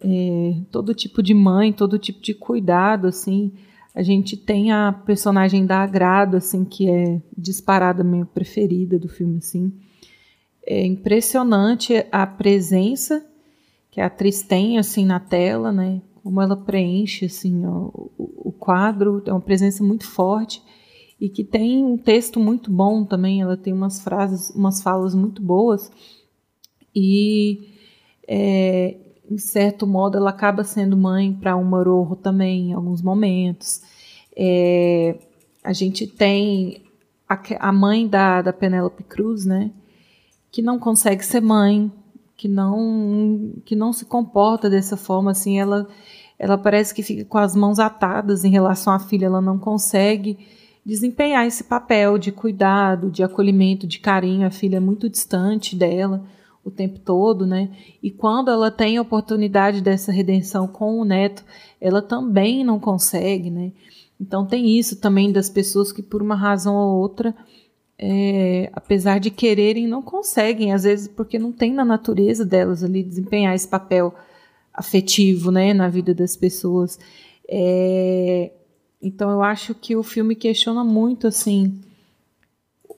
É, todo tipo de mãe, todo tipo de cuidado, assim. A gente tem a personagem da Agrado, assim, que é disparada minha preferida do filme, assim. É impressionante a presença que a atriz tem, assim, na tela, né? como ela preenche assim o, o quadro, é uma presença muito forte e que tem um texto muito bom também. Ela tem umas frases, umas falas muito boas e é, em certo modo ela acaba sendo mãe para um Mororro também em alguns momentos. É, a gente tem a, a mãe da, da Penélope Cruz, né, que não consegue ser mãe, que não que não se comporta dessa forma assim, ela ela parece que fica com as mãos atadas em relação à filha, ela não consegue desempenhar esse papel de cuidado, de acolhimento, de carinho. A filha é muito distante dela o tempo todo, né? E quando ela tem a oportunidade dessa redenção com o neto, ela também não consegue, né? Então tem isso também das pessoas que por uma razão ou outra, é, apesar de quererem, não conseguem, às vezes porque não tem na natureza delas ali desempenhar esse papel afetivo, né, na vida das pessoas. É, então eu acho que o filme questiona muito assim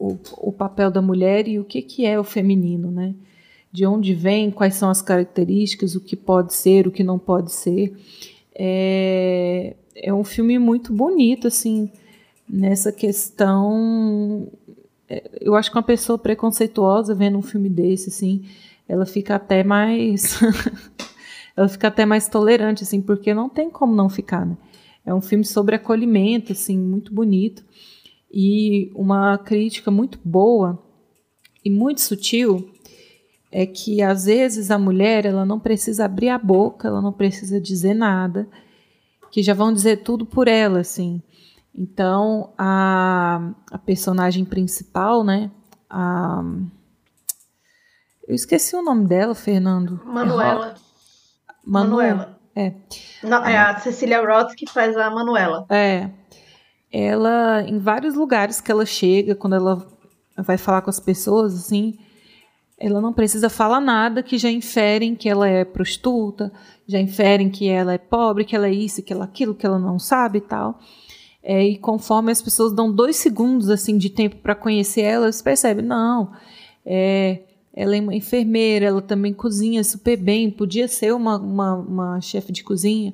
o, o papel da mulher e o que, que é o feminino, né? De onde vem, quais são as características, o que pode ser, o que não pode ser. É, é um filme muito bonito, assim, nessa questão. É, eu acho que uma pessoa preconceituosa vendo um filme desse, assim, ela fica até mais ela fica até mais tolerante, assim, porque não tem como não ficar, né? É um filme sobre acolhimento, assim, muito bonito. E uma crítica muito boa e muito sutil é que às vezes a mulher ela não precisa abrir a boca, ela não precisa dizer nada, que já vão dizer tudo por ela, assim. Então a, a personagem principal, né? A, eu esqueci o nome dela, Fernando. Manuela. Manuela. É. Não, é a Cecília Roth que faz a Manuela. É. Ela, em vários lugares que ela chega, quando ela vai falar com as pessoas, assim, ela não precisa falar nada que já inferem que ela é prostituta, já inferem que ela é pobre, que ela é isso, que ela é aquilo, que ela não sabe e tal. É, e conforme as pessoas dão dois segundos assim de tempo para conhecer ela, você percebe, não, é, ela é uma enfermeira, ela também cozinha super bem, podia ser uma, uma, uma chefe de cozinha.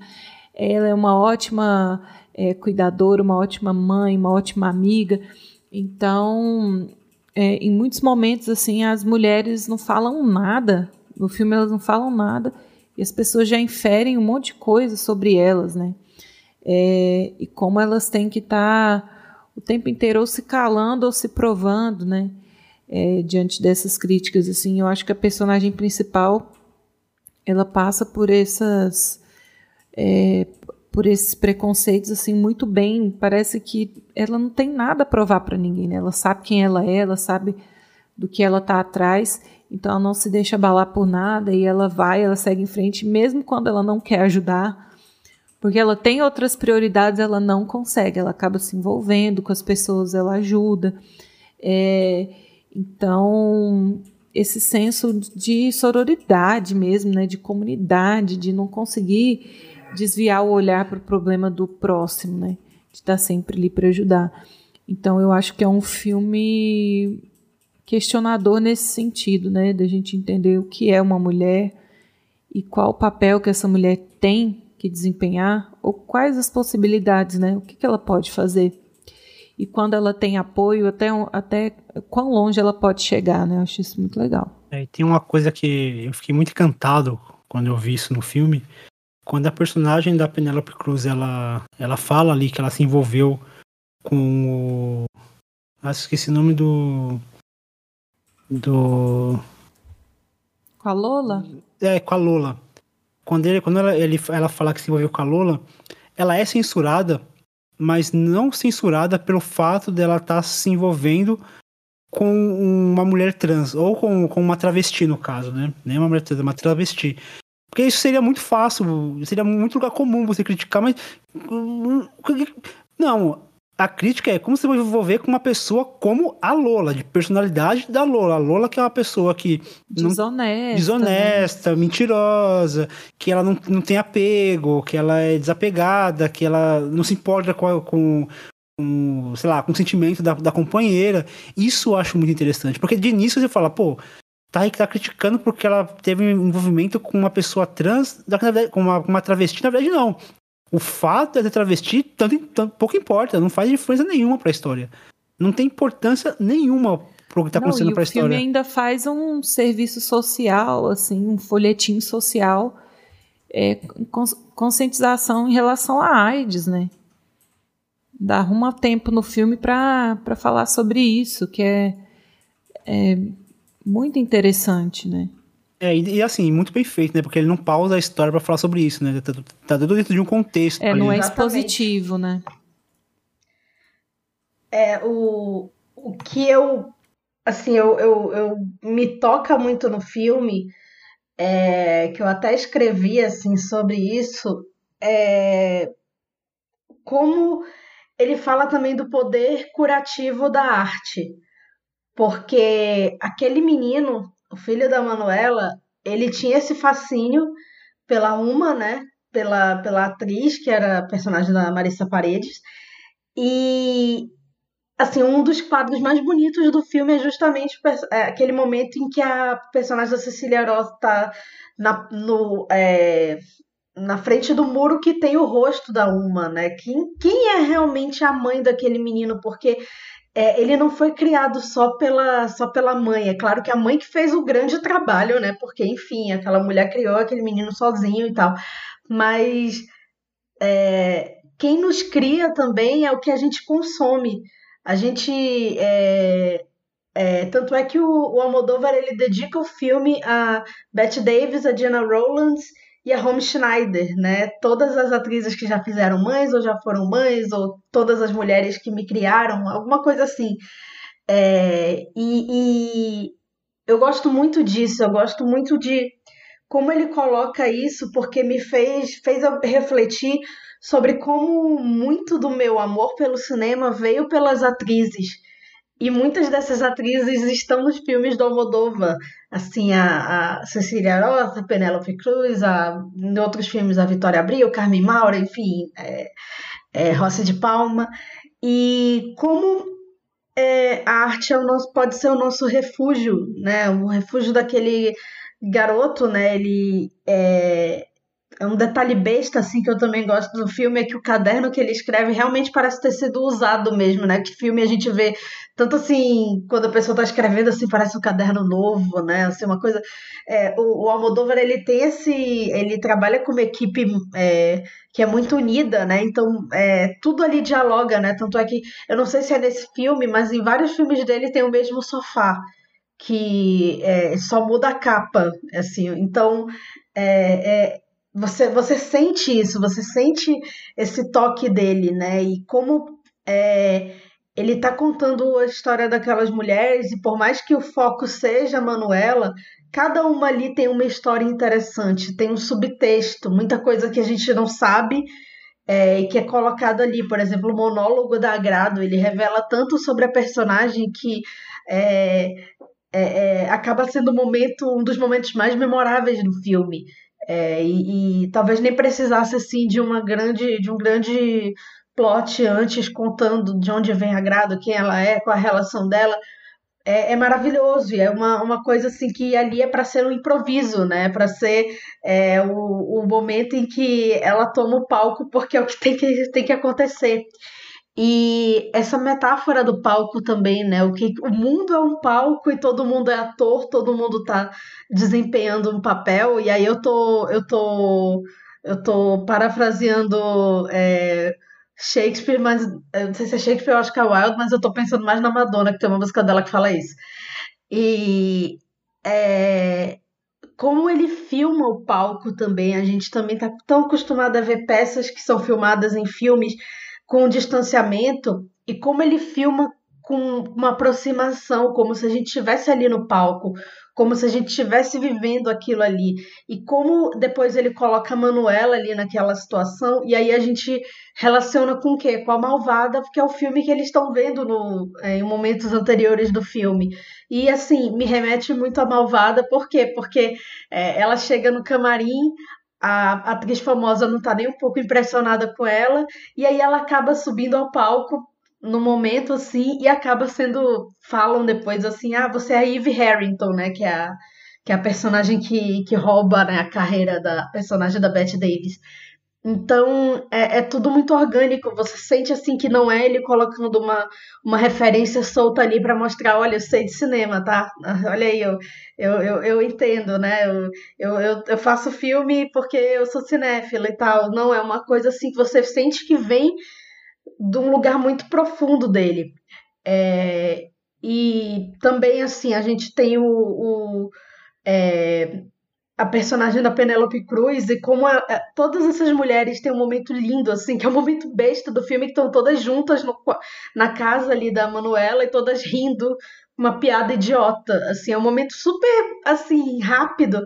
Ela é uma ótima é, cuidadora, uma ótima mãe, uma ótima amiga. Então, é, em muitos momentos, assim, as mulheres não falam nada. No filme, elas não falam nada. E as pessoas já inferem um monte de coisa sobre elas, né? É, e como elas têm que estar tá o tempo inteiro ou se calando ou se provando, né? É, diante dessas críticas. Assim, eu acho que a personagem principal ela passa por essas é, por esses preconceitos assim muito bem. Parece que ela não tem nada a provar para ninguém. Né? Ela sabe quem ela é, ela sabe do que ela está atrás. Então ela não se deixa abalar por nada e ela vai, ela segue em frente, mesmo quando ela não quer ajudar, porque ela tem outras prioridades, ela não consegue, ela acaba se envolvendo com as pessoas, ela ajuda. É, então, esse senso de sororidade mesmo, né, de comunidade, de não conseguir desviar o olhar para o problema do próximo, né, de estar sempre ali para ajudar. Então, eu acho que é um filme questionador nesse sentido, né, da gente entender o que é uma mulher e qual o papel que essa mulher tem que desempenhar ou quais as possibilidades, né, o que, que ela pode fazer e quando ela tem apoio, até, até quão longe ela pode chegar, né? Eu acho isso muito legal. É, tem uma coisa que eu fiquei muito encantado quando eu vi isso no filme, quando a personagem da Penélope Cruz ela, ela fala ali que ela se envolveu com o. Ah, esqueci o nome do. Do. Com a Lola? É, com a Lola. Quando, ele, quando ela, ele, ela fala que se envolveu com a Lola, ela é censurada, mas não censurada pelo fato dela estar tá se envolvendo com uma mulher trans, ou com, com uma travesti, no caso, né? Nem uma mulher trans, uma travesti. Porque isso seria muito fácil, seria muito lugar comum você criticar, mas. Não, a crítica é como você vai envolver com uma pessoa como a Lola, de personalidade da Lola. A Lola que é uma pessoa que. Desonesta. Não, desonesta, né? mentirosa, que ela não, não tem apego, que ela é desapegada, que ela não se importa com, com, com sei lá, com o sentimento da, da companheira. Isso eu acho muito interessante, porque de início você fala, pô, tá, tá criticando porque ela teve um envolvimento com uma pessoa trans, com uma, com uma travesti, na verdade não. O fato de ser travesti tanto, tanto, pouco importa, não faz diferença nenhuma para a história. Não tem importância nenhuma pro que tá não, acontecendo para a história. O filme ainda faz um serviço social, assim, um folhetim social, é, conscientização em relação à AIDS, né? Dá arruma tempo no filme para falar sobre isso, que é, é muito interessante, né? É, e, e, assim, muito bem feito, né? Porque ele não pausa a história para falar sobre isso, né? Tá, tá tudo dentro de um contexto. É, ali. não é expositivo, né? É, o, o que eu, assim, eu, eu, eu me toca muito no filme, é, que eu até escrevi, assim, sobre isso, é como ele fala também do poder curativo da arte. Porque aquele menino o filho da Manuela, ele tinha esse fascínio pela Uma, né? Pela, pela atriz, que era a personagem da Marissa Paredes. E, assim, um dos quadros mais bonitos do filme é justamente é, aquele momento em que a personagem da Cecília Roth está na, no, é, na frente do muro que tem o rosto da Uma, né? Quem, quem é realmente a mãe daquele menino? Porque é, ele não foi criado só pela, só pela mãe. É claro que a mãe que fez o grande trabalho, né? Porque, enfim, aquela mulher criou aquele menino sozinho e tal. Mas é, quem nos cria também é o que a gente consome. A gente. É, é, tanto é que o, o Almodóvar ele dedica o filme a Bette Davis, a Jenna Rowlands e a Home Schneider, né? Todas as atrizes que já fizeram mães ou já foram mães, ou todas as mulheres que me criaram, alguma coisa assim. É, e, e eu gosto muito disso, eu gosto muito de como ele coloca isso, porque me fez, fez eu refletir sobre como muito do meu amor pelo cinema veio pelas atrizes. E muitas dessas atrizes estão nos filmes do Almodóvar. Assim, a, a Cecília Roth, a Penélope Cruz, a, em outros filmes a Vitória Abril, Carmen Maura, enfim, é, é, de Palma. E como é, a arte é o nosso, pode ser o nosso refúgio, né? O refúgio daquele garoto, né? Ele é, é um detalhe besta, assim, que eu também gosto do filme, é que o caderno que ele escreve realmente parece ter sido usado mesmo, né? Que filme a gente vê, tanto assim, quando a pessoa tá escrevendo, assim, parece um caderno novo, né? Assim, uma coisa... É, o, o Almodóvar, ele tem esse... Ele trabalha com uma equipe é, que é muito unida, né? Então, é, tudo ali dialoga, né? Tanto é que, eu não sei se é nesse filme, mas em vários filmes dele tem o mesmo sofá, que é, só muda a capa, assim. Então, é, é você, você sente isso, você sente esse toque dele, né? E como é, ele está contando a história daquelas mulheres, e por mais que o foco seja a Manuela, cada uma ali tem uma história interessante, tem um subtexto, muita coisa que a gente não sabe é, que é colocado ali. Por exemplo, o monólogo da Agrado, ele revela tanto sobre a personagem que é, é, é acaba sendo um momento, um dos momentos mais memoráveis do filme. É, e, e, talvez nem precisasse assim de uma grande de um grande plot antes contando de onde vem a Grado, quem ela é, qual a relação dela. É, é maravilhoso e é uma, uma coisa assim que ali é para ser um improviso, né? Para ser é, o, o momento em que ela toma o palco porque é o que tem que, tem que acontecer. E essa metáfora do palco também, né? O que o mundo é um palco e todo mundo é ator, todo mundo tá desempenhando um papel, e aí eu tô eu tô eu tô parafraseando é, Shakespeare, mas não sei se é Shakespeare ou Oscar Wilde, mas eu tô pensando mais na Madonna, que tem uma música dela que fala isso. E é, como ele filma o palco também, a gente também tá tão acostumado a ver peças que são filmadas em filmes com distanciamento e como ele filma com uma aproximação, como se a gente estivesse ali no palco, como se a gente estivesse vivendo aquilo ali. E como depois ele coloca a Manuela ali naquela situação, e aí a gente relaciona com o quê? Com a Malvada, porque é o filme que eles estão vendo no, é, em momentos anteriores do filme. E assim, me remete muito à Malvada, por quê? Porque é, ela chega no camarim, a atriz famosa não está nem um pouco impressionada com ela, e aí ela acaba subindo ao palco no momento assim e acaba sendo falam depois assim ah você é a Eve Harrington né que é a, que é a personagem que, que rouba né, a carreira da personagem da Bette Davis então é, é, tudo muito orgânico. Você sente assim que não é ele colocando uma, uma referência solta ali para mostrar olha eu sei de cinema tá? Olha aí eu eu, eu, eu entendo né? Eu, eu, eu, faço filme porque eu sou cinéfila e tal. Não é uma coisa assim que você sente que vem de um lugar muito profundo dele. É, e também, assim, a gente tem o, o é, a personagem da Penélope Cruz e como a, a, todas essas mulheres têm um momento lindo, assim, que é o um momento besta do filme, que estão todas juntas no, na casa ali da Manuela e todas rindo, uma piada idiota, assim, é um momento super, assim, rápido,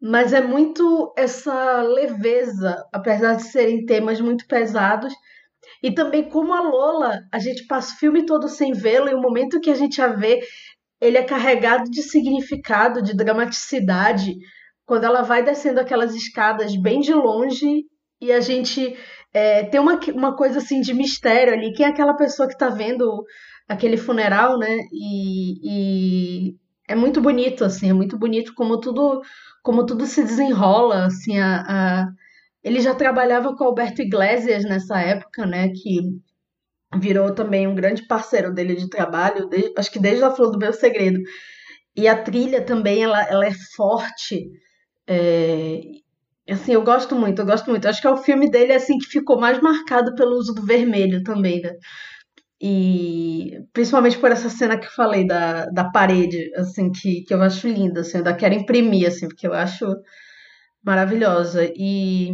mas é muito essa leveza, apesar de serem temas muito pesados, e também como a Lola, a gente passa o filme todo sem vê-la e o momento que a gente a vê, ele é carregado de significado, de dramaticidade, quando ela vai descendo aquelas escadas bem de longe e a gente é, tem uma, uma coisa assim de mistério ali. Quem é aquela pessoa que está vendo aquele funeral, né? E, e, é muito bonito, assim, é muito bonito como tudo, como tudo se desenrola, assim, a, a ele já trabalhava com Alberto Iglesias nessa época, né? Que virou também um grande parceiro dele de trabalho, desde, acho que desde a Flor do Meu Segredo. E a trilha também, ela, ela é forte. É, assim, eu gosto muito, eu gosto muito. Acho que é o filme dele assim que ficou mais marcado pelo uso do vermelho também, né? E principalmente por essa cena que eu falei da, da parede, assim, que, que eu acho linda, assim, eu ainda quero imprimir, assim, porque eu acho maravilhosa. E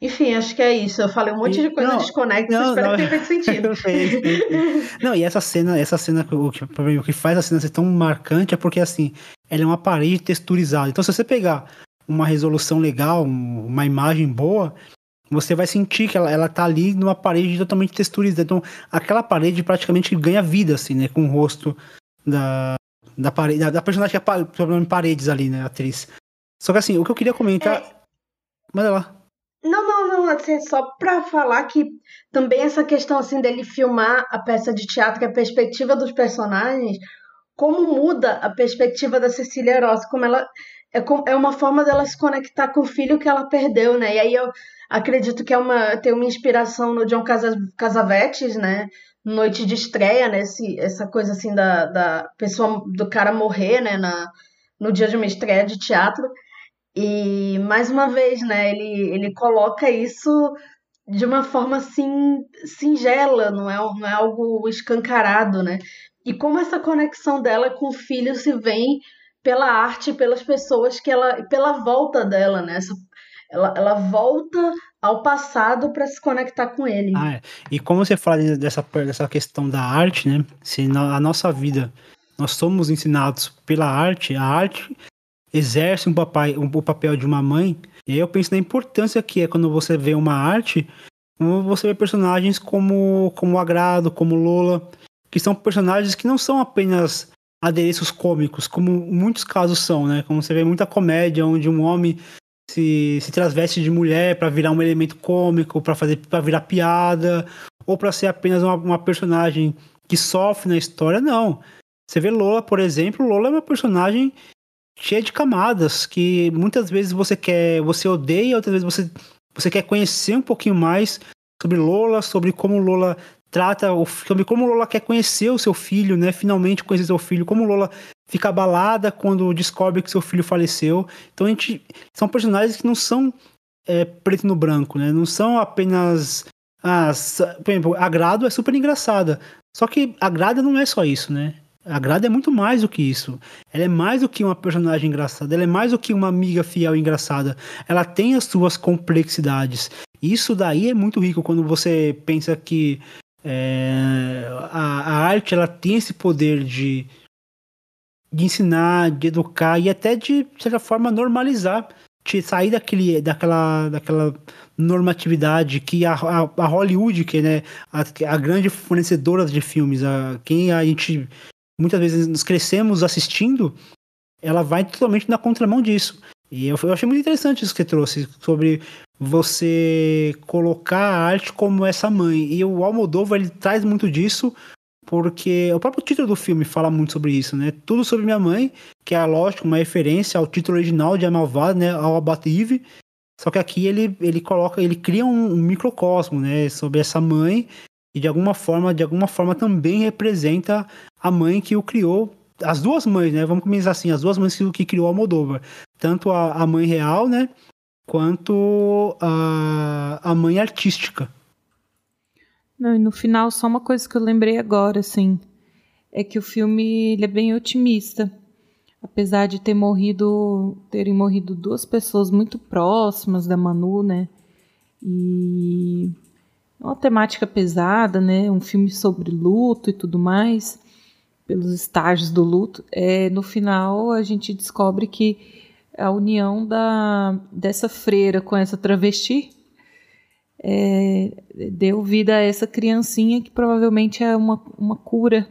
enfim, acho que é isso. Eu falei um monte de coisa desconexa, não, espero não, que tenha feito sentido. não, e essa cena, essa cena, o que, o que faz a cena ser tão marcante é porque, assim, ela é uma parede texturizada. Então, se você pegar uma resolução legal, uma imagem boa, você vai sentir que ela, ela tá ali numa parede totalmente texturizada. Então, aquela parede praticamente ganha vida, assim, né? Com o rosto da, da parede, da, da personagem que é em paredes ali, né? Atriz. Só que assim, o que eu queria comentar. É... Manda lá. Não, não, não, assim, só para falar que também essa questão assim dele filmar a peça de teatro, e a perspectiva dos personagens, como muda a perspectiva da Cecília Rossi, como ela é, é uma forma dela se conectar com o filho que ela perdeu, né? E aí eu acredito que é uma tem uma inspiração no John Casavetes, né? Noite de estreia, né? Esse, essa coisa assim da, da pessoa do cara morrer, né? Na, no dia de uma estreia de teatro. E mais uma vez, né, ele, ele coloca isso de uma forma assim singela, não é, não é algo escancarado, né? E como essa conexão dela com o filho se vem pela arte, pelas pessoas que ela, pela volta dela, né? Essa, ela, ela volta ao passado para se conectar com ele. Ah, é. E como você fala dessa, dessa questão da arte, né? Se a nossa vida nós somos ensinados pela arte, a arte exerce um papai, um, o papel de uma mãe. E aí eu penso na importância que é quando você vê uma arte, você vê personagens como, como Agrado, como Lola, que são personagens que não são apenas adereços cômicos, como muitos casos são, né? Como você vê muita comédia onde um homem se, se transveste de mulher para virar um elemento cômico, para fazer para virar piada, ou para ser apenas uma, uma personagem que sofre na história, não. Você vê Lola, por exemplo, Lola é uma personagem cheia de camadas que muitas vezes você quer, você odeia, outras vezes você, você quer conhecer um pouquinho mais sobre Lola, sobre como Lola trata o sobre como Lola quer conhecer o seu filho, né? Finalmente conhecer seu filho, como Lola fica abalada quando descobre que seu filho faleceu. Então a gente são personagens que não são é, preto no branco, né? Não são apenas. Ah, por exemplo, a é super engraçada. Só que a Grada não é só isso, né? A Grada é muito mais do que isso. Ela é mais do que uma personagem engraçada. Ela é mais do que uma amiga fiel e engraçada. Ela tem as suas complexidades. Isso daí é muito rico quando você pensa que é, a, a, arte ela tem esse poder de, de ensinar, de educar e até de, de certa forma, normalizar. Te sair daquele, daquela, daquela normatividade que a, a, a Hollywood, que né, a, a grande fornecedora de filmes, a, quem a gente muitas vezes nos crescemos assistindo, ela vai totalmente na contramão disso. E eu, eu achei muito interessante isso que você trouxe, sobre você colocar a arte como essa mãe. E o Almodóvar, ele traz muito disso, porque o próprio título do filme fala muito sobre isso, né? Tudo sobre minha mãe, que é, lógico, uma referência ao título original de A Malvada, né? Ao Abate Só que aqui ele, ele coloca, ele cria um, um microcosmo, né? Sobre essa mãe e de alguma forma, de alguma forma também representa a mãe que o criou as duas mães, né? Vamos começar assim, as duas mães que, que criou a Moldova. Tanto a, a mãe real, né? Quanto a, a mãe artística. Não, e no final, só uma coisa que eu lembrei agora, assim, é que o filme é bem otimista. Apesar de ter morrido, terem morrido duas pessoas muito próximas da Manu, né? E é uma temática pesada, né? Um filme sobre luto e tudo mais pelos estágios do luto, é, no final a gente descobre que a união da, dessa freira com essa travesti é, deu vida a essa criancinha que provavelmente é uma, uma cura.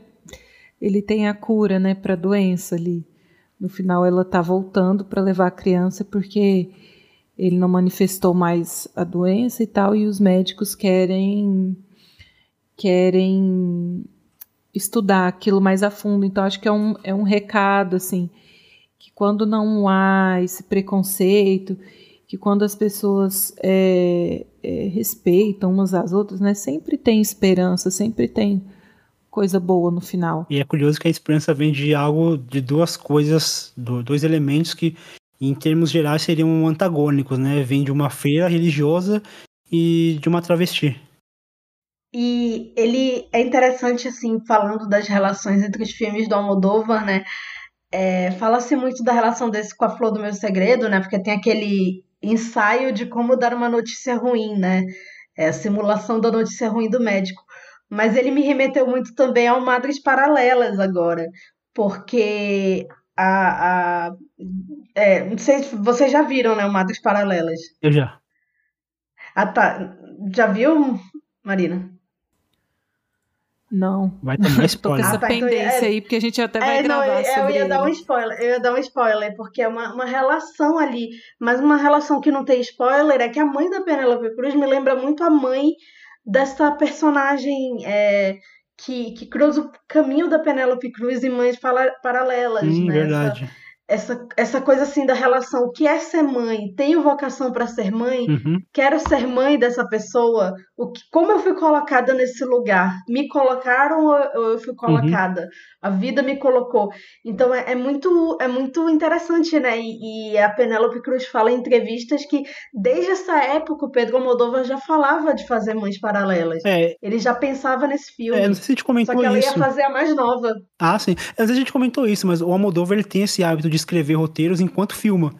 Ele tem a cura né, para a doença ali. No final ela está voltando para levar a criança porque ele não manifestou mais a doença e tal, e os médicos querem querem estudar aquilo mais a fundo. Então, acho que é um, é um recado, assim, que quando não há esse preconceito, que quando as pessoas é, é, respeitam umas às outras, né, sempre tem esperança, sempre tem coisa boa no final. E é curioso que a esperança vem de algo, de duas coisas, dois elementos que, em termos gerais, seriam antagônicos, né? Vem de uma feira religiosa e de uma travesti. E ele é interessante, assim, falando das relações entre os filmes do Almodóvar, né? É, Fala-se muito da relação desse com a Flor do Meu Segredo, né? Porque tem aquele ensaio de como dar uma notícia ruim, né? É a simulação da notícia ruim do médico. Mas ele me remeteu muito também ao Madres Paralelas agora, porque a, a é, não sei se vocês já viram, né, o Madres Paralelas. Eu já. Ah, tá. Já viu, Marina? Não. Vai tomar spoiler. Tô com essa ah, tá, pendência então, é, aí, porque a gente até vai é, gravar não, eu, eu ia ele. dar um spoiler, eu ia dar um spoiler, porque é uma, uma relação ali, mas uma relação que não tem spoiler é que a mãe da Penélope Cruz me lembra muito a mãe dessa personagem é, que, que cruza o caminho da Penélope Cruz em Mães Paralelas, hum, né? Verdade. Essa, essa, essa coisa assim da relação, o que é ser mãe? Tenho vocação para ser mãe? Uhum. Quero ser mãe dessa pessoa? O que, como eu fui colocada nesse lugar? Me colocaram ou eu fui colocada? Uhum. A vida me colocou. Então é, é, muito é muito interessante, né? E, e a Penélope Cruz fala em entrevistas que desde essa época o Pedro Almodóvar já falava de fazer mães paralelas. É. Ele já pensava nesse filme. É, não sei se a gente comentou Só que ela isso. ia fazer a mais nova. Ah, sim. Às vezes a gente comentou isso, mas o Almodóvar ele tem esse hábito de escrever roteiros enquanto filma.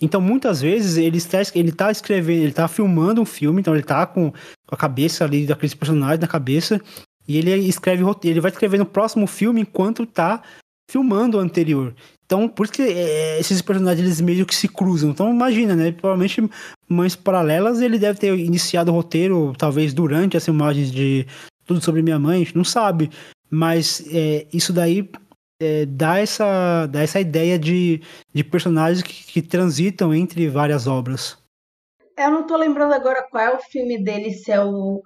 Então, muitas vezes, ele está, ele tá escrevendo, ele está filmando um filme, então ele está com, a cabeça ali daqueles personagens na cabeça, e ele escreve roteiro, ele vai escrever no próximo filme enquanto está filmando o anterior. Então, por isso que é, esses personagens eles meio que se cruzam. Então, imagina, né? Provavelmente, Mães Paralelas, ele deve ter iniciado o roteiro, talvez durante as filmagens de Tudo Sobre Minha Mãe, a gente não sabe. Mas é, isso daí é, dá, essa, dá essa ideia de, de personagens que, que transitam entre várias obras. Eu não tô lembrando agora qual é o filme dele, se é o.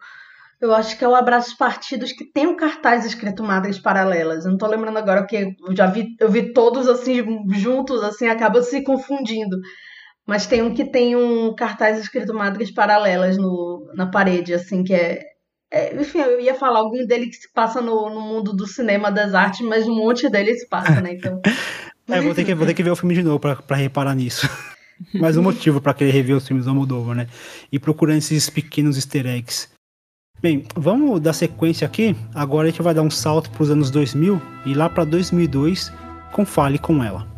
Eu acho que é o Abraços Partidos, que tem um cartaz escrito Madres Paralelas. Eu não tô lembrando agora, porque eu já vi, eu vi todos assim, juntos, assim, acaba se confundindo. Mas tem um que tem um cartaz escrito Madres Paralelas no, na parede, assim, que é, é, enfim, eu ia falar algum dele que se passa no, no mundo do cinema, das artes, mas um monte dele se passa, né? Então. é, vou ter, que, vou ter que ver o filme de novo pra, pra reparar nisso. mais um motivo para querer rever os filmes do Almodóvar, né? E procurando esses pequenos easter eggs. Bem, vamos dar sequência aqui. Agora a gente vai dar um salto para os anos 2000 e lá para 2002 com Fale com ela.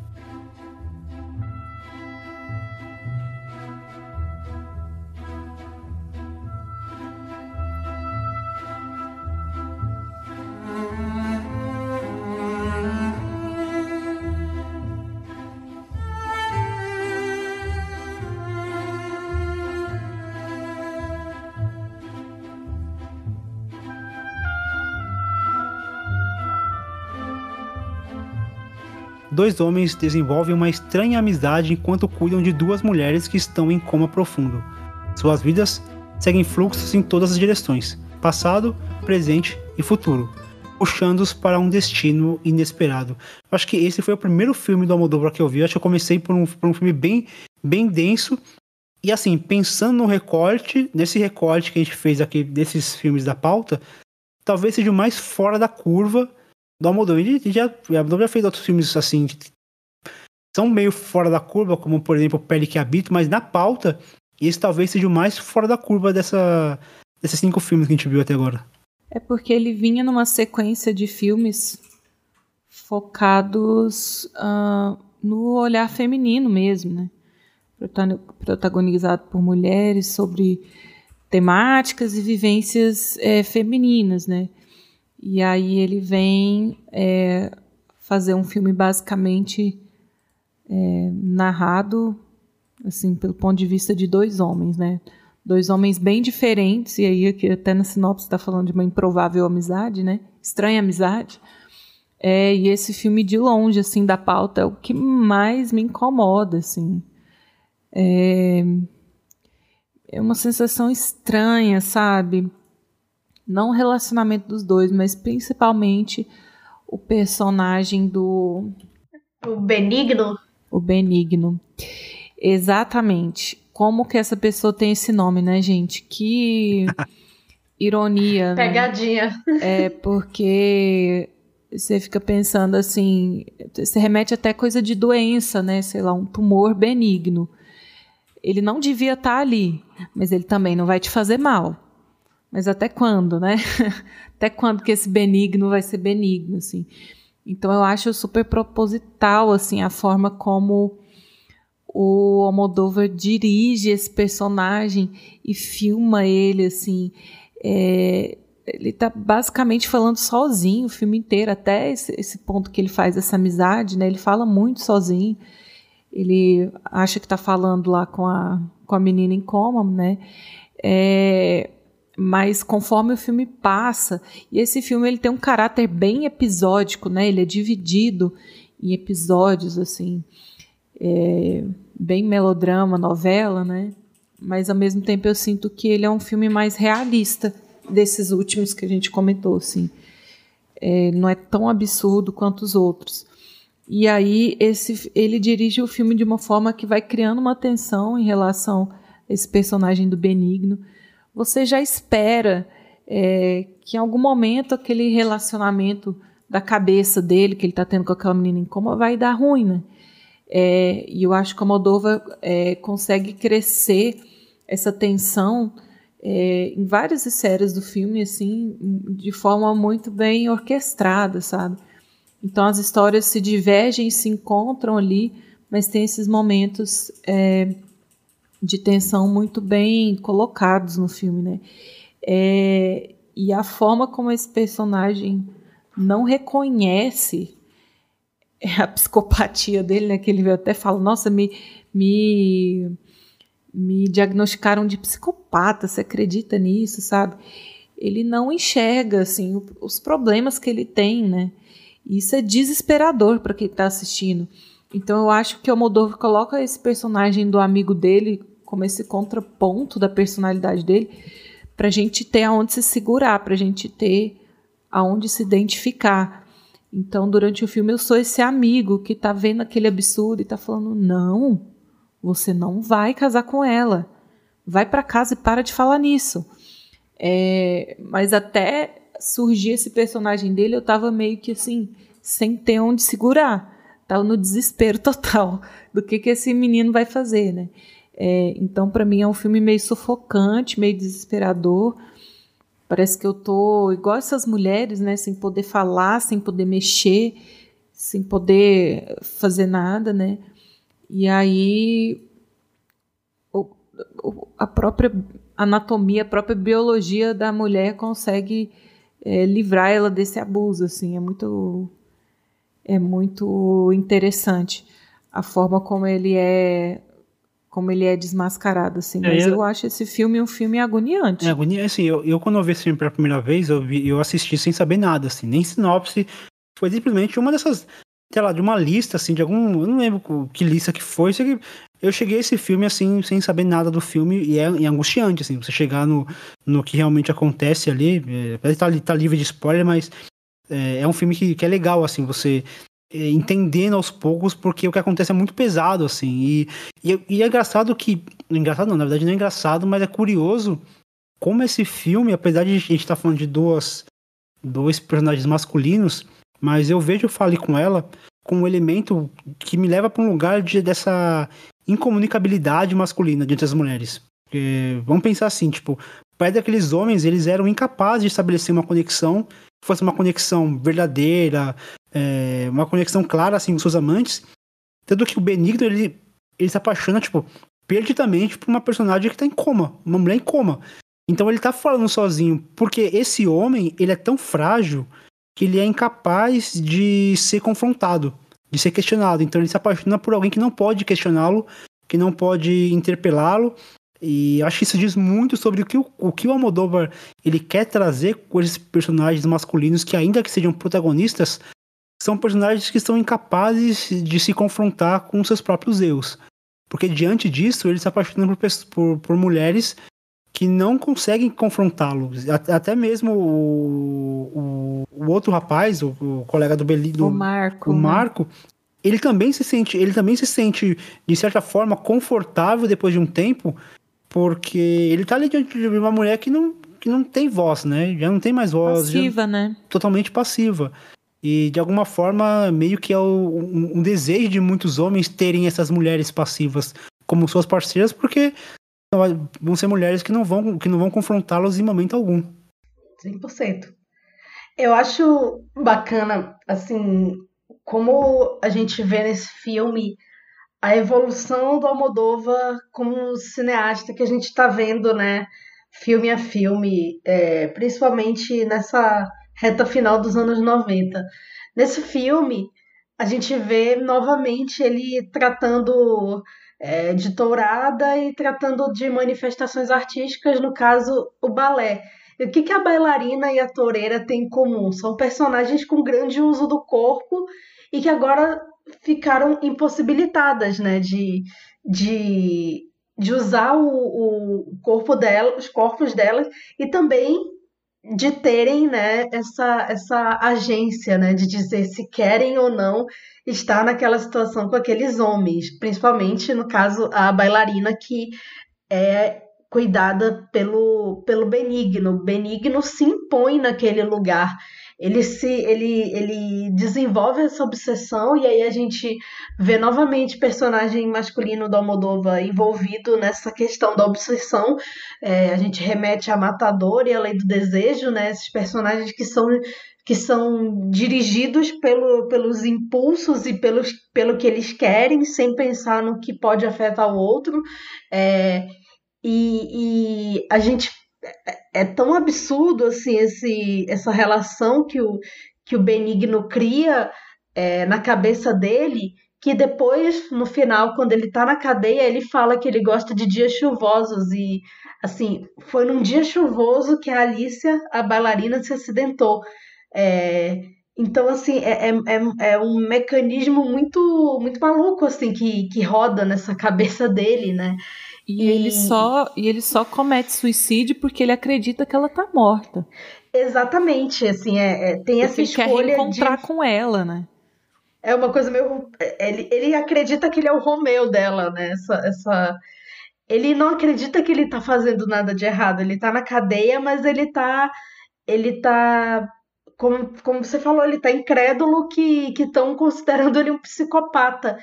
Dois homens desenvolvem uma estranha amizade enquanto cuidam de duas mulheres que estão em coma profundo. Suas vidas seguem fluxos em todas as direções, passado, presente e futuro, puxando-os para um destino inesperado. Acho que esse foi o primeiro filme do Almodóvar que eu vi. Acho que eu comecei por um, por um filme bem, bem denso. E assim, pensando no recorte, nesse recorte que a gente fez aqui desses filmes da pauta, talvez seja o mais fora da curva do Almodóvar. Já, Almodóvar já fez outros filmes assim que são meio fora da curva, como por exemplo Pele que Habito, mas na pauta esse talvez seja o mais fora da curva dessa, desses cinco filmes que a gente viu até agora. É porque ele vinha numa sequência de filmes focados uh, no olhar feminino mesmo, né? Protagonizado por mulheres sobre temáticas e vivências é, femininas, né? E aí ele vem é, fazer um filme basicamente é, narrado assim pelo ponto de vista de dois homens, né? Dois homens bem diferentes e aí aqui até na sinopse está falando de uma improvável amizade, né? Estranha amizade. É, e esse filme de longe assim da pauta é o que mais me incomoda, assim. É, é uma sensação estranha, sabe? Não o relacionamento dos dois, mas principalmente o personagem do. O Benigno? O Benigno. Exatamente. Como que essa pessoa tem esse nome, né, gente? Que ironia. Né? Pegadinha. Né? É, porque você fica pensando assim, você remete até coisa de doença, né? Sei lá, um tumor benigno. Ele não devia estar ali, mas ele também não vai te fazer mal. Mas até quando, né? até quando que esse benigno vai ser benigno, assim? Então eu acho super proposital, assim, a forma como o Almodóvar dirige esse personagem e filma ele, assim. É, ele está basicamente falando sozinho o filme inteiro, até esse, esse, ponto que ele faz essa amizade, né? Ele fala muito sozinho. Ele acha que está falando lá com a, com a menina em coma, né? É, mas conforme o filme passa, e esse filme ele tem um caráter bem episódico, né? Ele é dividido em episódios assim, é, bem melodrama, novela, né? Mas ao mesmo tempo eu sinto que ele é um filme mais realista desses últimos que a gente comentou, assim. É, não é tão absurdo quanto os outros. E aí esse, ele dirige o filme de uma forma que vai criando uma tensão em relação a esse personagem do Benigno você já espera é, que em algum momento aquele relacionamento da cabeça dele, que ele está tendo com aquela menina em coma, vai dar ruim, né? É, e eu acho que a Moldova é, consegue crescer essa tensão é, em várias séries do filme, assim, de forma muito bem orquestrada, sabe? Então as histórias se divergem, se encontram ali, mas tem esses momentos é, de tensão muito bem colocados no filme, né? É, e a forma como esse personagem não reconhece a psicopatia dele, né? Que ele até fala, nossa, me, me, me diagnosticaram de psicopata, você acredita nisso, sabe? Ele não enxerga, assim, os problemas que ele tem, né? Isso é desesperador para quem está assistindo. Então eu acho que o Moldova coloca esse personagem do amigo dele como esse contraponto da personalidade dele, para a gente ter aonde se segurar, para a gente ter aonde se identificar. Então, durante o filme, eu sou esse amigo que está vendo aquele absurdo e está falando: não, você não vai casar com ela. Vai para casa e para de falar nisso. É, mas até surgir esse personagem dele, eu estava meio que assim, sem ter onde segurar. tá no desespero total do que, que esse menino vai fazer, né? É, então, para mim, é um filme meio sufocante, meio desesperador. Parece que eu tô igual essas mulheres, né? Sem poder falar, sem poder mexer, sem poder fazer nada, né? E aí a própria anatomia, a própria biologia da mulher consegue é, livrar ela desse abuso, assim. É muito é muito interessante a forma como ele é como ele é desmascarado, assim. É, Mas eu, eu acho esse filme um filme agoniante. É agoniante, assim, eu, eu quando eu vi esse filme pela primeira vez, eu, vi, eu assisti sem saber nada, assim, nem sinopse. Foi simplesmente uma dessas, sei lá, de uma lista, assim, de algum. Eu não lembro que lista que foi. Eu cheguei a esse filme, assim, sem saber nada do filme, e é, é angustiante, assim, você chegar no, no que realmente acontece ali. É, parece que tá, tá livre de spoiler, mas é, é um filme que, que é legal, assim, você é, entendendo aos poucos, porque o que acontece é muito pesado, assim. E, e, e, é engraçado que. Engraçado não, na verdade não é engraçado, mas é curioso como esse filme, apesar de a gente estar tá falando de duas, dois personagens masculinos, mas eu vejo Fale com ela com um elemento que me leva para um lugar de, dessa incomunicabilidade masculina diante das mulheres. Porque, vamos pensar assim, tipo, pai daqueles homens, eles eram incapazes de estabelecer uma conexão fosse uma conexão verdadeira, é, uma conexão clara assim com seus amantes. Tanto que o Benigno ele, ele se apaixona, tipo, perdidamente por uma personagem que tá em coma, uma mulher em coma. Então ele tá falando sozinho, porque esse homem, ele é tão frágil que ele é incapaz de ser confrontado, de ser questionado. Então ele se apaixona por alguém que não pode questioná-lo, que não pode interpelá-lo. E acho que isso diz muito sobre o que o, o que o Almodóvar ele quer trazer com esses personagens masculinos que ainda que sejam protagonistas, são personagens que estão incapazes de se confrontar com seus próprios erros. Porque diante disso, eles se apaixonam por, por, por mulheres que não conseguem confrontá-lo. Até mesmo o, o, o outro rapaz, o, o, colega do Belido, o Marco, o né? Marco, ele também se sente, ele também se sente de certa forma confortável depois de um tempo, porque ele tá ali diante de uma mulher que não, que não tem voz, né? Já não tem mais voz, passiva, já, né? Totalmente passiva. E de alguma forma, meio que é o, um, um, desejo de muitos homens terem essas mulheres passivas como suas parceiras, porque vão ser mulheres que não vão, que não vão confrontá-los em momento algum. 100%. Eu acho bacana, assim, como a gente vê nesse filme a evolução do Almodóvar como cineasta que a gente está vendo, né, filme a filme, é, principalmente nessa reta final dos anos 90. Nesse filme, a gente vê novamente ele tratando é, de tourada e tratando de manifestações artísticas, no caso, o balé. E o que, que a bailarina e a toureira têm em comum? São personagens com grande uso do corpo e que agora ficaram impossibilitadas né, de, de, de usar o, o corpo dela, os corpos delas e também de terem né, essa, essa agência né, de dizer se querem ou não estar naquela situação com aqueles homens, principalmente no caso a bailarina que é cuidada pelo, pelo Benigno. Benigno se impõe naquele lugar ele se ele, ele desenvolve essa obsessão e aí a gente vê novamente personagem masculino do Almodóvar envolvido nessa questão da obsessão. É, a gente remete a Matador e a Lei do Desejo, né? Esses personagens que são que são dirigidos pelo, pelos impulsos e pelos, pelo que eles querem, sem pensar no que pode afetar o outro. É, e, e a gente é, é tão absurdo assim esse, essa relação que o, que o Benigno cria é, na cabeça dele que depois, no final, quando ele tá na cadeia, ele fala que ele gosta de dias chuvosos e, assim, foi num dia chuvoso que a Alicia, a bailarina, se acidentou. É, então, assim, é, é, é, é um mecanismo muito, muito maluco, assim, que, que roda nessa cabeça dele, né? E, e, ele só e ele só comete suicídio porque ele acredita que ela tá morta. Exatamente, assim, é, é tem porque essa escolha ele quer reencontrar de... com ela, né? É uma coisa meio ele, ele acredita que ele é o Romeu dela, né? Essa, essa ele não acredita que ele tá fazendo nada de errado, ele tá na cadeia, mas ele tá ele tá como, como você falou, ele tá incrédulo que estão considerando ele um psicopata.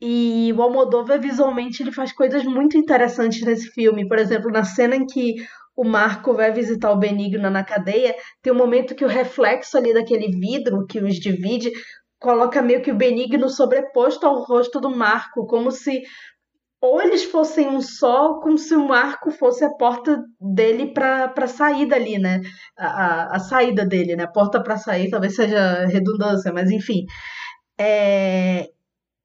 E o Almodóvar, visualmente, ele faz coisas muito interessantes nesse filme. Por exemplo, na cena em que o Marco vai visitar o Benigno na cadeia, tem um momento que o reflexo ali daquele vidro que os divide coloca meio que o Benigno sobreposto ao rosto do Marco, como se ou eles fossem um só, como se o Marco fosse a porta dele para a saída ali, né? A, a, a, saída dele, né? A porta para sair, talvez seja redundância, mas enfim. É...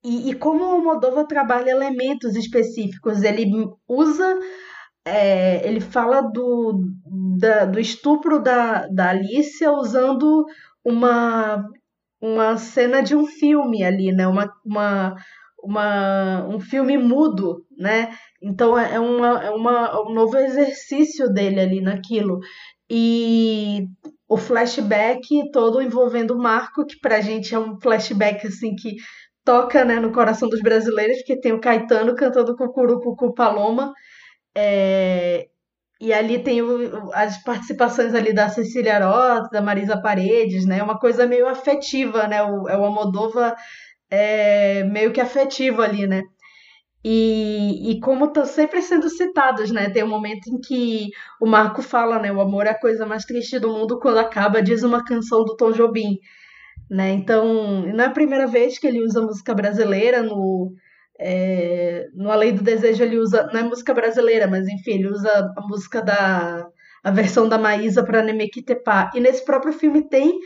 E, e como o Moldova trabalha elementos específicos, ele usa é, ele fala do, da, do estupro da, da Alicia usando uma, uma cena de um filme ali, né? Uma, uma, uma, um filme mudo, né? Então é, uma, é uma, é um novo exercício dele ali naquilo. E o flashback todo envolvendo o Marco, que pra gente é um flashback assim que toca né, no coração dos brasileiros, porque tem o Caetano cantando Cucurucucu Paloma, é, e ali tem o, as participações ali da Cecília Roth, da Marisa Paredes, né? Uma coisa meio afetiva, né? O, é o Almodova é, meio que afetivo ali, né? E, e como estão sempre sendo citados, né? Tem um momento em que o Marco fala, né? O amor é a coisa mais triste do mundo quando acaba, diz uma canção do Tom Jobim, né? Então, não é a primeira vez que ele usa música brasileira no, é, no Além do Desejo ele usa, não é música brasileira, mas enfim, ele usa a música da a versão da Maísa para Nemequitepá. E nesse próprio filme tem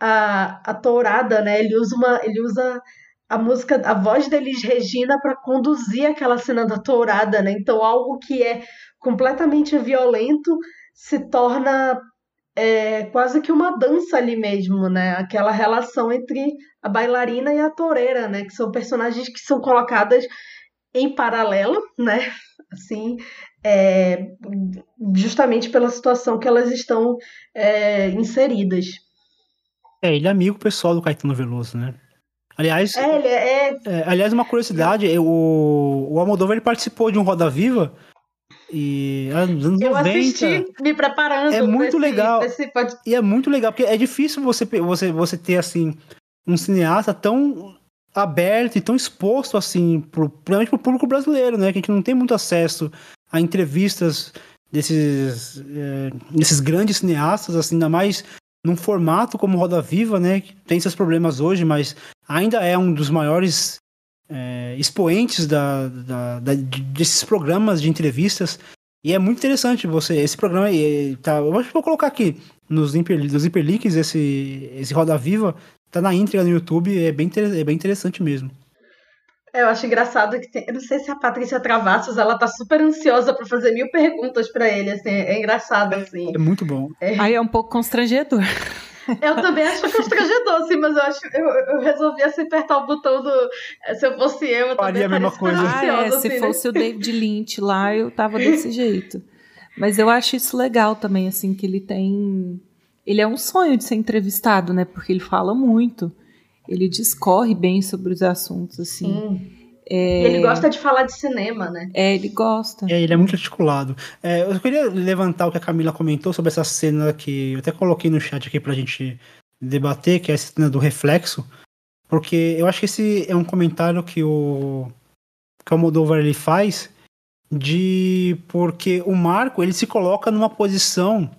a, a tourada, né? Ele usa uma, ele usa a música, a voz da Elis Regina para conduzir aquela cena da tourada, né? Então algo que é completamente violento se torna é quase que uma dança ali mesmo, né? Aquela relação entre a bailarina e a toureira, né? Que são personagens que são colocadas em paralelo, né? Assim, é, justamente pela situação que elas estão é, inseridas. É, ele é amigo pessoal do Caetano Veloso, né? Aliás, é, ele é... é aliás, uma curiosidade, o, o Almodóvar ele participou de um Roda Viva e anos eu 90. assisti me preparando. É muito legal. E é muito legal, porque é difícil você, você, você ter, assim, um cineasta tão aberto e tão exposto, assim, pro, principalmente pro público brasileiro, né? Que a gente não tem muito acesso a entrevistas desses, é, desses grandes cineastas, assim, ainda mais num formato como Roda Viva, né? Que tem seus problemas hoje, mas ainda é um dos maiores é, expoentes da, da, da, desses programas de entrevistas. E é muito interessante você. Esse programa. Tá, eu vou colocar aqui nos, nos Hiperlinks esse, esse Roda Viva. Tá na íntegra no YouTube. É bem, é bem interessante mesmo. É, eu acho engraçado que tem, eu não sei se a Patrícia Travassos ela tá super ansiosa para fazer mil perguntas para ele, assim, é engraçado assim. É, é muito bom. É. Aí é um pouco constrangedor. Eu também acho constrangedor, assim, mas eu acho eu, eu resolvi assim, apertar o botão do. Se eu fosse eu, eu Faria a mesma coisa. Ah, é, assim, se né? fosse o David Lynch lá, eu tava desse jeito. Mas eu acho isso legal também, assim, que ele tem. Ele é um sonho de ser entrevistado, né? Porque ele fala muito. Ele discorre bem sobre os assuntos, assim. Sim. É... Ele gosta de falar de cinema, né? É, ele gosta. É, ele é muito articulado. É, eu queria levantar o que a Camila comentou sobre essa cena que eu até coloquei no chat aqui pra gente debater, que é a cena do reflexo, porque eu acho que esse é um comentário que o que o Moldovar ele faz de porque o Marco ele se coloca numa posição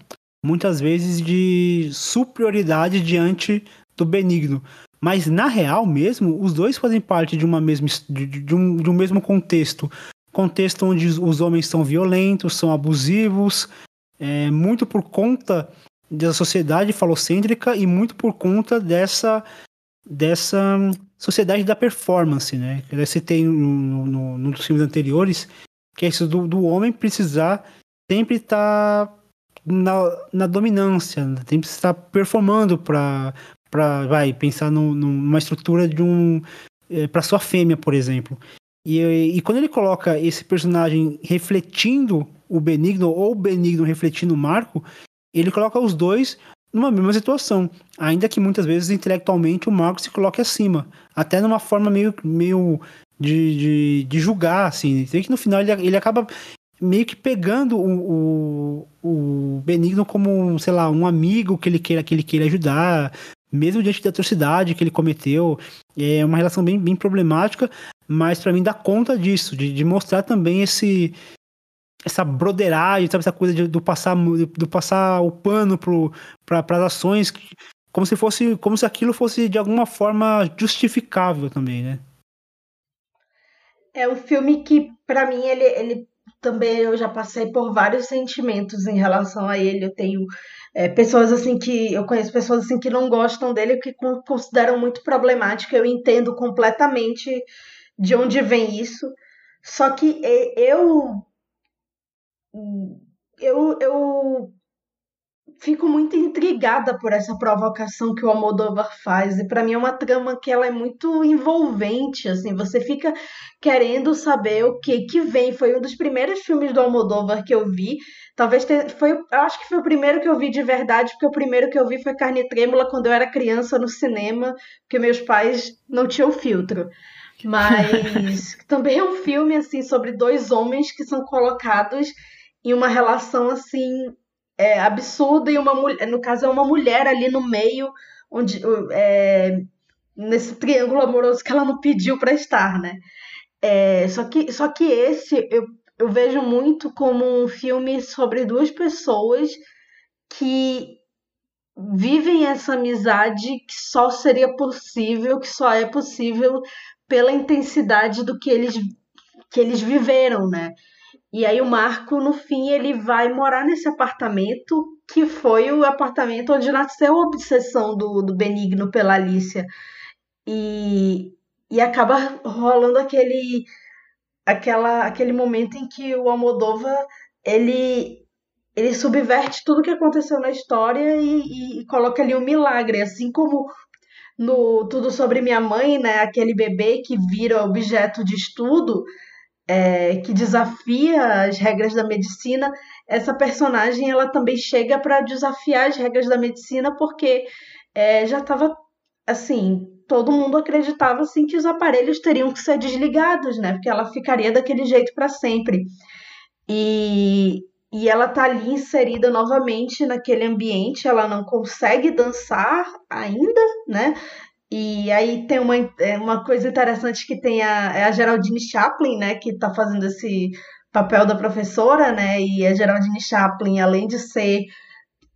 muitas vezes de superioridade diante do Benigno. Mas na real mesmo, os dois fazem parte de uma mesma de, de, um, de um mesmo contexto. Contexto onde os homens são violentos, são abusivos, é, muito por conta da sociedade falocêntrica e muito por conta dessa dessa sociedade da performance, né? Que você tem no, no, nos filmes anteriores, que é isso do, do homem precisar sempre estar tá na, na dominância, né? sempre estar performando para para vai pensar no, numa estrutura de um é, para sua fêmea, por exemplo. E, e quando ele coloca esse personagem refletindo o Benigno ou o Benigno refletindo o Marco, ele coloca os dois numa mesma situação, ainda que muitas vezes intelectualmente o Marco se coloque acima, até numa forma meio, meio de, de, de julgar, assim. Tem que no final ele, ele acaba meio que pegando o, o, o, Benigno como, sei lá, um amigo que ele queira, que ele queira ajudar, mesmo diante da atrocidade que ele cometeu. É uma relação bem, bem problemática, mas para mim dá conta disso, de, de mostrar também esse essa broderagem, sabe, essa coisa de, do passar do passar o pano para as ações, como se fosse como se aquilo fosse de alguma forma justificável também, né? É um filme que para mim ele, ele também eu já passei por vários sentimentos em relação a ele. Eu tenho é, pessoas assim que eu conheço pessoas assim que não gostam dele, que consideram muito problemático. Eu entendo completamente de onde vem isso. Só que eu eu, eu fico muito intrigada por essa provocação que o Almodóvar faz. E para mim é uma trama que ela é muito envolvente assim. Você fica querendo saber o que que vem. Foi um dos primeiros filmes do Almodóvar que eu vi. Talvez ter, foi eu acho que foi o primeiro que eu vi de verdade porque o primeiro que eu vi foi Carne Trêmula quando eu era criança no cinema porque meus pais não tinham filtro. Mas também é um filme assim sobre dois homens que são colocados em uma relação assim é, e uma mulher, no caso é uma mulher ali no meio, onde é, nesse triângulo amoroso que ela não pediu para estar, né? É, só que só que esse eu, eu vejo muito como um filme sobre duas pessoas que vivem essa amizade que só seria possível, que só é possível pela intensidade do que eles que eles viveram, né? E aí o Marco, no fim, ele vai morar nesse apartamento, que foi o apartamento onde nasceu a obsessão do, do Benigno pela Alicia. E, e acaba rolando aquele, aquela, aquele momento em que o Almodova ele, ele subverte tudo que aconteceu na história e, e, coloca ali um milagre, assim como no Tudo Sobre Minha Mãe, né, aquele bebê que vira objeto de estudo, é, que desafia as regras da medicina, essa personagem ela também chega para desafiar as regras da medicina porque é, já estava assim todo mundo acreditava assim que os aparelhos teriam que ser desligados, né? Porque ela ficaria daquele jeito para sempre. E, e ela tá ali inserida novamente naquele ambiente, ela não consegue dançar ainda, né? E aí tem uma, é, uma coisa interessante que tem a, é a Geraldine Chaplin, né, que está fazendo esse papel da professora, né, e a Geraldine Chaplin, além de ser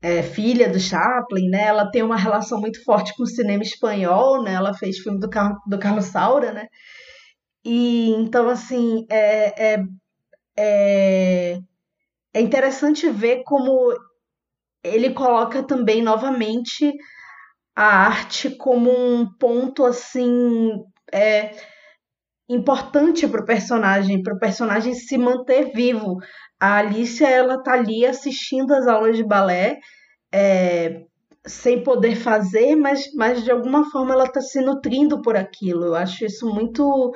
é, filha do Chaplin, né, ela tem uma relação muito forte com o cinema espanhol, né, ela fez filme do, Car do Carlos Saura, né, e então, assim, é, é, é, é interessante ver como ele coloca também novamente a arte como um ponto assim é, importante para o personagem, para o personagem se manter vivo. A Alicia ela tá ali assistindo as aulas de balé, é, sem poder fazer, mas, mas de alguma forma ela está se nutrindo por aquilo. Eu acho isso muito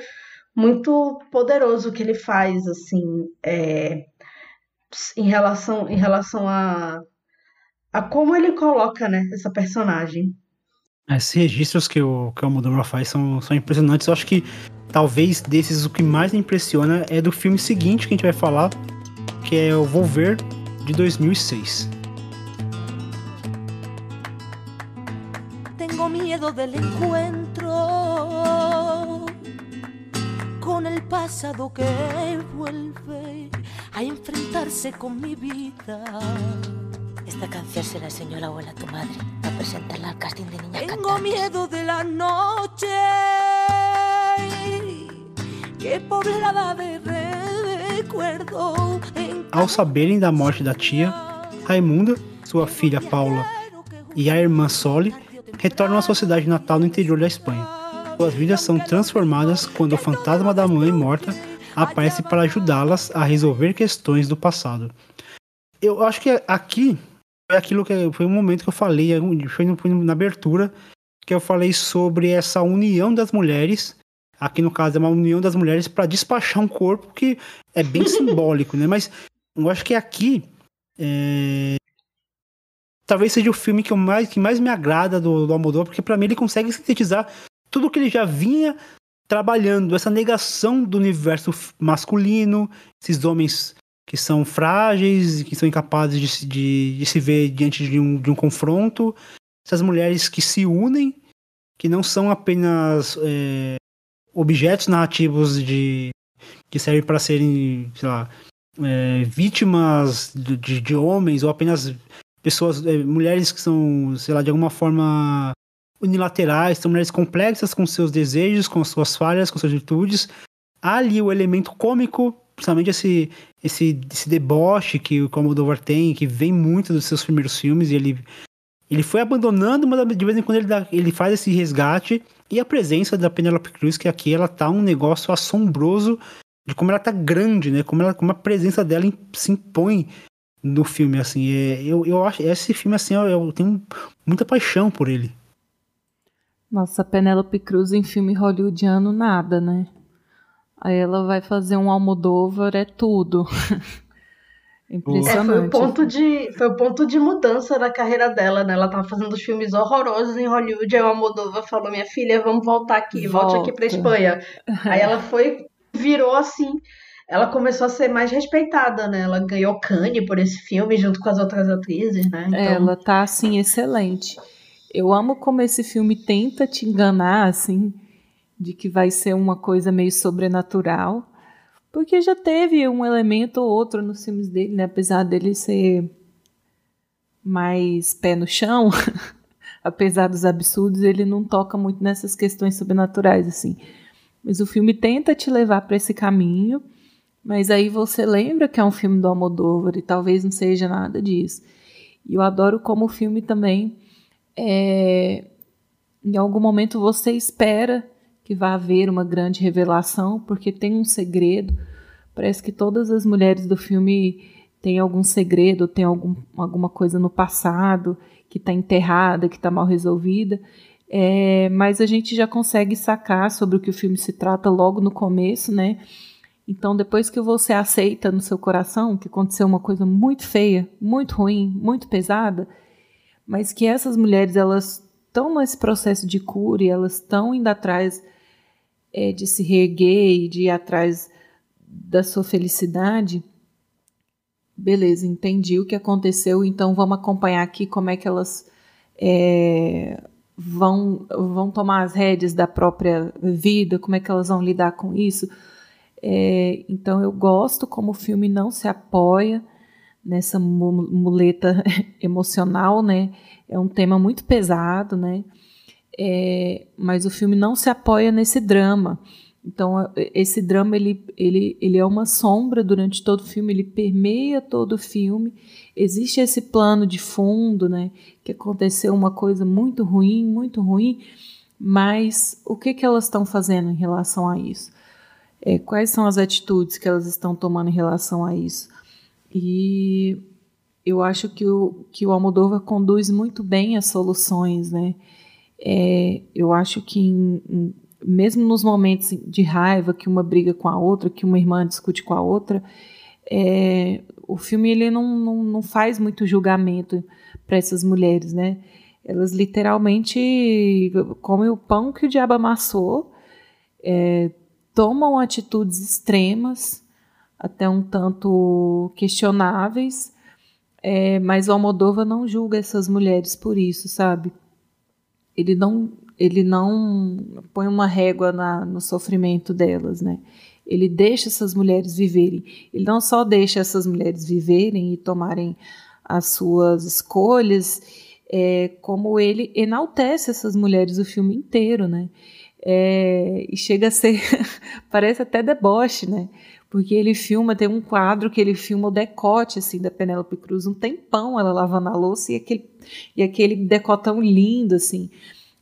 muito poderoso que ele faz assim é, em relação em relação a, a como ele coloca né, essa personagem. Esses registros que o, que o Almodóvar faz são, são impressionantes. Eu acho que talvez desses o que mais me impressiona é do filme seguinte que a gente vai falar, que é o Volver, de 2006. Tengo miedo del encuentro con el pasado que vuelve a enfrentarse con mi vida. Esta canción se la enseñó la abuela a tu madre para presentarla al casting de niña Tengo miedo de la noche que poblada de recuerdo. Ao saberem da morte da tia, Raimunda, sua filha Paula e a irmã Soli retornam à sua cidade natal no interior da Espanha. Suas vidas são transformadas quando o fantasma da mãe morta aparece para ajudá-las a resolver questões do passado. Eu acho que aqui aquilo que foi um momento que eu falei, foi na abertura, que eu falei sobre essa união das mulheres. Aqui no caso é uma união das mulheres para despachar um corpo que é bem simbólico, né? Mas eu acho que aqui é... talvez seja o filme que, mais, que mais me agrada do, do Almodóvar, porque para mim ele consegue sintetizar tudo que ele já vinha trabalhando, essa negação do universo masculino, esses homens que são frágeis, que são incapazes de, de, de se ver diante de um, de um confronto, essas mulheres que se unem, que não são apenas é, objetos narrativos de que servem para serem, sei lá, é, vítimas de, de, homens ou apenas pessoas, é, mulheres que são, sei lá, de alguma forma unilaterais, são mulheres complexas com seus desejos, com suas falhas, com suas virtudes. Há ali o elemento cômico, principalmente esse, esse, esse deboche que o Commodore tem, que vem muito dos seus primeiros filmes, e ele, ele foi abandonando, mas de vez em quando ele, dá, ele faz esse resgate. E a presença da Penelope Cruz, que aqui ela tá um negócio assombroso de como ela tá grande, né? Como, ela, como a presença dela se impõe no filme, assim. É, eu, eu acho, esse filme, assim, eu, eu tenho muita paixão por ele. Nossa, Penélope Cruz em filme hollywoodiano, nada, né? Aí ela vai fazer um Almodóvar, é tudo. Impressionante. É, foi, o ponto de, foi o ponto de mudança da carreira dela, né? Ela tava fazendo filmes horrorosos em Hollywood, aí o Almodóvar falou, minha filha, vamos voltar aqui, Volta. volte aqui pra Espanha. aí ela foi, virou assim, ela começou a ser mais respeitada, né? Ela ganhou Cannes por esse filme, junto com as outras atrizes, né? Então... Ela tá, assim, excelente. Eu amo como esse filme tenta te enganar, assim, de que vai ser uma coisa meio sobrenatural, porque já teve um elemento ou outro nos filmes dele, né? Apesar dele ser mais pé no chão, apesar dos absurdos, ele não toca muito nessas questões sobrenaturais, assim. Mas o filme tenta te levar para esse caminho, mas aí você lembra que é um filme do Almodóvar e talvez não seja nada disso. E eu adoro como o filme também é, em algum momento você espera que vai haver uma grande revelação, porque tem um segredo. Parece que todas as mulheres do filme têm algum segredo, têm algum, alguma coisa no passado que está enterrada, que está mal resolvida. É, mas a gente já consegue sacar sobre o que o filme se trata logo no começo, né? Então, depois que você aceita no seu coração que aconteceu uma coisa muito feia, muito ruim, muito pesada, mas que essas mulheres elas estão nesse processo de cura e elas estão indo atrás é, de se reerguer e de ir atrás da sua felicidade. Beleza, entendi o que aconteceu, então vamos acompanhar aqui como é que elas é, vão, vão tomar as rédeas da própria vida, como é que elas vão lidar com isso. É, então eu gosto como o filme não se apoia nessa muleta emocional, né? É um tema muito pesado, né? É, mas o filme não se apoia nesse drama. Então esse drama ele, ele, ele é uma sombra durante todo o filme, ele permeia todo o filme. Existe esse plano de fundo, né? Que aconteceu uma coisa muito ruim, muito ruim. Mas o que que elas estão fazendo em relação a isso? É, quais são as atitudes que elas estão tomando em relação a isso? E eu acho que o, que o Almodóvar conduz muito bem as soluções, né? É, eu acho que em, mesmo nos momentos de raiva, que uma briga com a outra, que uma irmã discute com a outra, é, o filme ele não, não, não faz muito julgamento para essas mulheres, né? Elas literalmente comem o pão que o diabo amassou, é, tomam atitudes extremas, até um tanto questionáveis, é, mas o Almodóvar não julga essas mulheres por isso, sabe? Ele não, ele não põe uma régua na, no sofrimento delas, né? Ele deixa essas mulheres viverem. Ele não só deixa essas mulheres viverem e tomarem as suas escolhas, é, como ele enaltece essas mulheres o filme inteiro, né? É, e chega a ser, parece até deboche, né? porque ele filma, tem um quadro que ele filma o decote assim da Penélope Cruz, um tempão ela lavando a louça e aquele, e aquele decotão lindo assim.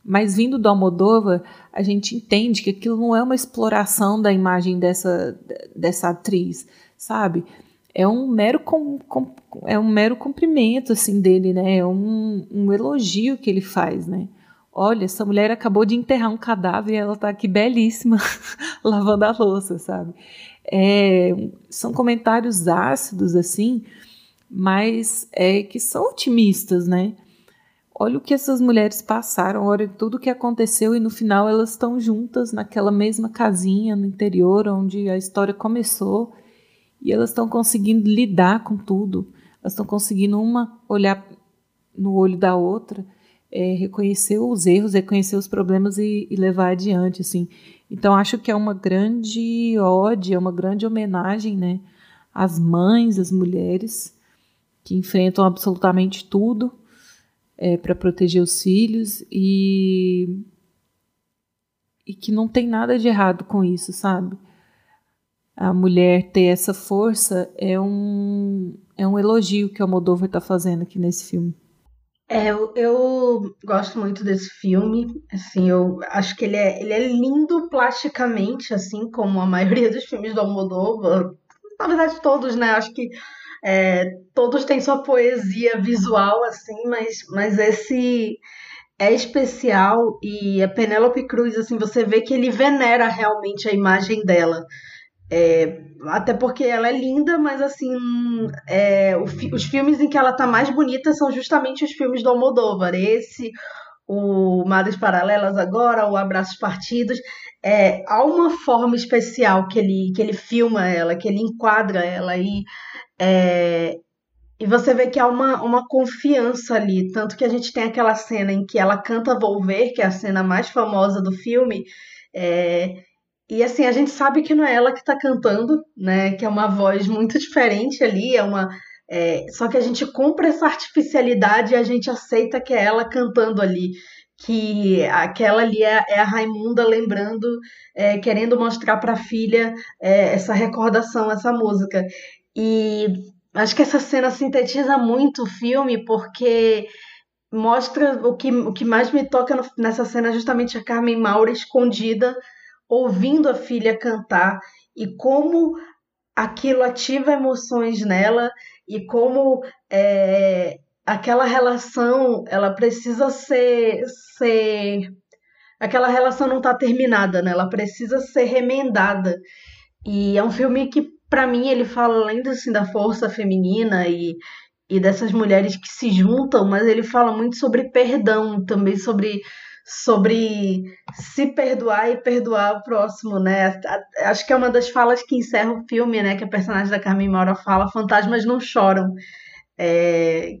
Mas vindo do Almodóvar, a gente entende que aquilo não é uma exploração da imagem dessa, dessa atriz, sabe? É um mero com, com, é um mero cumprimento assim dele, né? É um, um elogio que ele faz, né? Olha, essa mulher acabou de enterrar um cadáver e ela está aqui belíssima lavando a louça, sabe? É, são comentários ácidos assim, mas é que são otimistas, né? Olha o que essas mulheres passaram, olha tudo o que aconteceu e no final elas estão juntas naquela mesma casinha no interior onde a história começou e elas estão conseguindo lidar com tudo. Elas estão conseguindo uma olhar no olho da outra, é, reconhecer os erros, reconhecer os problemas e, e, levar adiante, assim. Então acho que é uma grande ode, é uma grande homenagem, né, às mães, às mulheres que enfrentam absolutamente tudo é, para proteger os filhos e e que não tem nada de errado com isso, sabe? A mulher ter essa força é um é um elogio que o Almodóvar está fazendo aqui nesse filme. É, eu, eu, gosto muito desse filme. Assim, eu acho que ele é, ele é lindo plasticamente, assim como a maioria dos filmes do Almodóvar. Na verdade, todos, né? Acho que é, todos têm sua poesia visual, assim, mas, mas esse é especial e a Penélope Cruz, assim, você vê que ele venera realmente a imagem dela. É, até porque ela é linda, mas assim, é, os filmes em que ela tá mais bonita são justamente os filmes do Almodóvar. Esse, o Madres Paralelas agora, o Abraços Partidos. É, há uma forma especial que ele, que ele filma ela, que ele enquadra ela e, é, e você vê que há uma, uma confiança ali. Tanto que a gente tem aquela cena em que ela canta Volver, que é a cena mais famosa do filme. É, e assim, a gente sabe que não é ela que está cantando, né? Que é uma voz muito diferente ali, é uma. É, só que a gente compra essa artificialidade e a gente aceita que é ela cantando ali. Que aquela ali é, é a Raimunda lembrando, é, querendo mostrar para a filha é, essa recordação, essa música. E acho que essa cena sintetiza muito o filme, porque mostra o que, o que mais me toca nessa cena justamente a Carmen Maura escondida ouvindo a filha cantar e como aquilo ativa emoções nela e como é, aquela relação ela precisa ser, ser aquela relação não está terminada, né? Ela precisa ser remendada. E é um filme que para mim ele fala além assim da força feminina e e dessas mulheres que se juntam, mas ele fala muito sobre perdão, também sobre sobre se perdoar e perdoar o próximo, né? Acho que é uma das falas que encerra o filme, né? Que a personagem da Carmen Maura fala: fantasmas não choram. É,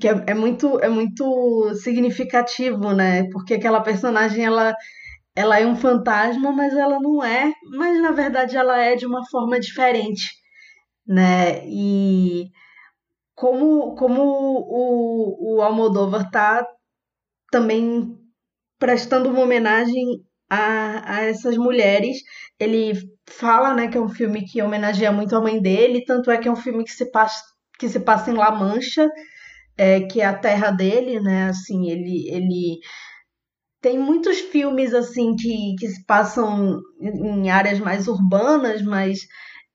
que é, é, muito é muito significativo, né? Porque aquela personagem ela ela é um fantasma, mas ela não é, mas na verdade ela é de uma forma diferente, né? E como como o, o Almodóvar tá também prestando uma homenagem a, a essas mulheres. Ele fala né, que é um filme que homenageia muito a mãe dele, tanto é que é um filme que se passa, que se passa em La Mancha, é, que é a terra dele, né? Assim, ele, ele tem muitos filmes assim que, que se passam em áreas mais urbanas, mas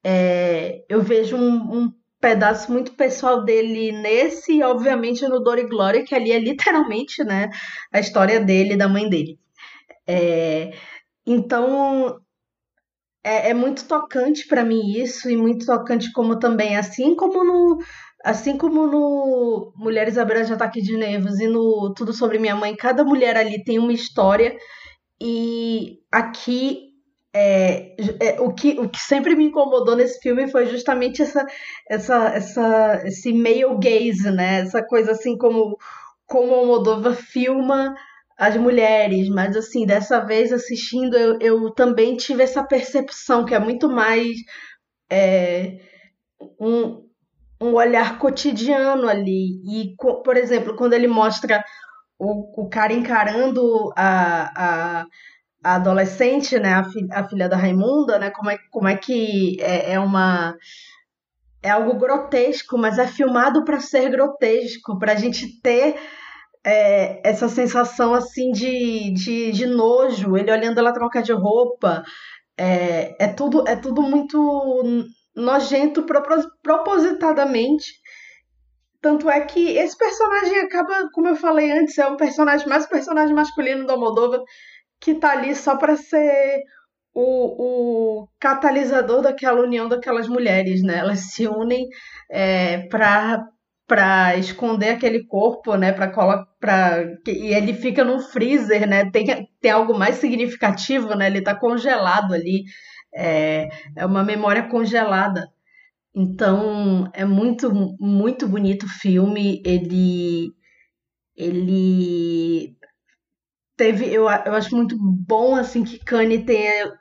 é, eu vejo um, um pedaço muito pessoal dele nesse e, obviamente, no Dor e Glória, que ali é literalmente né, a história dele e da mãe dele. É, então, é, é, muito tocante para mim isso, e muito tocante como também, assim como no. Assim como no Mulheres à de Ataque de Nervos e no Tudo Sobre Minha Mãe, cada mulher ali tem uma história. E aqui é, é, o, que, o que sempre me incomodou nesse filme foi justamente essa, essa, essa, esse male gaze, né? Essa coisa assim como, como o Moldova filma as mulheres, mas assim, dessa vez assistindo eu, eu também tive essa percepção que é muito mais é, um, um olhar cotidiano ali. E, por exemplo, quando ele mostra o, o cara encarando a, a a adolescente, né, a, fi, a, filha da Raimunda, né, como é, como é que é, é uma é algo grotesco, mas é filmado para ser grotesco, para a gente ter é, essa sensação assim de, de, de, nojo, ele olhando ela trocar de roupa, é, é tudo é tudo muito nojento propositadamente. Tanto é que esse personagem acaba, como eu falei antes, é um personagem mais um personagem masculino da Moldova que tá ali só para ser o, o catalisador daquela união daquelas mulheres, né? Elas se unem é, para para esconder aquele corpo, né, para para e ele fica no freezer, né? Tem, tem algo mais significativo, né? Ele está congelado ali. É, é uma memória congelada. Então é muito, muito bonito o filme. Ele, ele teve, eu, eu acho muito bom assim que Kanye tenha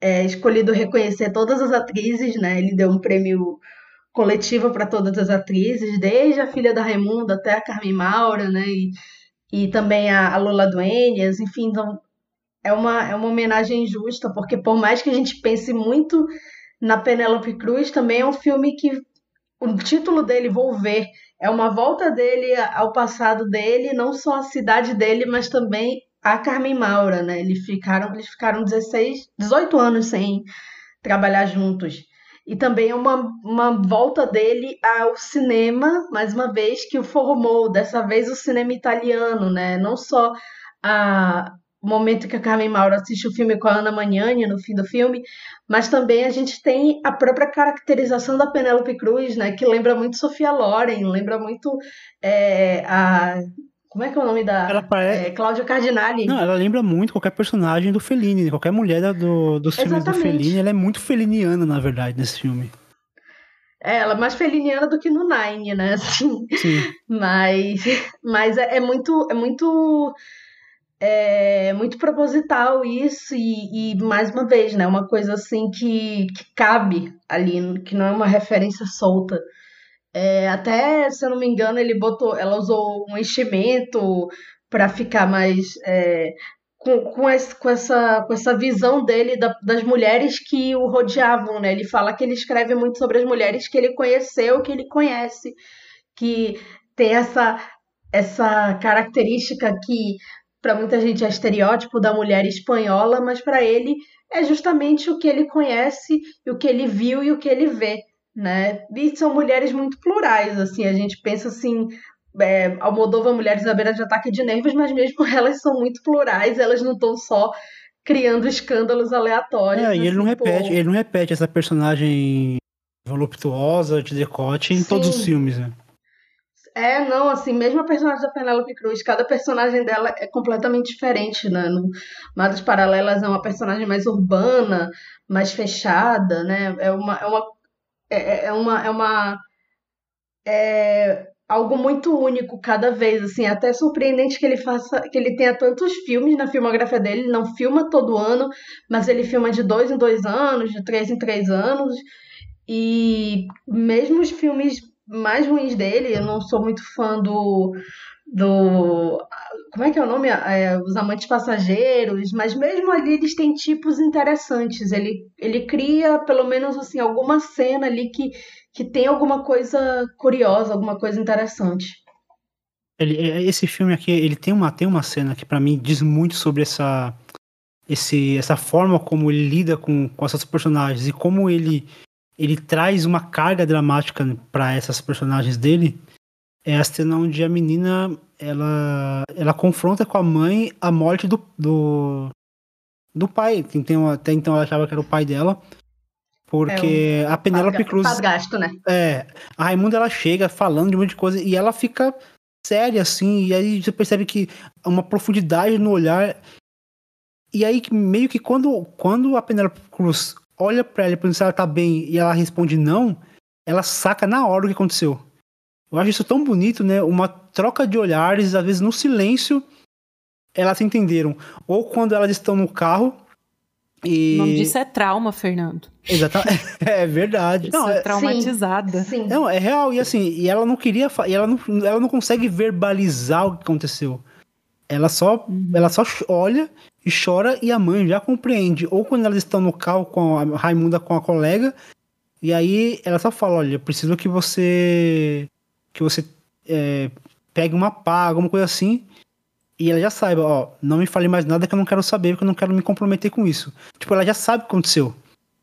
é, escolhido reconhecer todas as atrizes, né? Ele deu um prêmio coletivo para todas as atrizes, desde a filha da Raimunda até a Carmen Maura, né? E, e também a, a Lola Duenas, enfim, então é uma, é uma homenagem justa, porque por mais que a gente pense muito na Penélope Cruz, também é um filme que o título dele, Vou Ver, é uma volta dele ao passado dele, não só a cidade dele, mas também a Carmen Maura, né? Eles ficaram, eles ficaram 16, 18 anos sem trabalhar juntos. E também é uma, uma volta dele ao cinema, mais uma vez, que o formou, dessa vez o cinema italiano, né? Não só a, momento que a Carmen Maura assiste o filme com a Ana Magnani no fim do filme, mas também a gente tem a própria caracterização da Penélope Cruz, né? Que lembra muito Sofia Loren, lembra muito é, a como é que é o nome da. Ela parece... É, Cláudia Cardinali. Não, ela lembra muito qualquer personagem do Fellini. Qualquer mulher do, dos filmes do Fellini, ela é muito feliniana, na verdade, nesse filme. É, ela é mais feliniana do que no Nine, né? Assim. Sim. Mas, mas é, é muito. É muito é muito proposital isso e, e, mais uma vez, né, uma coisa assim que, que cabe ali, que não é uma referência solta. É, até, se eu não me engano, ele botou, ela usou um enchimento para ficar mais é, com, com, esse, com, essa, com essa visão dele da, das mulheres que o rodeavam, né? Ele fala que ele escreve muito sobre as mulheres que ele conheceu, que ele conhece, que tem essa essa característica que para muita gente é estereótipo da mulher espanhola, mas para ele é justamente o que ele conhece, o que ele viu e o que ele vê né? E são mulheres muito plurais, assim, a gente pensa assim, é, Almodóvar Mulheres à beira de ataque de nervos, mas mesmo elas são muito plurais, elas não estão só criando escândalos aleatórios. É, e ele assim, não repete, ele não repete essa personagem voluptuosa, de decote em Sim. todos os filmes, né? É, não, assim, mesmo a personagem da Penélope Cruz, cada personagem dela é completamente diferente, né? No Madas Paralelas é uma personagem mais urbana, mais fechada, né? É uma, é uma é, é, é uma, é uma é algo muito único cada vez, assim, é até surpreendente que ele faça, que ele tenha tantos filmes na filmografia dele, ele não filma todo ano, mas ele filma de dois em dois anos, de três em três anos, e mesmo os filmes mais ruins dele, eu não sou muito fã do do. Como é que é o nome? É, os Amantes Passageiros, mas mesmo ali eles têm tipos interessantes. Ele, ele cria, pelo menos, assim, alguma cena ali que, que tem alguma coisa curiosa, alguma coisa interessante. Ele, é, esse filme aqui, ele tem uma, tem uma cena que para mim diz muito sobre essa, esse, essa forma como ele lida com, com essas personagens e como ele, ele traz uma carga dramática para essas personagens dele é a cena onde a menina ela, ela confronta com a mãe a morte do, do, do pai. Uma, até então ela achava que era o pai dela. Porque é um, a Penélope Cruz. gasto, né? É. A Raimunda ela chega falando de um monte de coisa e ela fica séria, assim. E aí você percebe que uma profundidade no olhar. E aí, meio que quando, quando a Penélope Cruz olha pra ela e pergunta se ela tá bem e ela responde não, ela saca na hora o que aconteceu. Eu acho isso tão bonito, né? Uma troca de olhares, às vezes no silêncio, elas se entenderam. Ou quando elas estão no carro e... O nome disso é trauma, Fernando. Exatamente. É verdade. Não, é traumatizada. Sim, sim. Não, é real. E assim, e ela não queria. E ela não, ela não consegue verbalizar o que aconteceu. Ela só, uhum. ela só olha e chora e a mãe já compreende. Ou quando elas estão no carro com a Raimunda com a colega, e aí ela só fala: Olha, preciso que você que você é, pegue uma pá, alguma coisa assim, e ela já saiba, ó, não me fale mais nada que eu não quero saber, porque eu não quero me comprometer com isso. Tipo, ela já sabe o que aconteceu.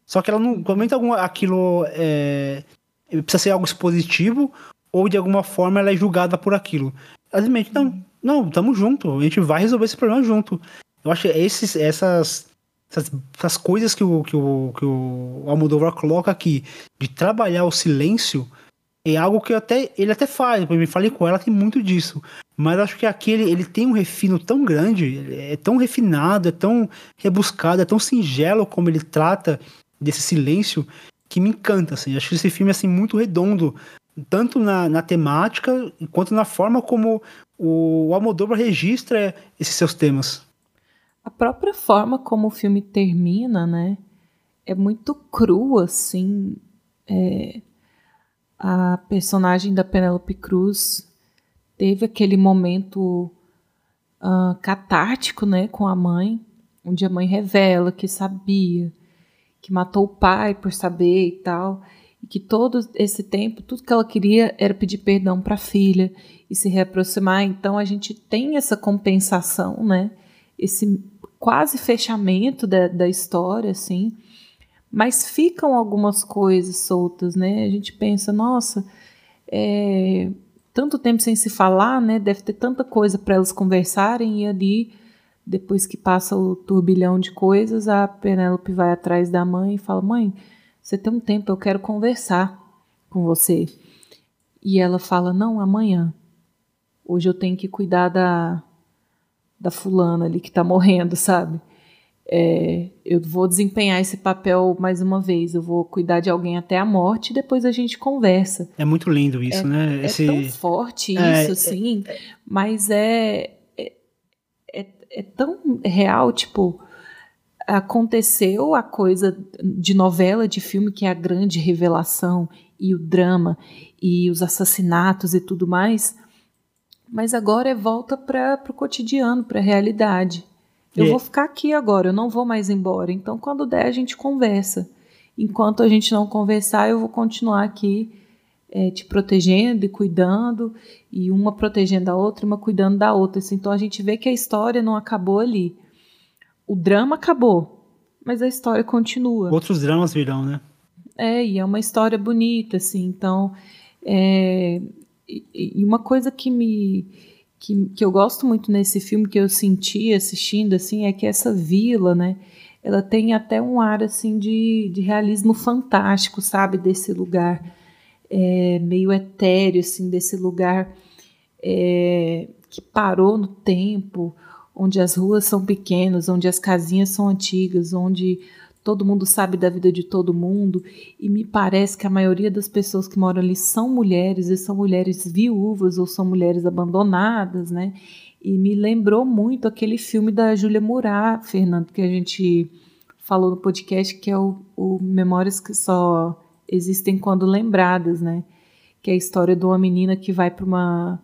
Só que ela não comenta algum, aquilo é, precisa ser algo expositivo ou de alguma forma ela é julgada por aquilo. Ela diz, não, não, tamo junto, a gente vai resolver esse problema junto. Eu acho que esses, essas, essas, essas coisas que o, que, o, que o Almodóvar coloca aqui, de trabalhar o silêncio, é algo que até ele até faz, eu me falei com ela, tem muito disso. Mas acho que aqui ele, ele tem um refino tão grande, é tão refinado, é tão rebuscado, é tão singelo como ele trata desse silêncio, que me encanta, assim. Acho esse filme, assim, muito redondo, tanto na, na temática, quanto na forma como o, Almodóvar registra esses seus temas. A própria forma como o filme termina, né, é muito crua, assim. É, a personagem da Penélope Cruz teve aquele momento uh, catártico, né, com a mãe, onde a mãe revela que sabia, que matou o pai por saber e tal, e que todo esse tempo tudo que ela queria era pedir perdão para a filha e se reaproximar. Então a gente tem essa compensação, né? Esse quase fechamento da, da história, assim. Mas ficam algumas coisas soltas, né? A gente pensa, nossa, é, tanto tempo sem se falar, né? Deve ter tanta coisa para elas conversarem e ali, depois que passa o turbilhão de coisas, a Penélope vai atrás da mãe e fala: Mãe, você tem um tempo, eu quero conversar com você. E ela fala: Não, amanhã. Hoje eu tenho que cuidar da, da fulana ali que tá morrendo, sabe? é, eu vou desempenhar esse papel mais uma vez, eu vou cuidar de alguém até a morte e depois a gente conversa. É muito lindo isso, é, né? É esse... tão forte é, isso, sim, mas é, é, é, é tão real, tipo, aconteceu a coisa de novela, de filme, que é a grande revelação e o drama e os assassinatos e tudo mais, mas agora é volta para o cotidiano, para a realidade. Eu é. vou ficar aqui agora, eu não vou mais embora. Então, quando der, a gente conversa. Enquanto a gente não conversar, eu vou continuar aqui é, te protegendo e cuidando, e uma protegendo a outra, uma cuidando da outra. Então, a gente vê que a história não acabou ali. O drama acabou, mas a história continua. Outros dramas virão, né? É, e é uma história bonita, assim. Então, é, e uma coisa que me que, que eu gosto muito nesse filme, que eu senti assistindo, assim, é que essa vila, né, ela tem até um ar, assim, de, de realismo fantástico, sabe, desse lugar é, meio etéreo, assim, desse lugar é, que parou no tempo, onde as ruas são pequenas, onde as casinhas são antigas, onde todo mundo sabe da vida de todo mundo, e me parece que a maioria das pessoas que moram ali são mulheres, e são mulheres viúvas ou são mulheres abandonadas, né? E me lembrou muito aquele filme da Júlia Murat, Fernando, que a gente falou no podcast, que é o, o Memórias que só existem quando lembradas, né? Que é a história de uma menina que vai para uma,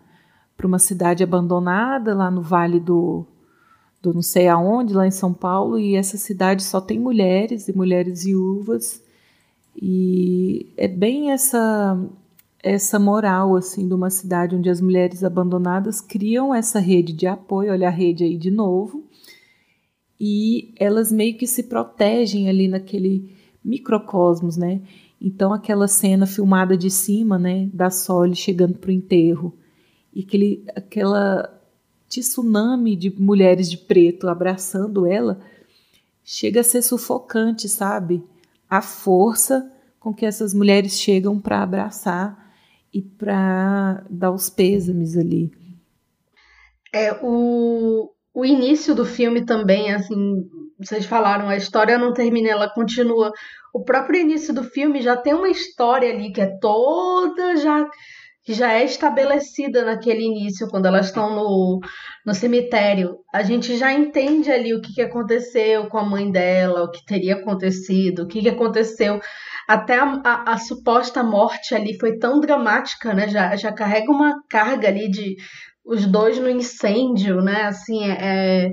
uma cidade abandonada lá no Vale do, do não sei aonde, lá em São Paulo, e essa cidade só tem mulheres e mulheres viúvas. E é bem essa essa moral assim de uma cidade onde as mulheres abandonadas criam essa rede de apoio, olha a rede aí de novo. E elas meio que se protegem ali naquele microcosmos, né? Então aquela cena filmada de cima, né, da Sole chegando pro enterro e aquele aquela tsunami de mulheres de preto abraçando ela, chega a ser sufocante, sabe? A força com que essas mulheres chegam para abraçar e para dar os pêsames ali. É, o, o início do filme também, assim, vocês falaram, a história não termina, ela continua. O próprio início do filme já tem uma história ali que é toda já que já é estabelecida naquele início, quando elas estão no, no cemitério. A gente já entende ali o que, que aconteceu com a mãe dela, o que teria acontecido, o que, que aconteceu. Até a, a, a suposta morte ali foi tão dramática, né? Já, já carrega uma carga ali de os dois no incêndio, né? Assim, é, é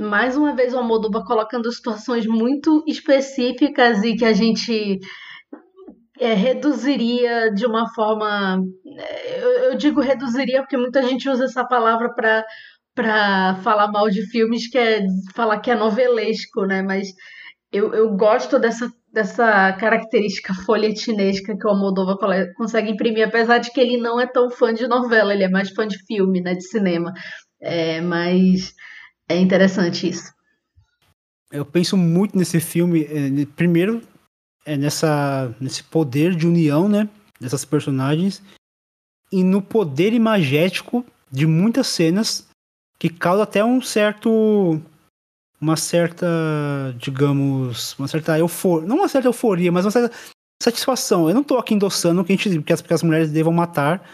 mais uma vez o Almodóvar colocando situações muito específicas e que a gente é, reduziria de uma forma. É, eu, eu, digo reduziria porque muita gente usa essa palavra para para falar mal de filmes, que é falar que é novelesco, né? Mas eu, eu gosto dessa, dessa característica folhetinesca que o Almodóvar consegue imprimir, apesar de que ele não é tão fã de novela, ele é mais fã de filme, né? De cinema. É, mas é interessante isso. Eu penso muito nesse filme. É, primeiro, é nessa nesse poder de união, né, dessas personagens e no poder imagético de muitas cenas que causa até um certo uma certa, digamos, uma certa euforia, não uma certa euforia, mas uma certa satisfação. Eu não tô aqui endossando que, a gente, que, as, que as mulheres devam matar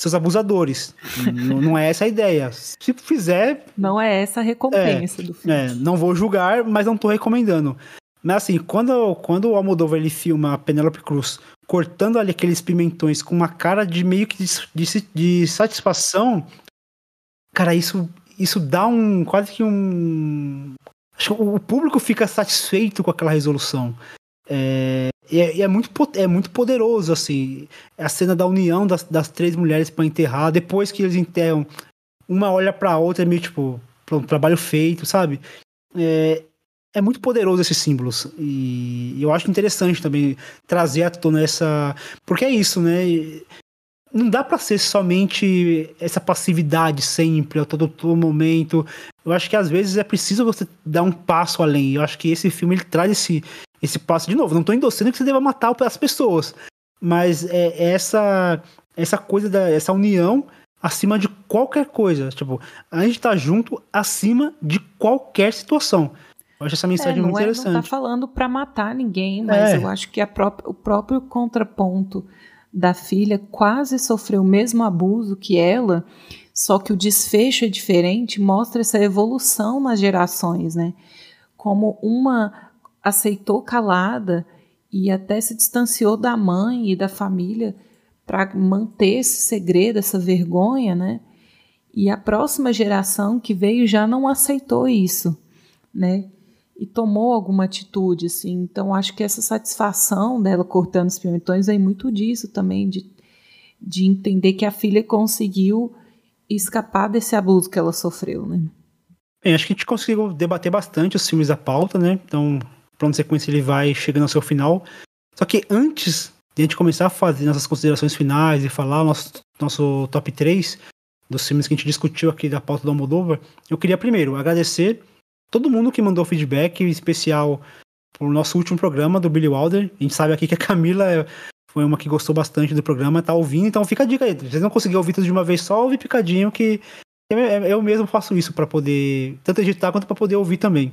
seus abusadores. não, não, é essa a ideia. Se fizer. Não é essa a recompensa é, do filme. É, não vou julgar, mas não tô recomendando. Mas assim, quando, quando o Almodóvar ele filma a Penélope Cruz cortando ali aqueles pimentões com uma cara de meio que de, de, de satisfação, cara, isso, isso dá um. quase que um. Acho que o público fica satisfeito com aquela resolução. É, é, é, muito, é muito poderoso, assim. A cena da união das, das três mulheres para enterrar, depois que eles enterram, uma olha pra outra, é meio tipo, um trabalho feito, sabe? É, é muito poderoso esses símbolos. E eu acho interessante também trazer à tona essa. Porque é isso, né? Não dá para ser somente essa passividade sempre, a todo, todo momento. Eu acho que às vezes é preciso você dar um passo além. Eu acho que esse filme ele traz esse, esse passo de novo. Não tô endossando que você deva matar as pessoas. Mas é, é essa, essa coisa, da, essa união acima de qualquer coisa. Tipo, a gente tá junto acima de qualquer situação. Eu acho essa mensagem é, muito é, interessante. Não tá falando para matar ninguém, mas é. eu acho que pró o próprio contraponto da filha quase sofreu o mesmo abuso que ela, só que o desfecho é diferente, mostra essa evolução nas gerações, né? Como uma aceitou calada e até se distanciou da mãe e da família para manter esse segredo, essa vergonha, né? E a próxima geração que veio já não aceitou isso, né? E tomou alguma atitude, assim. Então, acho que essa satisfação dela cortando os pimentões vem muito disso também, de, de entender que a filha conseguiu escapar desse abuso que ela sofreu, né? Bem, acho que a gente conseguiu debater bastante os filmes da pauta, né? Então, plano de sequência ele vai chegando ao seu final. Só que antes de a gente começar a fazer nossas considerações finais e falar o nosso, nosso top 3 dos filmes que a gente discutiu aqui da pauta do Almodóvar, eu queria primeiro agradecer todo mundo que mandou feedback, especial pro nosso último programa do Billy Wilder. A gente sabe aqui que a Camila foi uma que gostou bastante do programa, tá ouvindo, então fica a dica aí. Se vocês não conseguirem ouvir tudo de uma vez só, ouve picadinho, que eu mesmo faço isso para poder tanto editar quanto para poder ouvir também.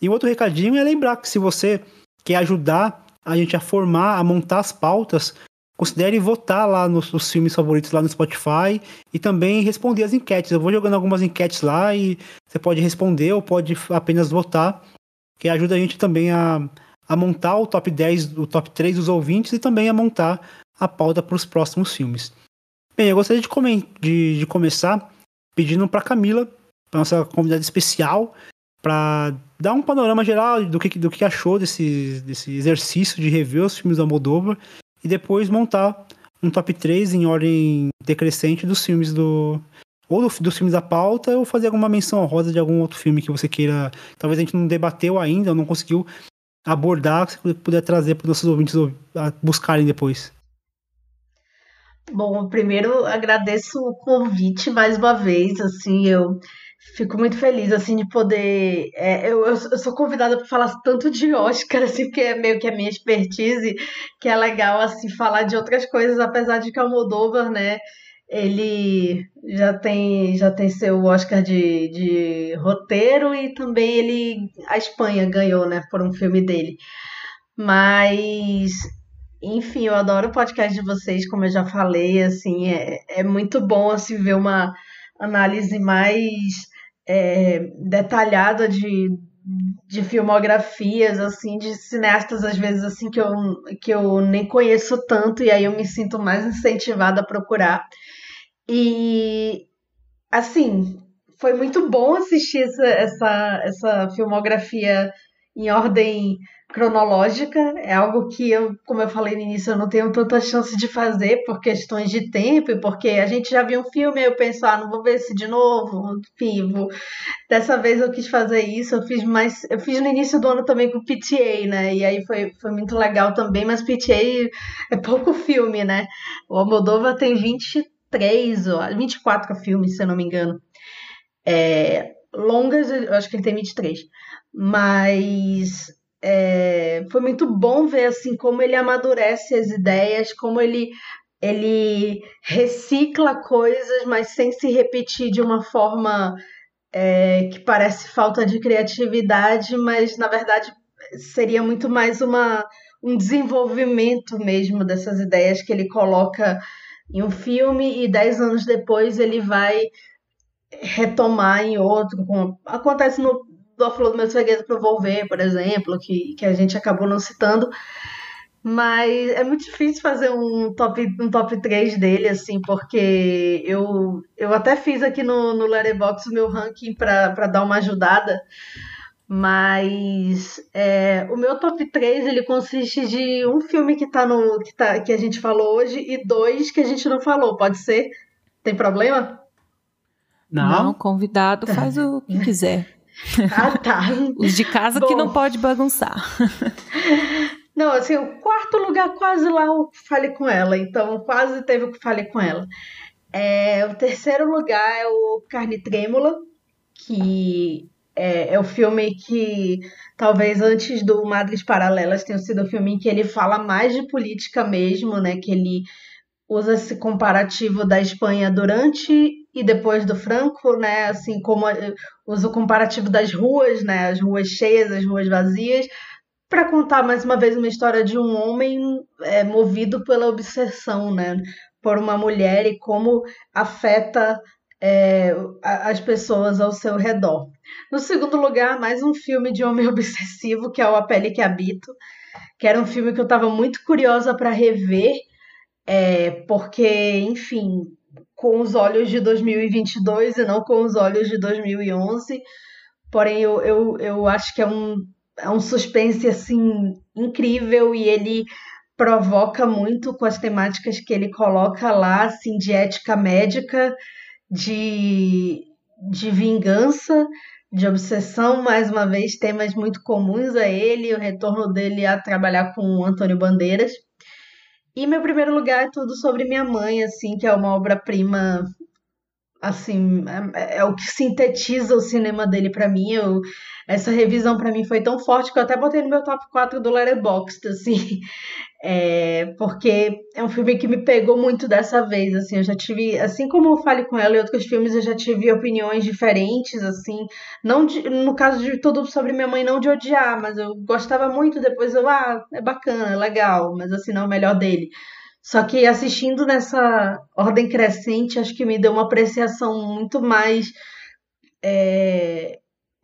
E outro recadinho é lembrar que se você quer ajudar a gente a formar, a montar as pautas, considere votar lá nos, nos, filmes favoritos lá no Spotify e também responder as enquetes. Eu vou jogando algumas enquetes lá e você pode responder ou pode apenas votar, que ajuda a gente também a, a montar o top 10, o top 3 dos ouvintes e também a montar a pauta para os próximos filmes. Bem, eu gostaria de, de, de começar pedindo para Camila, para nossa convidada especial, para dar um panorama geral do que, do que achou desse, desse exercício de rever os filmes da Moldova e depois montar um top 3 em ordem decrescente dos filmes do. Ou do, dos filmes da pauta, ou fazer alguma menção honrosa de algum outro filme que você queira. Talvez a gente não debateu ainda, ou não conseguiu abordar, que você puder trazer para os nossos ouvintes buscarem depois. Bom, primeiro agradeço o convite mais uma vez, assim, eu Fico muito feliz, assim, de poder. É, eu, eu, sou convidada para falar tanto de Oscar, assim, porque é meio que a minha expertise, que é legal, assim, falar de outras coisas, apesar de que o Moldova, né, ele já tem, já tem seu Oscar de, de roteiro e também ele. A Espanha ganhou, né, por um filme dele. Mas. Enfim, eu adoro o podcast de vocês, como eu já falei, assim, é, é muito bom, assim, ver uma análise mais é, detalhada de, de filmografias, assim, de cineastas, às vezes, assim, que eu, que eu nem conheço tanto, e aí eu me sinto mais incentivada a procurar. E, assim, foi muito bom assistir essa, essa, essa filmografia em ordem cronológica, é algo que eu, como eu falei no início, eu não tenho tanta chance de fazer por questões de tempo e porque a gente já viu um filme eu penso, ah, não vou ver esse de novo, vou... dessa vez eu quis fazer isso, eu fiz mais, eu fiz no início do ano também com PTA, né, e aí foi, foi muito legal também, mas PTA é pouco filme, né, o Almodóvar tem 23, ou 24 filmes, se eu não me engano, é, longas, eu acho que ele tem 23, mas é, foi muito bom ver assim como ele amadurece as ideias, como ele ele recicla coisas, mas sem se repetir de uma forma é, que parece falta de criatividade, mas na verdade seria muito mais uma, um desenvolvimento mesmo dessas ideias que ele coloca em um filme e dez anos depois ele vai retomar em outro. Acontece no do Flor do Meu Freguês para Volver, por exemplo, que, que a gente acabou não citando. Mas é muito difícil fazer um top, um top 3 dele, assim, porque eu, eu até fiz aqui no, no Letterboxd o meu ranking para dar uma ajudada. Mas é, o meu top 3 ele consiste de um filme que tá no que, tá, que a gente falou hoje e dois que a gente não falou. Pode ser? Tem problema? Não. Não, convidado faz o que quiser. Ah, tá. Os de casa Bom, que não pode bagunçar. Não, assim, o quarto lugar quase lá eu falei com ela, então quase teve o que falei com ela. É, o terceiro lugar é o Carne Trêmula, que é, é, o filme que talvez antes do Madres Paralelas tenha sido o filme em que ele fala mais de política mesmo, né? Que ele usa esse comparativo da Espanha durante e depois do Franco, né? Assim como usa o comparativo das ruas, né? As ruas cheias, as ruas vazias, para contar mais uma vez uma história de um homem é, movido pela obsessão, né? Por uma mulher e como afeta é, as pessoas ao seu redor. No segundo lugar, mais um filme de homem obsessivo, que é o A Pele que Habito, que era um filme que eu estava muito curiosa para rever, é, porque, enfim, com os olhos de 2022 e não com os olhos de 2011. Porém, eu, eu, eu acho que é um, é um suspense assim incrível e ele provoca muito com as temáticas que ele coloca lá, assim, de ética médica de, de vingança, de obsessão, mais uma vez, temas muito comuns a ele, o retorno dele a trabalhar com o Antônio Bandeiras. E meu primeiro lugar é tudo sobre minha mãe, assim, que é uma obra-prima assim, é, é, o que sintetiza o cinema dele para mim. Eu, essa revisão para mim foi tão forte que eu até botei no meu top 4 do Letterboxd, assim. É, porque é um filme que me pegou muito dessa vez, assim, eu já tive, assim como eu Fale com ela e outros filmes, eu já tive opiniões diferentes, assim, não de, no caso de tudo sobre minha mãe, não de odiar, mas eu gostava muito, depois eu, ah, é bacana, é legal, mas assim, não é o melhor dele. Só que assistindo nessa ordem crescente, acho que me deu uma apreciação muito mais. É,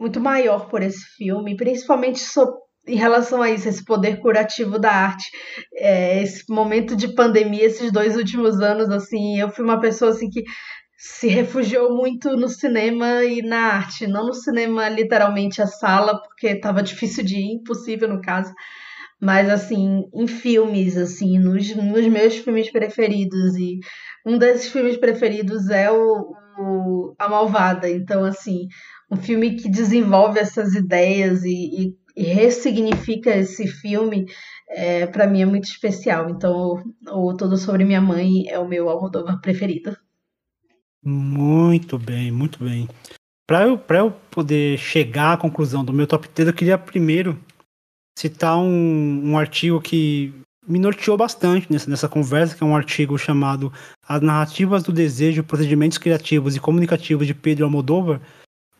muito maior por esse filme, principalmente em relação a isso, esse poder curativo da arte. É, esse momento de pandemia, esses dois últimos anos, assim, eu fui uma pessoa assim que se refugiou muito no cinema e na arte, não no cinema literalmente a sala, porque estava difícil de ir, impossível no caso, mas assim, em filmes, assim, nos, nos meus filmes preferidos. E um desses filmes preferidos é o, o A Malvada. Então, assim, um filme que desenvolve essas ideias e, e, e ressignifica esse filme, é, para mim é muito especial. Então, o, Todo Sobre Minha Mãe é o meu Almodóvar preferido. Muito bem, muito bem. Para eu, eu poder chegar à conclusão do meu top 3, eu queria primeiro citar um, um artigo que me norteou bastante nessa, nessa conversa, que é um artigo chamado As Narrativas do Desejo, Procedimentos Criativos e Comunicativos de Pedro Almodóvar,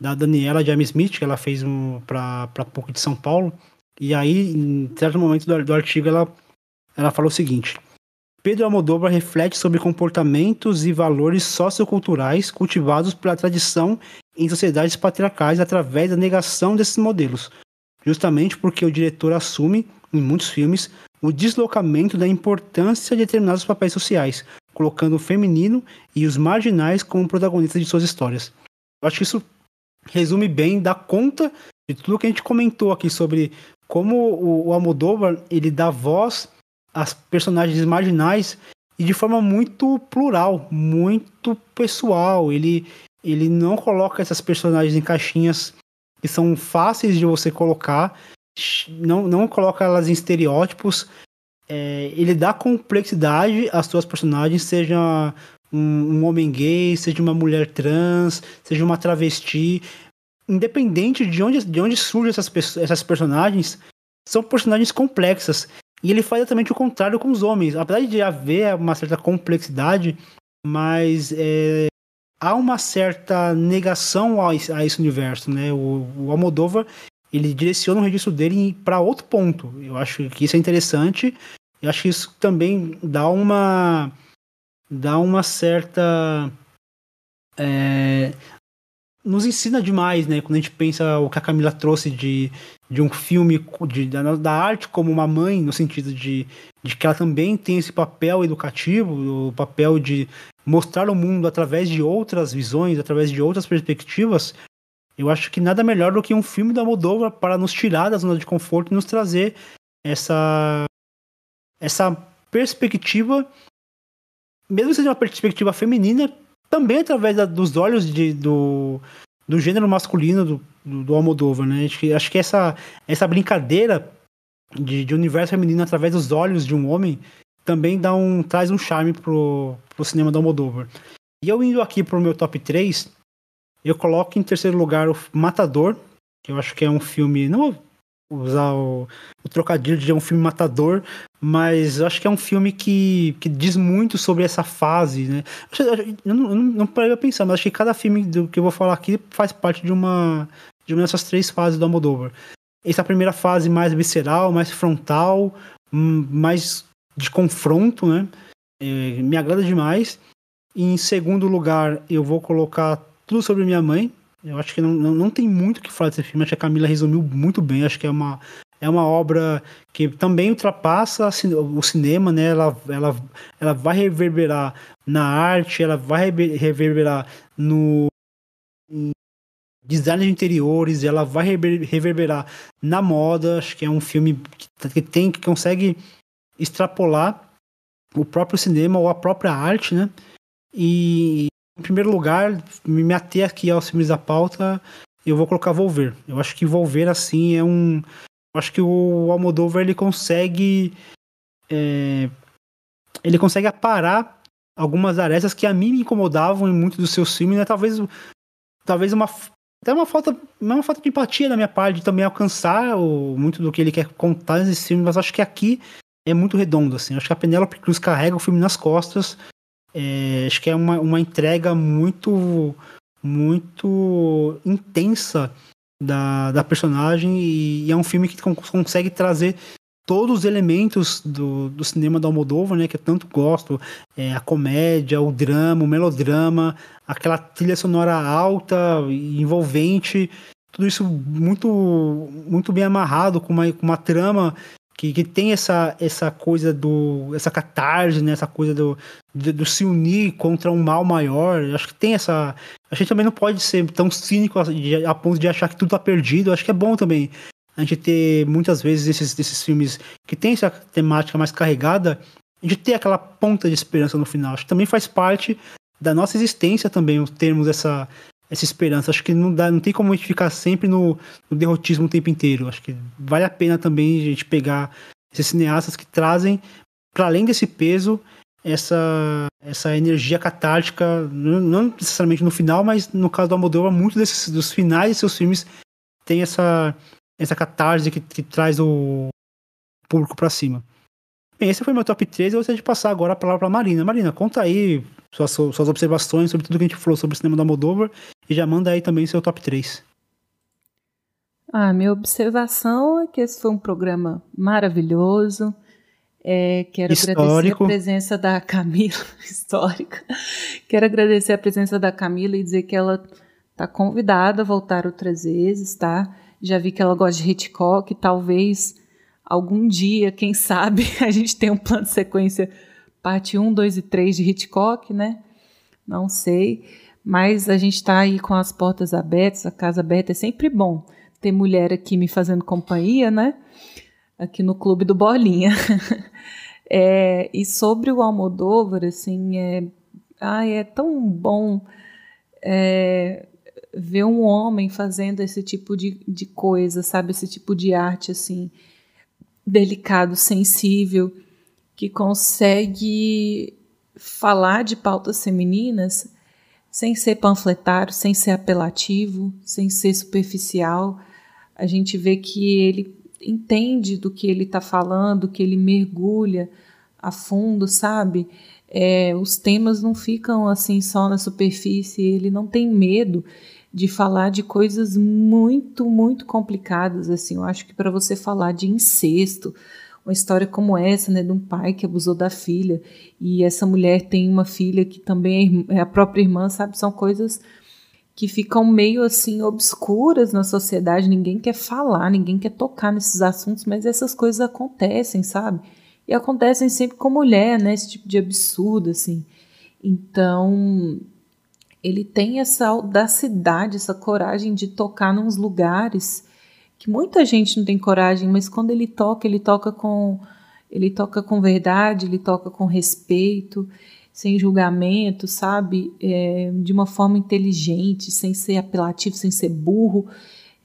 da Daniela James Smith, que ela fez um, para PUC de São Paulo. E aí, em certo momento do, do artigo, ela, ela falou o seguinte: Pedro Almodóvar reflete sobre comportamentos e valores socioculturais cultivados pela tradição em sociedades patriarcais através da negação desses modelos, justamente porque o diretor assume, em muitos filmes, o deslocamento da importância de determinados papéis sociais, colocando o feminino e os marginais como protagonistas de suas histórias. Eu acho que isso resume bem, dá conta de tudo que a gente comentou aqui sobre como o, o Almodóvar ele dá voz às personagens marginais e de forma muito plural, muito pessoal. Ele, ele não coloca essas personagens em caixinhas que são fáceis de você colocar, não, não coloca elas em estereótipos. É, ele dá complexidade às suas personagens, seja um, um, homem gay, seja uma mulher trans, seja uma travesti. Independente de onde, de onde surgem essas, essas personagens, são personagens complexas. E ele faz exatamente o contrário com os homens. Apesar de haver uma certa complexidade, mas é, há uma certa negação a, esse universo, né? O, o Almodóvar, ele direciona o registro dele para outro ponto. Eu acho que isso é interessante. Eu acho que isso também dá uma dá uma certa é, nos ensina demais, né? Quando a gente pensa o que a Camila trouxe de, de um filme de, da, da arte como uma mãe, no sentido de, de que ela também tem esse papel educativo, o papel de mostrar o mundo através de outras visões, através de outras perspectivas. Eu acho que nada melhor do que um filme da Moldova para nos tirar da zona de conforto e nos trazer essa essa perspectiva, mesmo que seja uma perspectiva feminina, também através da, dos olhos de, do, do gênero masculino do, do, do Almodóvar, né? Acho que, acho que essa, essa brincadeira de, de universo feminino através dos olhos de um homem também dá um, traz um charme pro, pro cinema do Almodóvar. E eu indo aqui pro meu top 3, eu coloco em terceiro lugar o Matador, que eu acho que é um filme. Não usar o, o trocadilho de um filme matador, mas acho que é um filme que, que diz muito sobre essa fase, né? Eu não, eu não parei pensar, mas acho que cada filme do que eu vou falar aqui faz parte de uma, de uma dessas três fases do Almodóvar. Essa primeira fase mais visceral, mais frontal, hum, mais de confronto, né? É, me agrada demais. Em segundo lugar, eu vou colocar Tudo Sobre Minha Mãe. Eu acho que não, não, não tem muito o que falar desse filme. Acho que a Camila resumiu muito bem. Acho que é uma, é uma obra que também ultrapassa o cinema, né? Ela, ela, ela vai reverberar na arte, ela vai reverberar no design de interiores, ela vai reverberar na moda. Acho que é um filme que tem que consegue extrapolar o próprio cinema ou a própria arte, né? E em primeiro lugar, me ater aqui aos filmes da pauta, eu vou colocar Volver. Eu acho que Volver assim é um eu acho que o Almodóvar ele consegue é, ele consegue aparar algumas arestas que a mim me incomodavam em muitos dos seus filmes, né? Talvez talvez uma até uma falta, é uma falta de empatia da minha parte de também alcançar o, muito do que ele quer contar nesse filme, mas acho que aqui é muito redondo, assim. Acho que a Penélope Cruz carrega o filme nas costas. É, acho que é uma, uma entrega muito muito intensa da, da personagem e, e é um filme que consegue trazer todos os elementos do, do cinema da Almodóvar, né, que eu tanto gosto, é, a comédia, o drama, o melodrama, aquela trilha sonora alta e envolvente, tudo isso muito muito bem amarrado com uma, com uma trama que, que tem essa, essa coisa do essa catarse, né, essa coisa do, do, do se unir contra um mal maior. Acho que tem essa a gente também não pode ser tão cínico a, a ponto de achar que tudo tá perdido. Acho que é bom também a gente ter muitas vezes esses, esses filmes que tem essa temática mais carregada, gente ter aquela ponta de esperança no final. Acho que também faz parte da nossa existência também termos essa, essa esperança. Acho que não, dá, não tem como a gente ficar sempre no, no derrotismo o tempo inteiro. Acho que vale a pena também a gente pegar esses cineastas que trazem, para além desse peso, essa, essa energia catártica, não, necessariamente no final, mas no caso do Almodóvar, muitos desses, dos finais de seus filmes tem essa, essa catarse que, que traz o público para cima. Bem, esse foi meu top 3. Eu gostaria de passar agora a palavra para Marina. Marina, conta aí suas, suas observações sobre tudo que a gente falou sobre o cinema da Almodóvar e já manda aí também seu top 3. Ah, minha observação é que esse foi um programa maravilhoso. É, quero Histórico. agradecer a presença da Camila, histórica. Quero agradecer a presença da Camila e dizer que ela está convidada a voltar outras vezes, tá? Já vi que ela gosta de Hitchcock, talvez algum dia, quem sabe, a gente tenha um plano de sequência parte 1, 2 e 3 de Hitchcock, né? Não sei, mas a gente está aí com as portas abertas, a casa aberta, é sempre bom ter mulher aqui me fazendo companhia, né? Aqui no Clube do Bolinha. É, e sobre o Almodóvar, assim, é, ai, é tão bom é, ver um homem fazendo esse tipo de, de coisa, sabe? Esse tipo de arte, assim, delicado, sensível, que consegue falar de pautas femininas sem ser panfletário, sem ser apelativo, sem ser superficial. A gente vê que ele entende do que ele está falando, que ele mergulha a fundo, sabe? É, os temas não ficam assim só na superfície, ele não tem medo de falar de coisas muito, muito complicadas, assim. Eu acho que para você falar de incesto, uma história como essa, né, de um pai que abusou da filha, e essa mulher tem uma filha que também é a própria irmã, sabe? São coisas que ficam meio assim obscuras na sociedade, ninguém quer falar, ninguém quer tocar nesses assuntos, mas essas coisas acontecem, sabe? E acontecem sempre com mulher, né? Esse tipo de absurdo, assim. Então, ele tem essa audacidade, essa coragem de tocar nos lugares que muita gente não tem coragem, mas quando ele toca, ele toca com ele toca com verdade, ele toca com respeito, sem julgamento, sabe? É, de uma forma inteligente, sem ser apelativo, sem ser burro.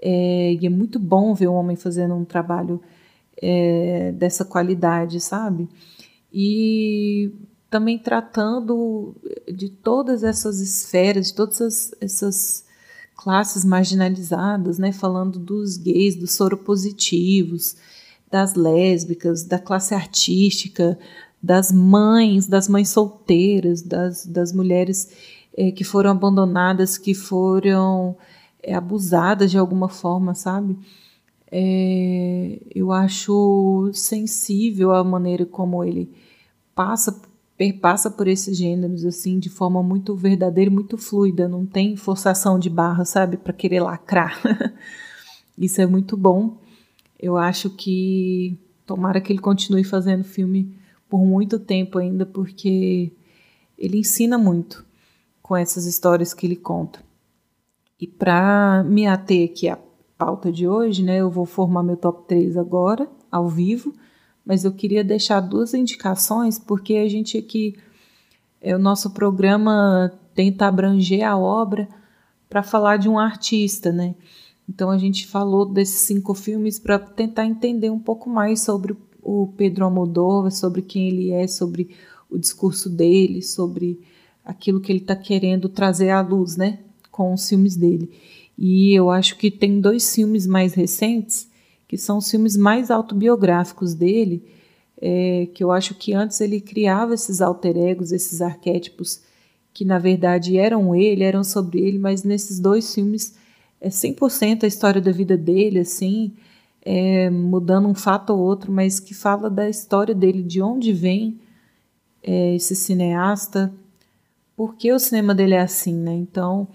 É, e é muito bom ver um homem fazendo um trabalho é, dessa qualidade, sabe? E também tratando de todas essas esferas, de todas essas, essas classes marginalizadas, né? falando dos gays, dos soropositivos, das lésbicas, da classe artística, das mães, das mães solteiras, das, das mulheres é, que foram abandonadas, que foram é, abusadas de alguma forma, sabe? É, eu acho sensível a maneira como ele passa perpassa por esses gêneros assim de forma muito verdadeira muito fluida, não tem forçação de barra, sabe, para querer lacrar. Isso é muito bom. Eu acho que tomara que ele continue fazendo filme por muito tempo ainda, porque ele ensina muito com essas histórias que ele conta. E para me ater aqui à pauta de hoje, né, eu vou formar meu top 3 agora, ao vivo mas eu queria deixar duas indicações, porque a gente aqui, é, o nosso programa tenta abranger a obra para falar de um artista, né? Então a gente falou desses cinco filmes para tentar entender um pouco mais sobre o Pedro Almodóvar, sobre quem ele é, sobre o discurso dele, sobre aquilo que ele está querendo trazer à luz, né? Com os filmes dele. E eu acho que tem dois filmes mais recentes que são os filmes mais autobiográficos dele, é, que eu acho que antes ele criava esses alter egos, esses arquétipos que na verdade eram ele, eram sobre ele, mas nesses dois filmes é 100% a história da vida dele, assim, é, mudando um fato ou outro, mas que fala da história dele, de onde vem é, esse cineasta, por que o cinema dele é assim, né? Então,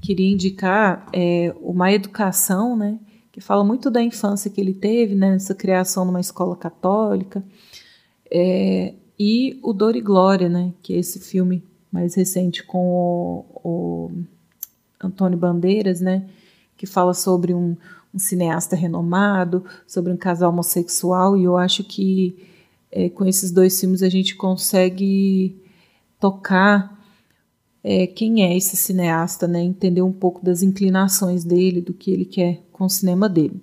queria indicar é, uma educação, né? Que fala muito da infância que ele teve, né, nessa criação numa escola católica, é, e o Dor e Glória, né, que é esse filme mais recente com o, o Antônio Bandeiras, né, que fala sobre um, um, cineasta renomado, sobre um casal homossexual, e eu acho que é, com esses dois filmes a gente consegue tocar é, quem é esse cineasta, né? Entender um pouco das inclinações dele, do que ele quer com o cinema dele.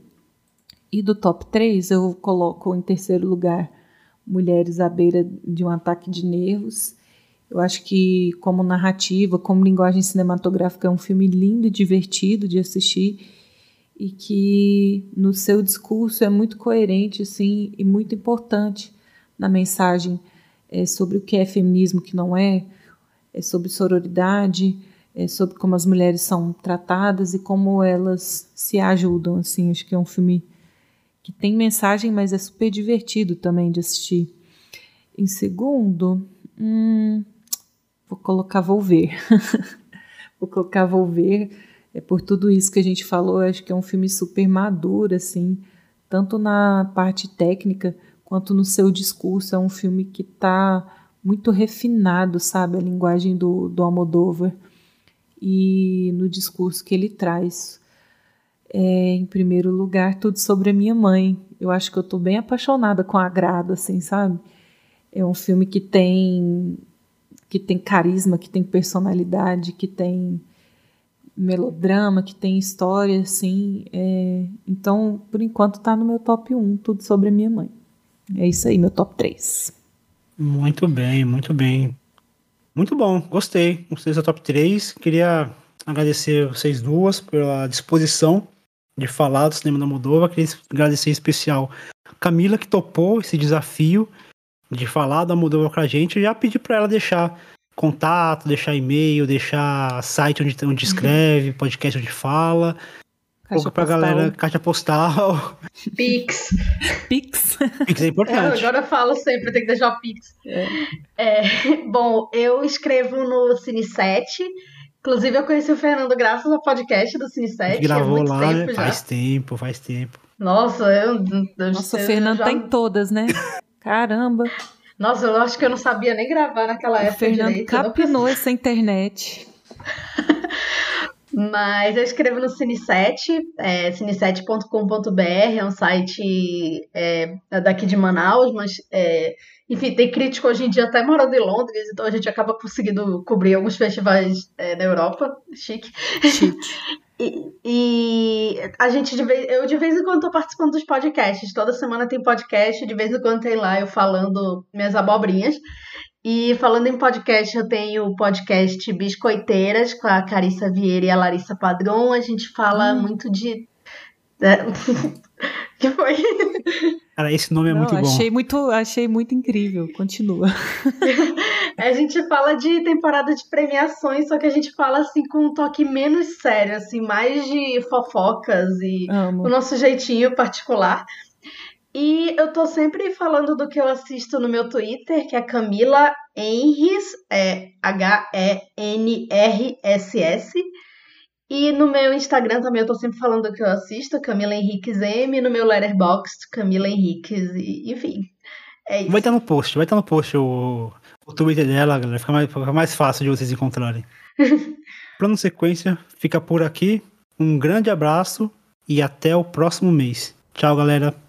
E do top 3, eu coloco em terceiro lugar Mulheres à beira de um ataque de nervos. Eu acho que, como narrativa, como linguagem cinematográfica, é um filme lindo e divertido de assistir e que no seu discurso é muito coerente assim, e muito importante na mensagem é, sobre o que é feminismo, o que não é, é sobre sororidade, é sobre como as mulheres são tratadas e como elas se ajudam. Assim, acho que é um filme que tem mensagem, mas é super divertido também de assistir. Em segundo, hum, vou colocar Vou Ver. vou colocar Vou Ver. É por tudo isso que a gente falou, acho que é um filme super maduro, assim, tanto na parte técnica quanto no seu discurso. É um filme que está muito refinado, sabe? A linguagem do, do Almodóvar e no discurso que ele traz. É, em primeiro lugar, tudo sobre a minha mãe. Eu acho que eu estou bem apaixonada com a Grada, assim, sabe? É um filme que tem que tem carisma, que tem personalidade, que tem melodrama, que tem história, assim. É... Então, por enquanto, está no meu top 1, tudo sobre a minha mãe. É isso aí, meu top 3. Muito bem, muito bem. Muito bom, gostei. Gostei da top 3. Queria agradecer vocês duas pela disposição de falar do cinema da Moldova. Queria agradecer em especial Camila, que topou esse desafio de falar da Moldova com a gente. Eu já pedi para ela deixar contato, deixar e-mail, deixar site onde, onde escreve, podcast onde fala. Pouco pra postal. galera, caixa postal. Pix. Pix. Pix é É, importante. agora eu falo sempre, tem que deixar o Pix. É, bom, eu escrevo no Cine7. Inclusive, eu conheci o Fernando graças ao podcast do Cine7. gente gravou é muito lá, tempo né? já. faz tempo, faz tempo. Nossa, eu. eu Nossa, o Fernando já- tá em todas, né? Caramba. Nossa, eu acho que eu não sabia nem gravar naquela O época Fernando direito. capinou essa internet. Mas eu escrevo no Cine7, é, cine7.com.br, é um site é, daqui de Manaus, mas, é, enfim, tem crítico hoje em dia até morando em Londres, então a gente acaba conseguindo cobrir alguns festivais é, na Europa, chique. Chique. E, e a gente, de vez, eu de vez em quando tô participando dos podcasts, toda semana tem podcast, de vez em quando tem lá eu falando minhas abobrinhas. E falando em podcast, eu tenho o podcast Biscoiteiras com a Carissa Vieira e a Larissa Padron. A gente fala Hum. muito de. é, que foi? Cara, esse nome é Não, muito bom. achei muito, achei muito incrível. Continua. A gente fala de temporada de premiações, só que a gente fala assim com um toque menos sério, assim, mais de fofocas e Amo. o nosso jeitinho particular. E eu tô sempre falando do que eu assisto no meu Twitter, que é Camila Henris, é H-E-N-R-S-S. E no meu Instagram também eu tô sempre falando do que eu assisto, Camila Henriques M, no meu Letterboxd, Camila Henriques, e, enfim. É isso. Vai estar no post, vai estar no post o, o Twitter dela, galera. Fica mais, fica mais fácil de vocês encontrarem. Plano Sequência fica por aqui. Um grande abraço e até o próximo mês. Tchau, galera.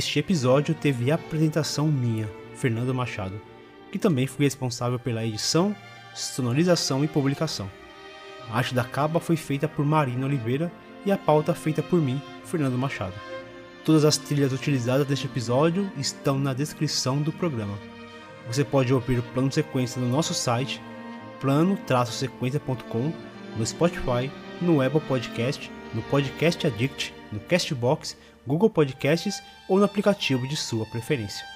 Este episódio teve apresentação minha, Fernando Machado, que também fui responsável pela edição, sonorização e publicação. A arte da capa foi feita por Marina Oliveira e a pauta feita por mim, Fernando Machado. Todas as trilhas utilizadas neste episódio estão na descrição do programa. Você pode ouvir o plano sequência no nosso site, plano-sequência.com, no Spotify, no Apple Podcast, no Podcast Addict, no Castbox, Google Podcasts ou no aplicativo de sua preferência.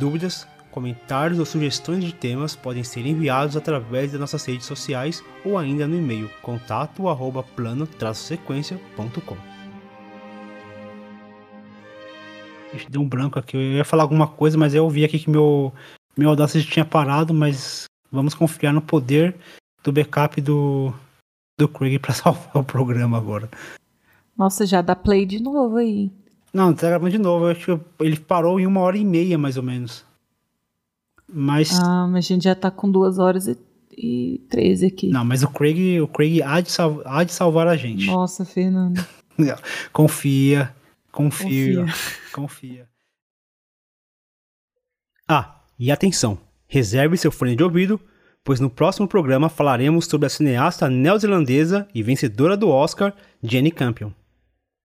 Dúvidas, comentários ou sugestões de temas podem ser enviados através das nossas redes sociais ou ainda no e-mail contato@plano-sequência.com. Deu um branco aqui. Eu ia falar alguma coisa, mas eu ouvi aqui que meu meu Audacity tinha parado, mas vamos confiar no poder do backup do do Craig para salvar o programa agora. Nossa, já dá play de novo aí. Não, tá gravando de novo. Eu acho que ele parou em uma hora e meia, mais ou menos. Mas. Ah, mas a gente já tá com duas horas e, e 13 aqui. Não, mas o Craig, o Craig há, de sal- há de salvar a gente. Nossa, Fernando. Confia. Confia. Confia. Confia. Ah, e atenção! Reserve seu fone de ouvido, pois no próximo programa falaremos sobre a cineasta neozelandesa e vencedora do Oscar, Jenny Campion.